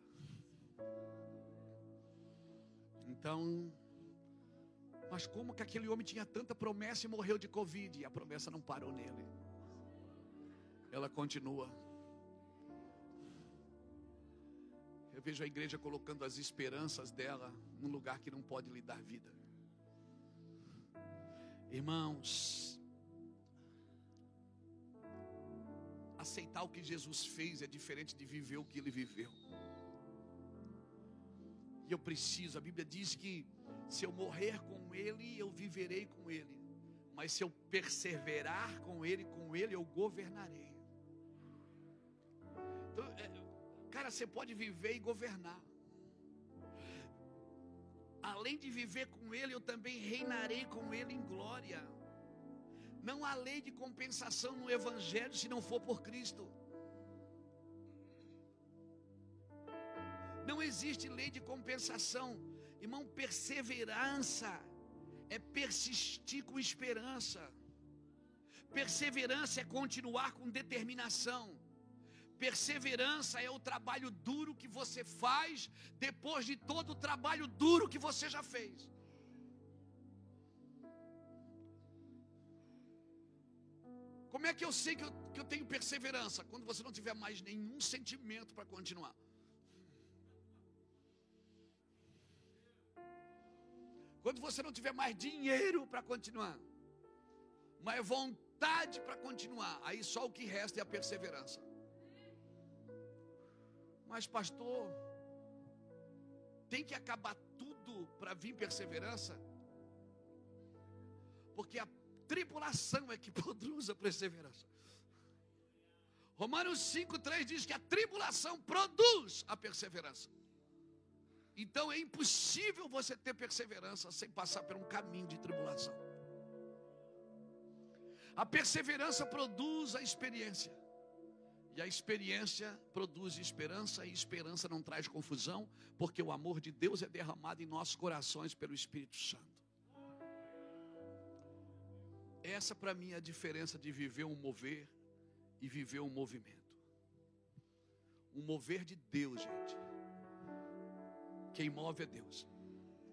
Então, mas como que aquele homem tinha tanta promessa e morreu de Covid? E a promessa não parou nele. Ela continua. Eu vejo a igreja colocando as esperanças dela num lugar que não pode lhe dar vida. Irmãos, aceitar o que Jesus fez é diferente de viver o que ele viveu. E eu preciso, a Bíblia diz que se eu morrer com ele, eu viverei com ele. Mas se eu perseverar com ele, com ele eu governarei. Então, é, cara, você pode viver e governar além de viver com Ele, eu também reinarei com Ele em glória. Não há lei de compensação no Evangelho se não for por Cristo. Não existe lei de compensação, irmão. Perseverança é persistir com esperança, perseverança é continuar com determinação. Perseverança é o trabalho duro que você faz depois de todo o trabalho duro que você já fez. Como é que eu sei que eu, que eu tenho perseverança? Quando você não tiver mais nenhum sentimento para continuar. Quando você não tiver mais dinheiro para continuar, mas vontade para continuar, aí só o que resta é a perseverança. Mas, pastor, tem que acabar tudo para vir perseverança? Porque a tribulação é que produz a perseverança. Romanos 5,3 diz que a tribulação produz a perseverança. Então é impossível você ter perseverança sem passar por um caminho de tribulação. A perseverança produz a experiência. E a experiência produz esperança, e esperança não traz confusão, porque o amor de Deus é derramado em nossos corações pelo Espírito Santo. Essa para mim é a diferença de viver um mover e viver um movimento. Um mover de Deus, gente. Quem move é Deus.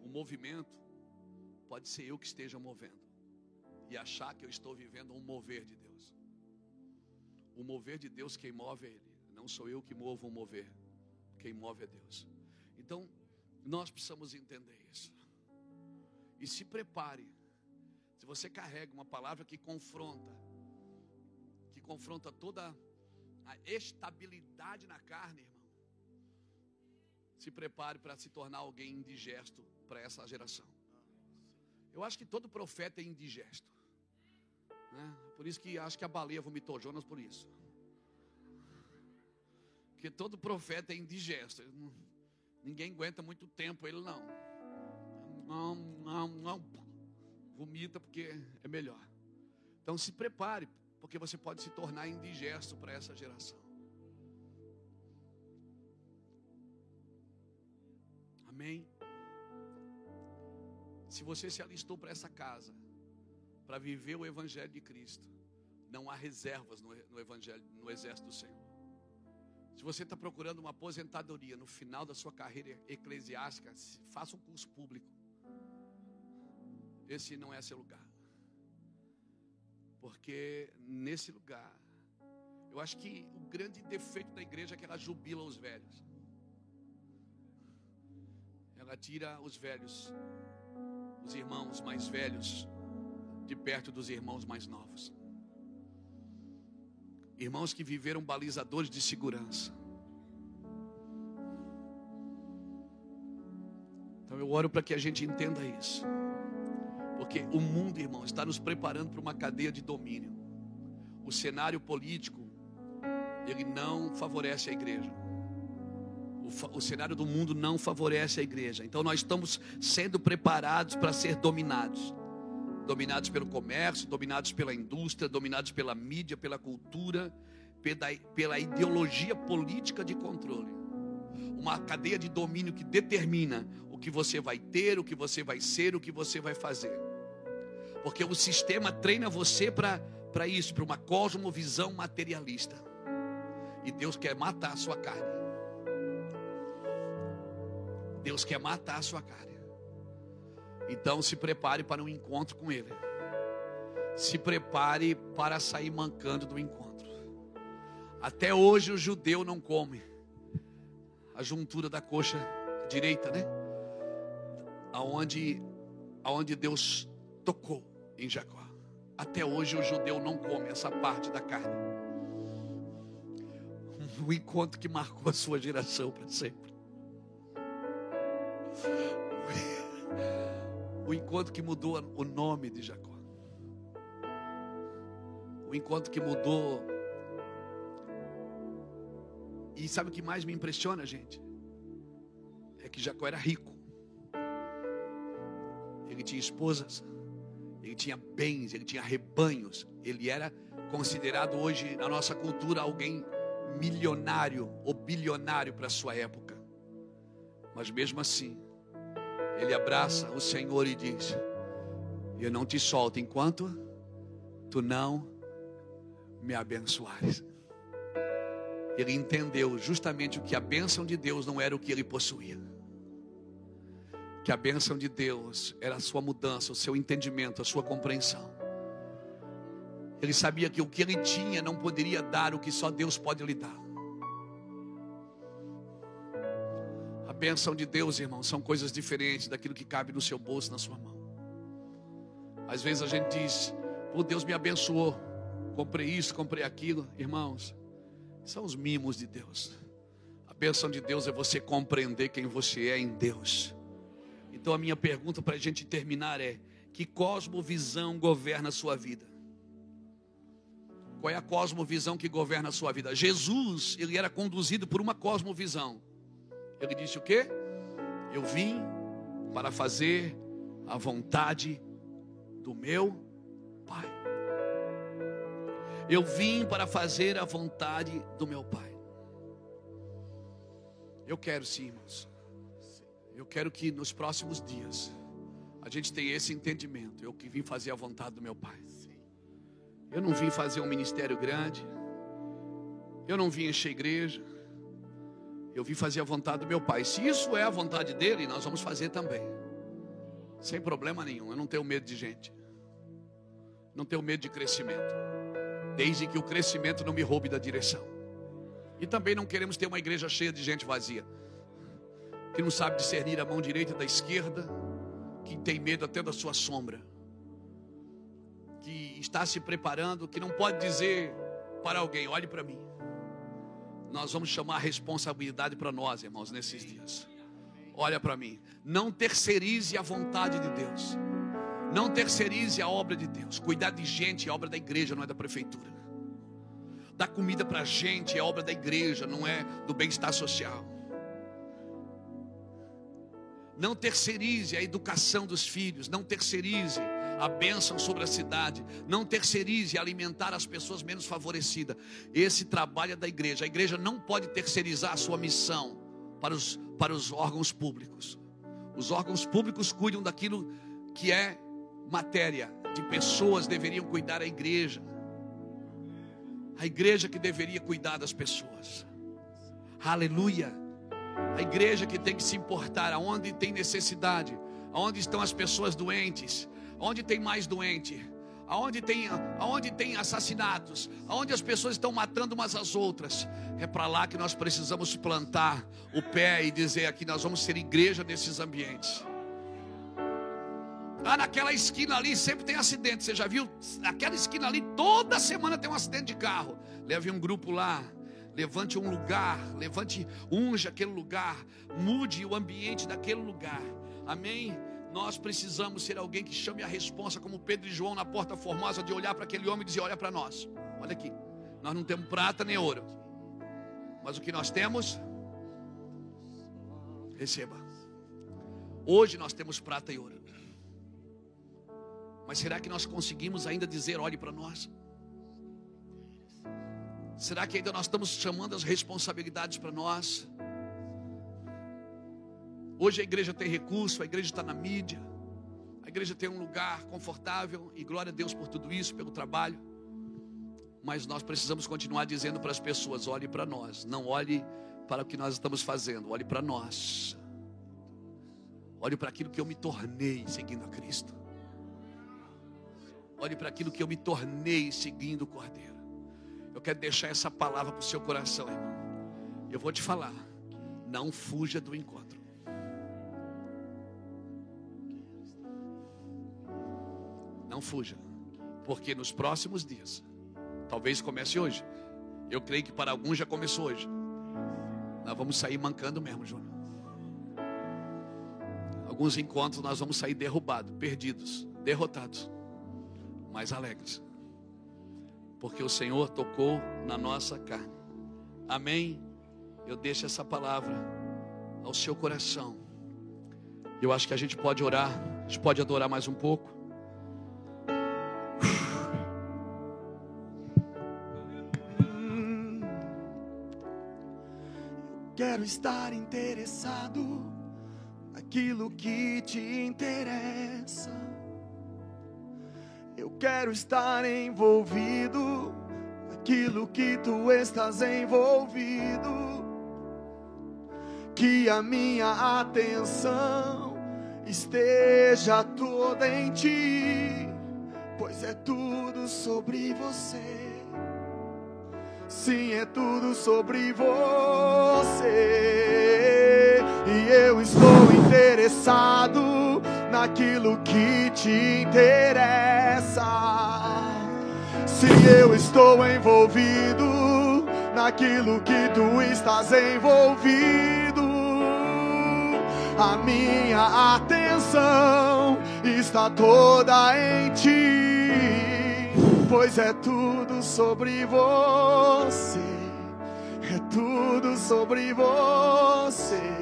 O movimento pode ser eu que esteja movendo e achar que eu estou vivendo um mover de Deus. O mover de Deus, quem move é Ele. Não sou eu que movo o mover. Quem move é Deus. Então, nós precisamos entender isso. E se prepare. Se você carrega uma palavra que confronta, que confronta toda a estabilidade na carne, irmão. Se prepare para se tornar alguém indigesto para essa geração. Eu acho que todo profeta é indigesto. Né? Por isso que acho que a baleia vomitou Jonas por isso. Porque todo profeta é indigesto. Ninguém aguenta muito tempo ele não. Não, não, não vomita porque é melhor. Então se prepare, porque você pode se tornar indigesto para essa geração. Amém? Se você se alistou para essa casa, para viver o Evangelho de Cristo, não há reservas no, no Evangelho, no exército do Senhor. Se você está procurando uma aposentadoria no final da sua carreira eclesiástica, faça um curso público. Esse não é seu lugar. Porque nesse lugar, eu acho que o grande defeito da igreja é que ela jubila os velhos. Ela tira os velhos, os irmãos mais velhos, de perto dos irmãos mais novos. Irmãos que viveram balizadores de segurança. Então eu oro para que a gente entenda isso. Porque o mundo, irmão, está nos preparando para uma cadeia de domínio. O cenário político, ele não favorece a igreja. O, o, cenário do mundo não favorece a igreja. Então nós estamos sendo preparados para ser dominados. Dominados pelo comércio, dominados pela indústria, dominados pela mídia, pela cultura, pela, pela ideologia política de controle. Uma cadeia de domínio que determina o que você vai ter, o que você vai ser, o que você vai fazer. Porque o sistema treina você para isso, para uma cosmovisão materialista. E Deus quer matar a sua carne. Deus quer matar a sua carne. Então se prepare para um encontro com Ele. Se prepare para sair mancando do encontro. Até hoje o judeu não come a juntura da coxa direita, né? Aonde, aonde Deus tocou em Jacó. Até hoje o judeu não come essa parte da carne. Um encontro que marcou a sua geração para sempre. O encontro que mudou o nome de Jacó. O encontro que mudou. E sabe o que mais me impressiona, gente? É que Jacó era rico. Ele tinha esposas, ele tinha bens, ele tinha rebanhos. Ele era considerado hoje na nossa cultura alguém milionário ou bilionário para sua época. Mas mesmo assim, ele abraça o Senhor e diz: Eu não te solto enquanto tu não me abençoares. Ele entendeu justamente o que a bênção de Deus não era o que ele possuía. Que a bênção de Deus era a sua mudança, o seu entendimento, a sua compreensão. Ele sabia que o que ele tinha não poderia dar o que só Deus pode lhe dar. bênção de Deus, irmão, são coisas diferentes daquilo que cabe no seu bolso, na sua mão. Às vezes a gente diz, pô, Deus me abençoou, comprei isso, comprei aquilo. Irmãos, são os mimos de Deus. A bênção de Deus é você compreender quem você é em Deus. Então a minha pergunta para a gente terminar é: que cosmovisão governa a sua vida? Qual é a cosmovisão que governa a sua vida? Jesus, ele era conduzido por uma cosmovisão. Ele disse o quê? Eu vim para fazer a vontade do meu Pai. Eu vim para fazer a vontade do meu Pai. Eu quero sim, irmãos. Eu quero que nos próximos dias a gente tenha esse entendimento. Eu que vim fazer a vontade do meu Pai. Eu não vim fazer um ministério grande. Eu não vim encher igreja. Eu vim fazer a vontade do meu pai. Se isso é a vontade dele, nós vamos fazer também. Sem problema nenhum. Eu não tenho medo de gente. Não tenho medo de crescimento. Desde que o crescimento não me roube da direção. E também não queremos ter uma igreja cheia de gente vazia. Que não sabe discernir a mão direita da esquerda. Que tem medo até da sua sombra. Que está se preparando. Que não pode dizer para alguém: olhe para mim nós vamos chamar a responsabilidade para nós, irmãos, nesses dias. Olha para mim, não terceirize a vontade de Deus. Não terceirize a obra de Deus. Cuidar de gente é obra da igreja, não é da prefeitura. Dar comida para gente é obra da igreja, não é do bem-estar social. Não terceirize a educação dos filhos, não terceirize a bênção sobre a cidade. Não terceirize alimentar as pessoas menos favorecidas. Esse trabalho é da igreja. A igreja não pode terceirizar a sua missão para os, para os órgãos públicos. Os órgãos públicos cuidam daquilo que é matéria, de pessoas deveriam cuidar a igreja. A igreja que deveria cuidar das pessoas. Aleluia. A igreja que tem que se importar aonde tem necessidade, aonde estão as pessoas doentes, aonde tem mais doente, aonde tem, aonde tem assassinatos, aonde as pessoas estão matando umas às outras. É para lá que nós precisamos plantar o pé e dizer aqui nós vamos ser igreja nesses ambientes. Ah, naquela esquina ali sempre tem acidente. Você já viu? Aquela esquina ali toda semana tem um acidente de carro. Leve um grupo lá. Levante um lugar, levante, unja aquele lugar, mude o ambiente daquele lugar. Amém? Nós precisamos ser alguém que chame a responsa, como Pedro e João na porta formosa, de olhar para aquele homem e dizer: Olha para nós, olha aqui. Nós não temos prata nem ouro, mas o que nós temos, receba. Hoje nós temos prata e ouro. Mas será que nós conseguimos ainda dizer: olhe para nós? Será que ainda nós estamos chamando as responsabilidades para nós? Hoje a igreja tem recurso, a igreja está na mídia, a igreja tem um lugar confortável e glória a Deus por tudo isso, pelo trabalho. Mas nós precisamos continuar dizendo para as pessoas: olhe para nós, não olhe para o que nós estamos fazendo, olhe para nós. Olhe para aquilo que eu me tornei seguindo a Cristo. Olhe para aquilo que eu me tornei seguindo o Cordeiro. Eu quero deixar essa palavra para o seu coração, irmão. Eu vou te falar. Não fuja do encontro. Não fuja. Porque nos próximos dias, talvez comece hoje. Eu creio que para alguns já começou hoje. Nós vamos sair mancando mesmo, Júnior. Alguns encontros nós vamos sair derrubados, perdidos, derrotados, mas alegres. Porque o Senhor tocou na nossa carne. Amém. Eu deixo essa palavra ao seu coração. Eu acho que a gente pode orar, a gente pode adorar mais um pouco. Quero estar interessado naquilo que te interessa. Eu quero estar envolvido naquilo que tu estás envolvido. Que a minha atenção esteja toda em ti, pois é tudo sobre você. Sim, é tudo sobre você. E eu estou interessado naquilo que te interessa. Sim, eu estou envolvido naquilo que tu estás envolvido. A minha atenção está toda em ti pois é tudo sobre você, é tudo sobre você.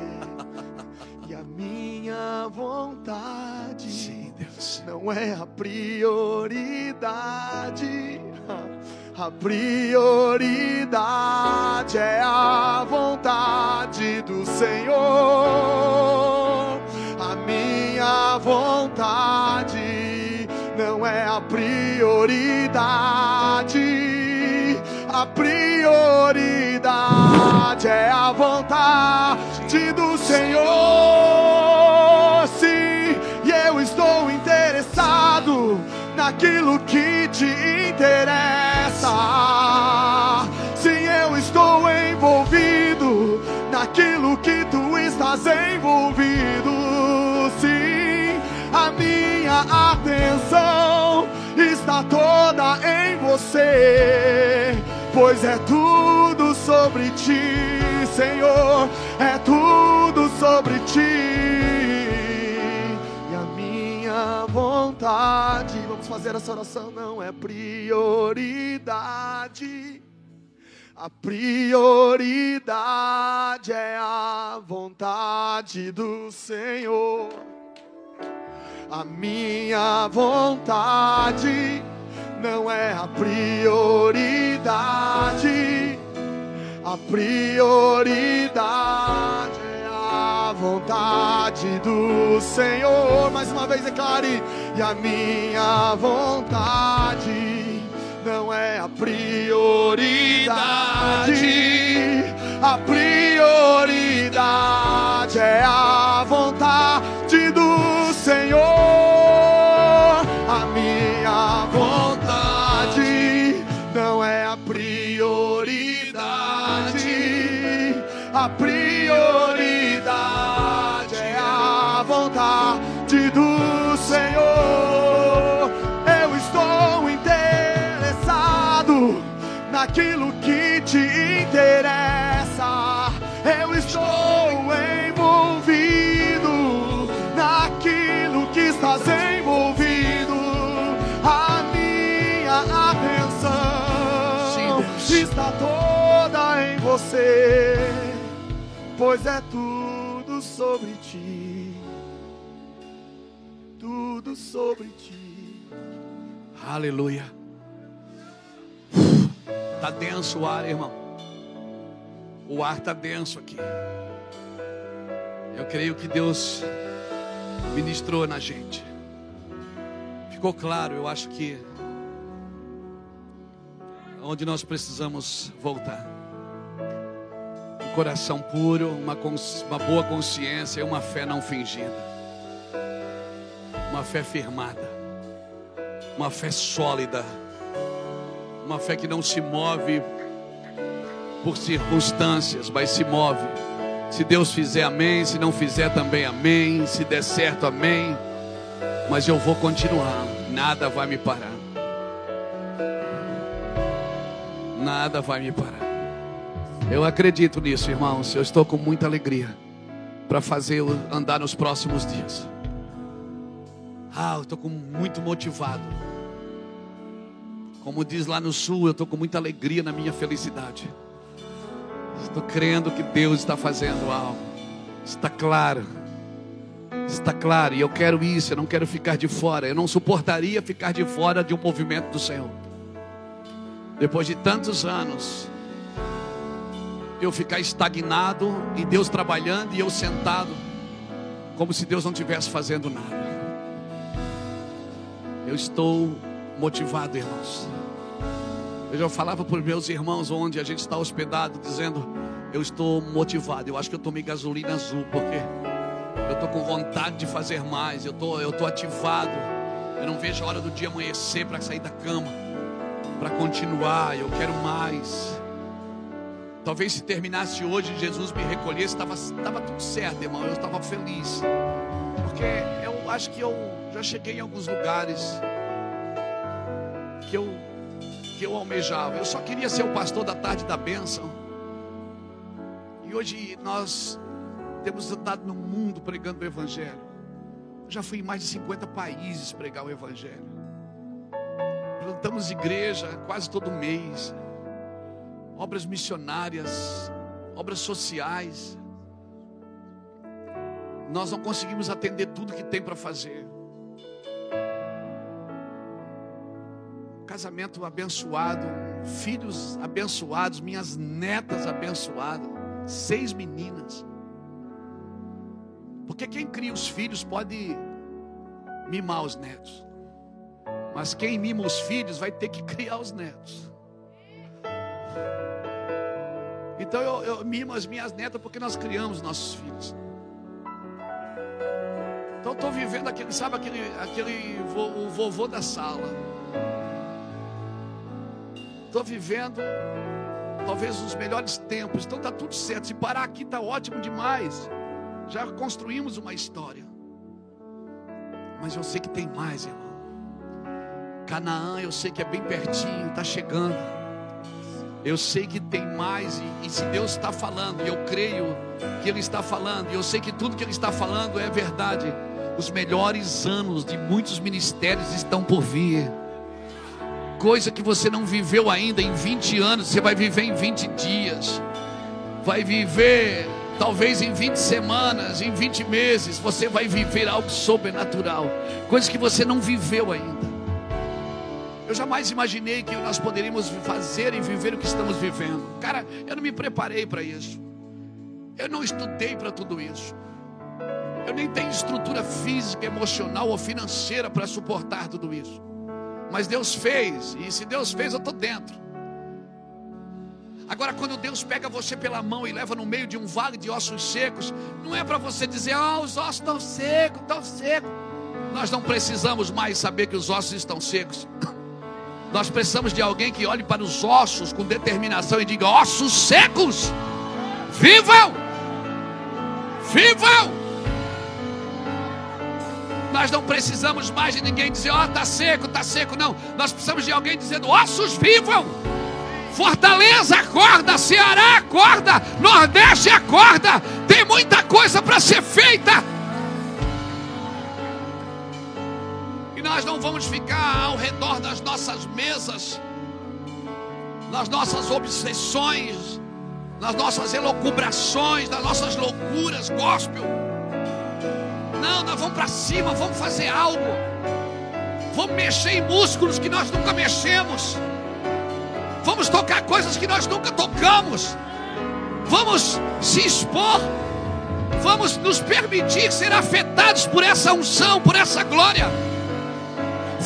E a minha vontade. Não é a prioridade. A prioridade é a vontade do Senhor. A minha vontade não é a prioridade. A prioridade é a vontade do Senhor. Interessa. Sim, eu estou envolvido naquilo que tu estás envolvido. Sim, a minha atenção está toda em você, pois é tudo sobre ti, Senhor, é tudo sobre ti. Vontade, vamos fazer essa oração, não é prioridade. A prioridade é a vontade do Senhor. A minha vontade não é a prioridade. A prioridade vontade do Senhor. Mais uma vez declare: e a minha vontade não é a prioridade. A prioridade é a você, pois é tudo sobre ti. Tudo sobre ti. Aleluia. Tá denso o ar, irmão. O ar tá denso aqui. Eu creio que Deus ministrou na gente. Ficou claro, eu acho que onde nós precisamos voltar. Coração puro, uma, uma boa consciência e uma fé não fingida. Uma fé firmada uma fé sólida, uma fé que não se move por circunstâncias, mas se move. Se Deus fizer, amém. Se não fizer, também amém. Se der certo, amém. Mas eu vou continuar, nada vai me parar. Nada vai me parar. Eu acredito nisso, irmãos. Eu estou com muita alegria para fazer andar nos próximos dias. Ah, eu estou muito motivado. Como diz lá no sul, eu estou com muita alegria na minha felicidade. Estou crendo que Deus está fazendo algo. Está claro. Está claro. E eu quero isso, eu não quero ficar de fora. Eu não suportaria ficar de fora de um movimento do Senhor. Depois de tantos anos, eu ficar estagnado e Deus trabalhando e eu sentado, como se Deus não estivesse fazendo nada. Eu estou motivado, irmãos. Eu já falava para os meus irmãos onde a gente está hospedado, dizendo: Eu estou motivado. Eu acho que eu tomei gasolina azul, porque eu estou com vontade de fazer mais. Eu estou eu estou ativado. Eu não vejo a hora do dia amanhecer para sair da cama, para continuar. Eu quero mais. Talvez se terminasse hoje, Jesus me recolhesse, estava tudo certo, irmão. Eu estava feliz, porque eu acho que eu já cheguei em alguns lugares que eu que eu almejava. Eu só queria ser o pastor da tarde da bênção. E hoje nós temos andado no mundo pregando o evangelho. Eu já fui em mais de 50 países pregar o evangelho. Plantamos igreja quase todo mês. Obras missionárias, obras sociais. Nós não conseguimos atender tudo que tem para fazer. casamento abençoado, filhos abençoados, minhas netas abençoadas, seis meninas. Porque quem cria os filhos pode mimar os netos, mas quem mima os filhos vai ter que criar os netos. Então eu, eu mimo as minhas netas porque nós criamos nossos filhos. Então estou vivendo aquele, sabe aquele, aquele vo, o vovô da sala. Estou vivendo talvez os melhores tempos. Então está tudo certo. Se parar aqui está ótimo demais. Já construímos uma história. Mas eu sei que tem mais, irmão. Canaã, eu sei que é bem pertinho, está chegando. Eu sei que tem mais, e, e se Deus está falando, e eu creio que Ele está falando, e eu sei que tudo que Ele está falando é verdade. Os melhores anos de muitos ministérios estão por vir coisa que você não viveu ainda em 20 anos, você vai viver em 20 dias, vai viver talvez em 20 semanas, em 20 meses, você vai viver algo sobrenatural, coisa que você não viveu ainda. Eu jamais imaginei que nós poderíamos fazer e viver o que estamos vivendo. Cara, eu não me preparei para isso. Eu não estudei para tudo isso. Eu nem tenho estrutura física, emocional ou financeira para suportar tudo isso. Mas Deus fez, e se Deus fez, eu estou dentro. Agora, quando Deus pega você pela mão e leva no meio de um vale de ossos secos, não é para você dizer, ah, os ossos estão secos, estão secos. Nós não precisamos mais saber que os ossos estão secos. Nós precisamos de alguém que olhe para os ossos com determinação e diga: ossos secos, vivam, vivam. Nós não precisamos mais de ninguém dizer: ó, oh, está seco, está seco. Não, nós precisamos de alguém dizendo: ossos vivam. Fortaleza acorda, Ceará acorda, Nordeste acorda. Tem muita coisa para ser feita. Nós não vamos ficar ao redor das nossas mesas, nas nossas obsessões, nas nossas elocubrações, nas nossas loucuras gospel. Não, nós vamos para cima, vamos fazer algo. Vamos mexer em músculos que nós nunca mexemos. Vamos tocar coisas que nós nunca tocamos. Vamos se expor. Vamos nos permitir ser afetados por essa unção, por essa glória.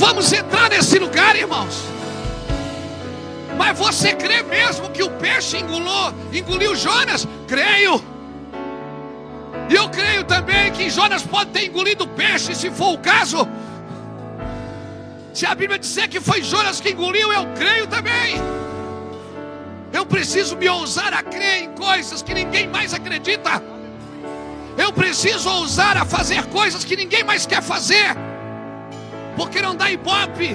Vamos entrar nesse lugar, irmãos. Mas você crê mesmo que o peixe engolou, engoliu Jonas? Creio. E eu creio também que Jonas pode ter engolido peixe, se for o caso. Se a Bíblia disser que foi Jonas que engoliu, eu creio também. Eu preciso me ousar a crer em coisas que ninguém mais acredita. Eu preciso ousar a fazer coisas que ninguém mais quer fazer. Porque não dá ibope.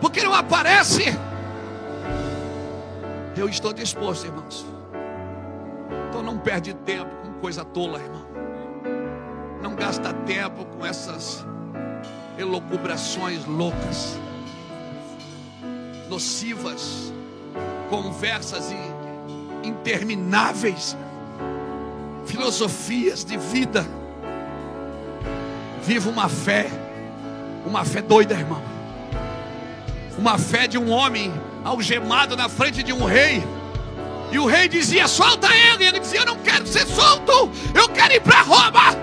Porque não aparece. Eu estou disposto, irmãos. Então não perde tempo com coisa tola, irmão. Não gasta tempo com essas elocubrações loucas, nocivas conversas intermináveis, filosofias de vida. Viva uma fé, uma fé doida, irmão. Uma fé de um homem algemado na frente de um rei. E o rei dizia: solta ele. E ele dizia: Eu não quero ser solto, eu quero ir para Roma.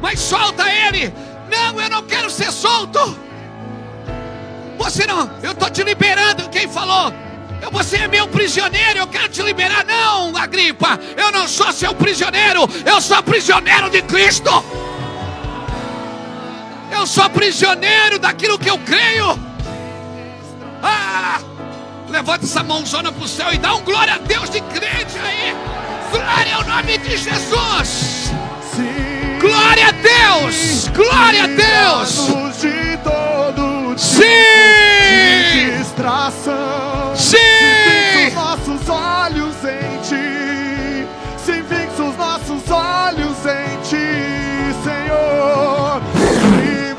Mas solta ele. Não, eu não quero ser solto. Você não, eu estou te liberando. Quem falou? Você é meu prisioneiro, eu quero te liberar. Não, Agripa, eu não sou seu prisioneiro, eu sou prisioneiro de Cristo. Eu sou prisioneiro daquilo que eu creio. Ah, levanta essa mãozona para o céu e dá um glória a Deus de crente aí. Glória ao nome de Jesus. Glória a Deus. Glória a Deus. Sim! distração. Sim! Nossos olhos em ti. Sem fixos nossos olhos em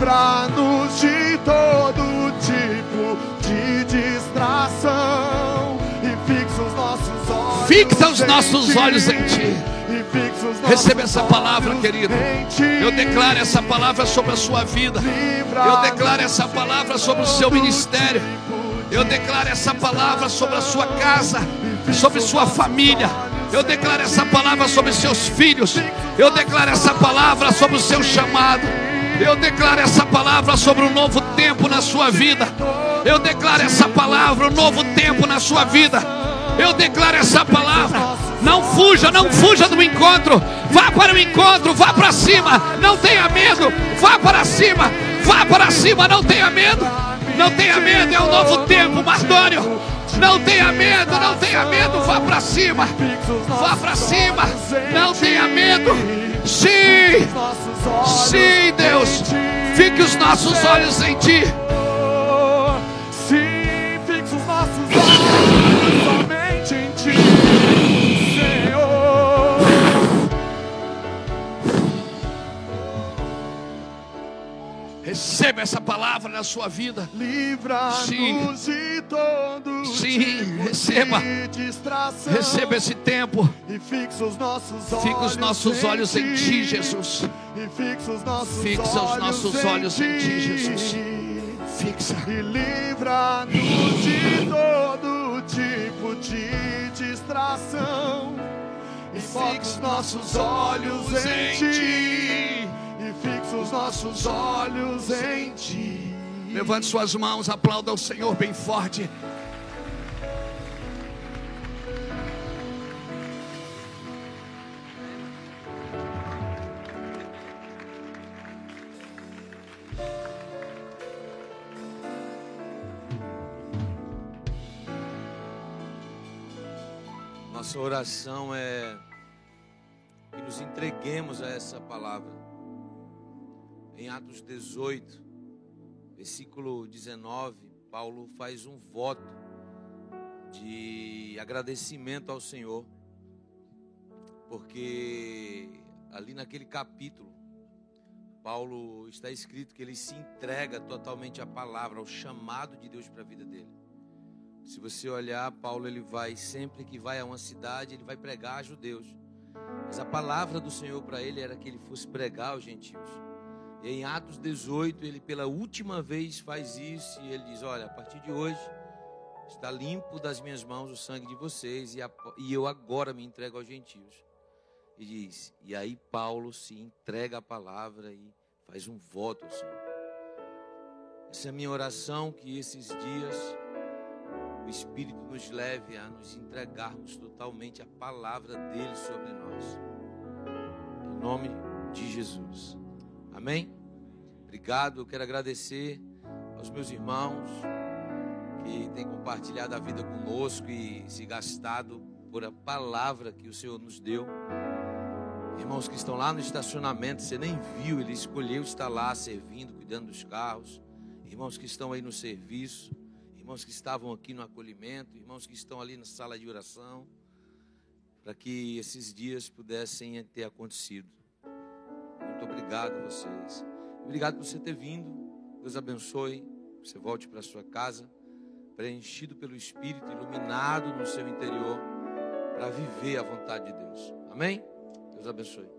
Livra-nos de todo tipo de distração. E fixa os nossos olhos. Fixa os nossos olhos em ti. Receba essa palavra, querido. Eu declaro essa palavra sobre a sua vida. Eu declaro essa palavra sobre o seu ministério. Eu declaro essa palavra sobre a sua casa, sobre sua família. Eu declaro essa palavra sobre seus filhos. Eu declaro essa palavra sobre o seu chamado. Eu declaro essa palavra sobre um novo tempo na sua vida. Eu declaro essa palavra, um novo tempo na sua vida. Eu declaro essa palavra. Não fuja, não fuja do encontro. Vá para o encontro, vá para cima. Não tenha medo. Vá para cima. Vá para cima, não tenha medo. Não tenha medo, é um novo tempo, Mardônio. Não tenha medo, não tenha medo. Vá para cima. Vá para cima. Não tenha medo. Sim. Sim, Deus. Fique os nossos olhos em ti. Sim, fixe os nossos olhos somente Receba essa palavra na sua vida. Livra-nos de todo Sim, tipo receba. Receba esse tempo. E fixa os nossos olhos, Fica os nossos olhos em ti, Jesus. E fixa os nossos Fixa os olhos, nossos em olhos em ti, Jesus. Fixa. E livra-nos de todo tipo de distração. E foca os nossos olhos em ti. Os nossos olhos em ti. Levante suas mãos, aplauda o Senhor bem forte. Nossa oração é que nos entreguemos a essa palavra. Em Atos 18, versículo 19, Paulo faz um voto de agradecimento ao Senhor, porque ali naquele capítulo, Paulo está escrito que ele se entrega totalmente à palavra, ao chamado de Deus para a vida dele. Se você olhar, Paulo ele vai sempre que vai a uma cidade, ele vai pregar a judeus. Mas a palavra do Senhor para ele era que ele fosse pregar aos gentios. Em Atos 18, ele pela última vez faz isso e ele diz: Olha, a partir de hoje está limpo das minhas mãos o sangue de vocês e, a, e eu agora me entrego aos gentios. E diz: E aí Paulo se entrega à palavra e faz um voto ao Senhor. Essa é a minha oração que esses dias o Espírito nos leve a nos entregarmos totalmente à palavra dele sobre nós. Em nome de Jesus. Amém? Obrigado. Eu quero agradecer aos meus irmãos que têm compartilhado a vida conosco e se gastado por a palavra que o Senhor nos deu. Irmãos que estão lá no estacionamento, você nem viu, ele escolheu estar lá servindo, cuidando dos carros. Irmãos que estão aí no serviço irmãos que estavam aqui no acolhimento, irmãos que estão ali na sala de oração, para que esses dias pudessem ter acontecido. Muito obrigado a vocês. Obrigado por você ter vindo. Deus abençoe. Você volte para sua casa, preenchido pelo Espírito, iluminado no seu interior, para viver a vontade de Deus. Amém? Deus abençoe.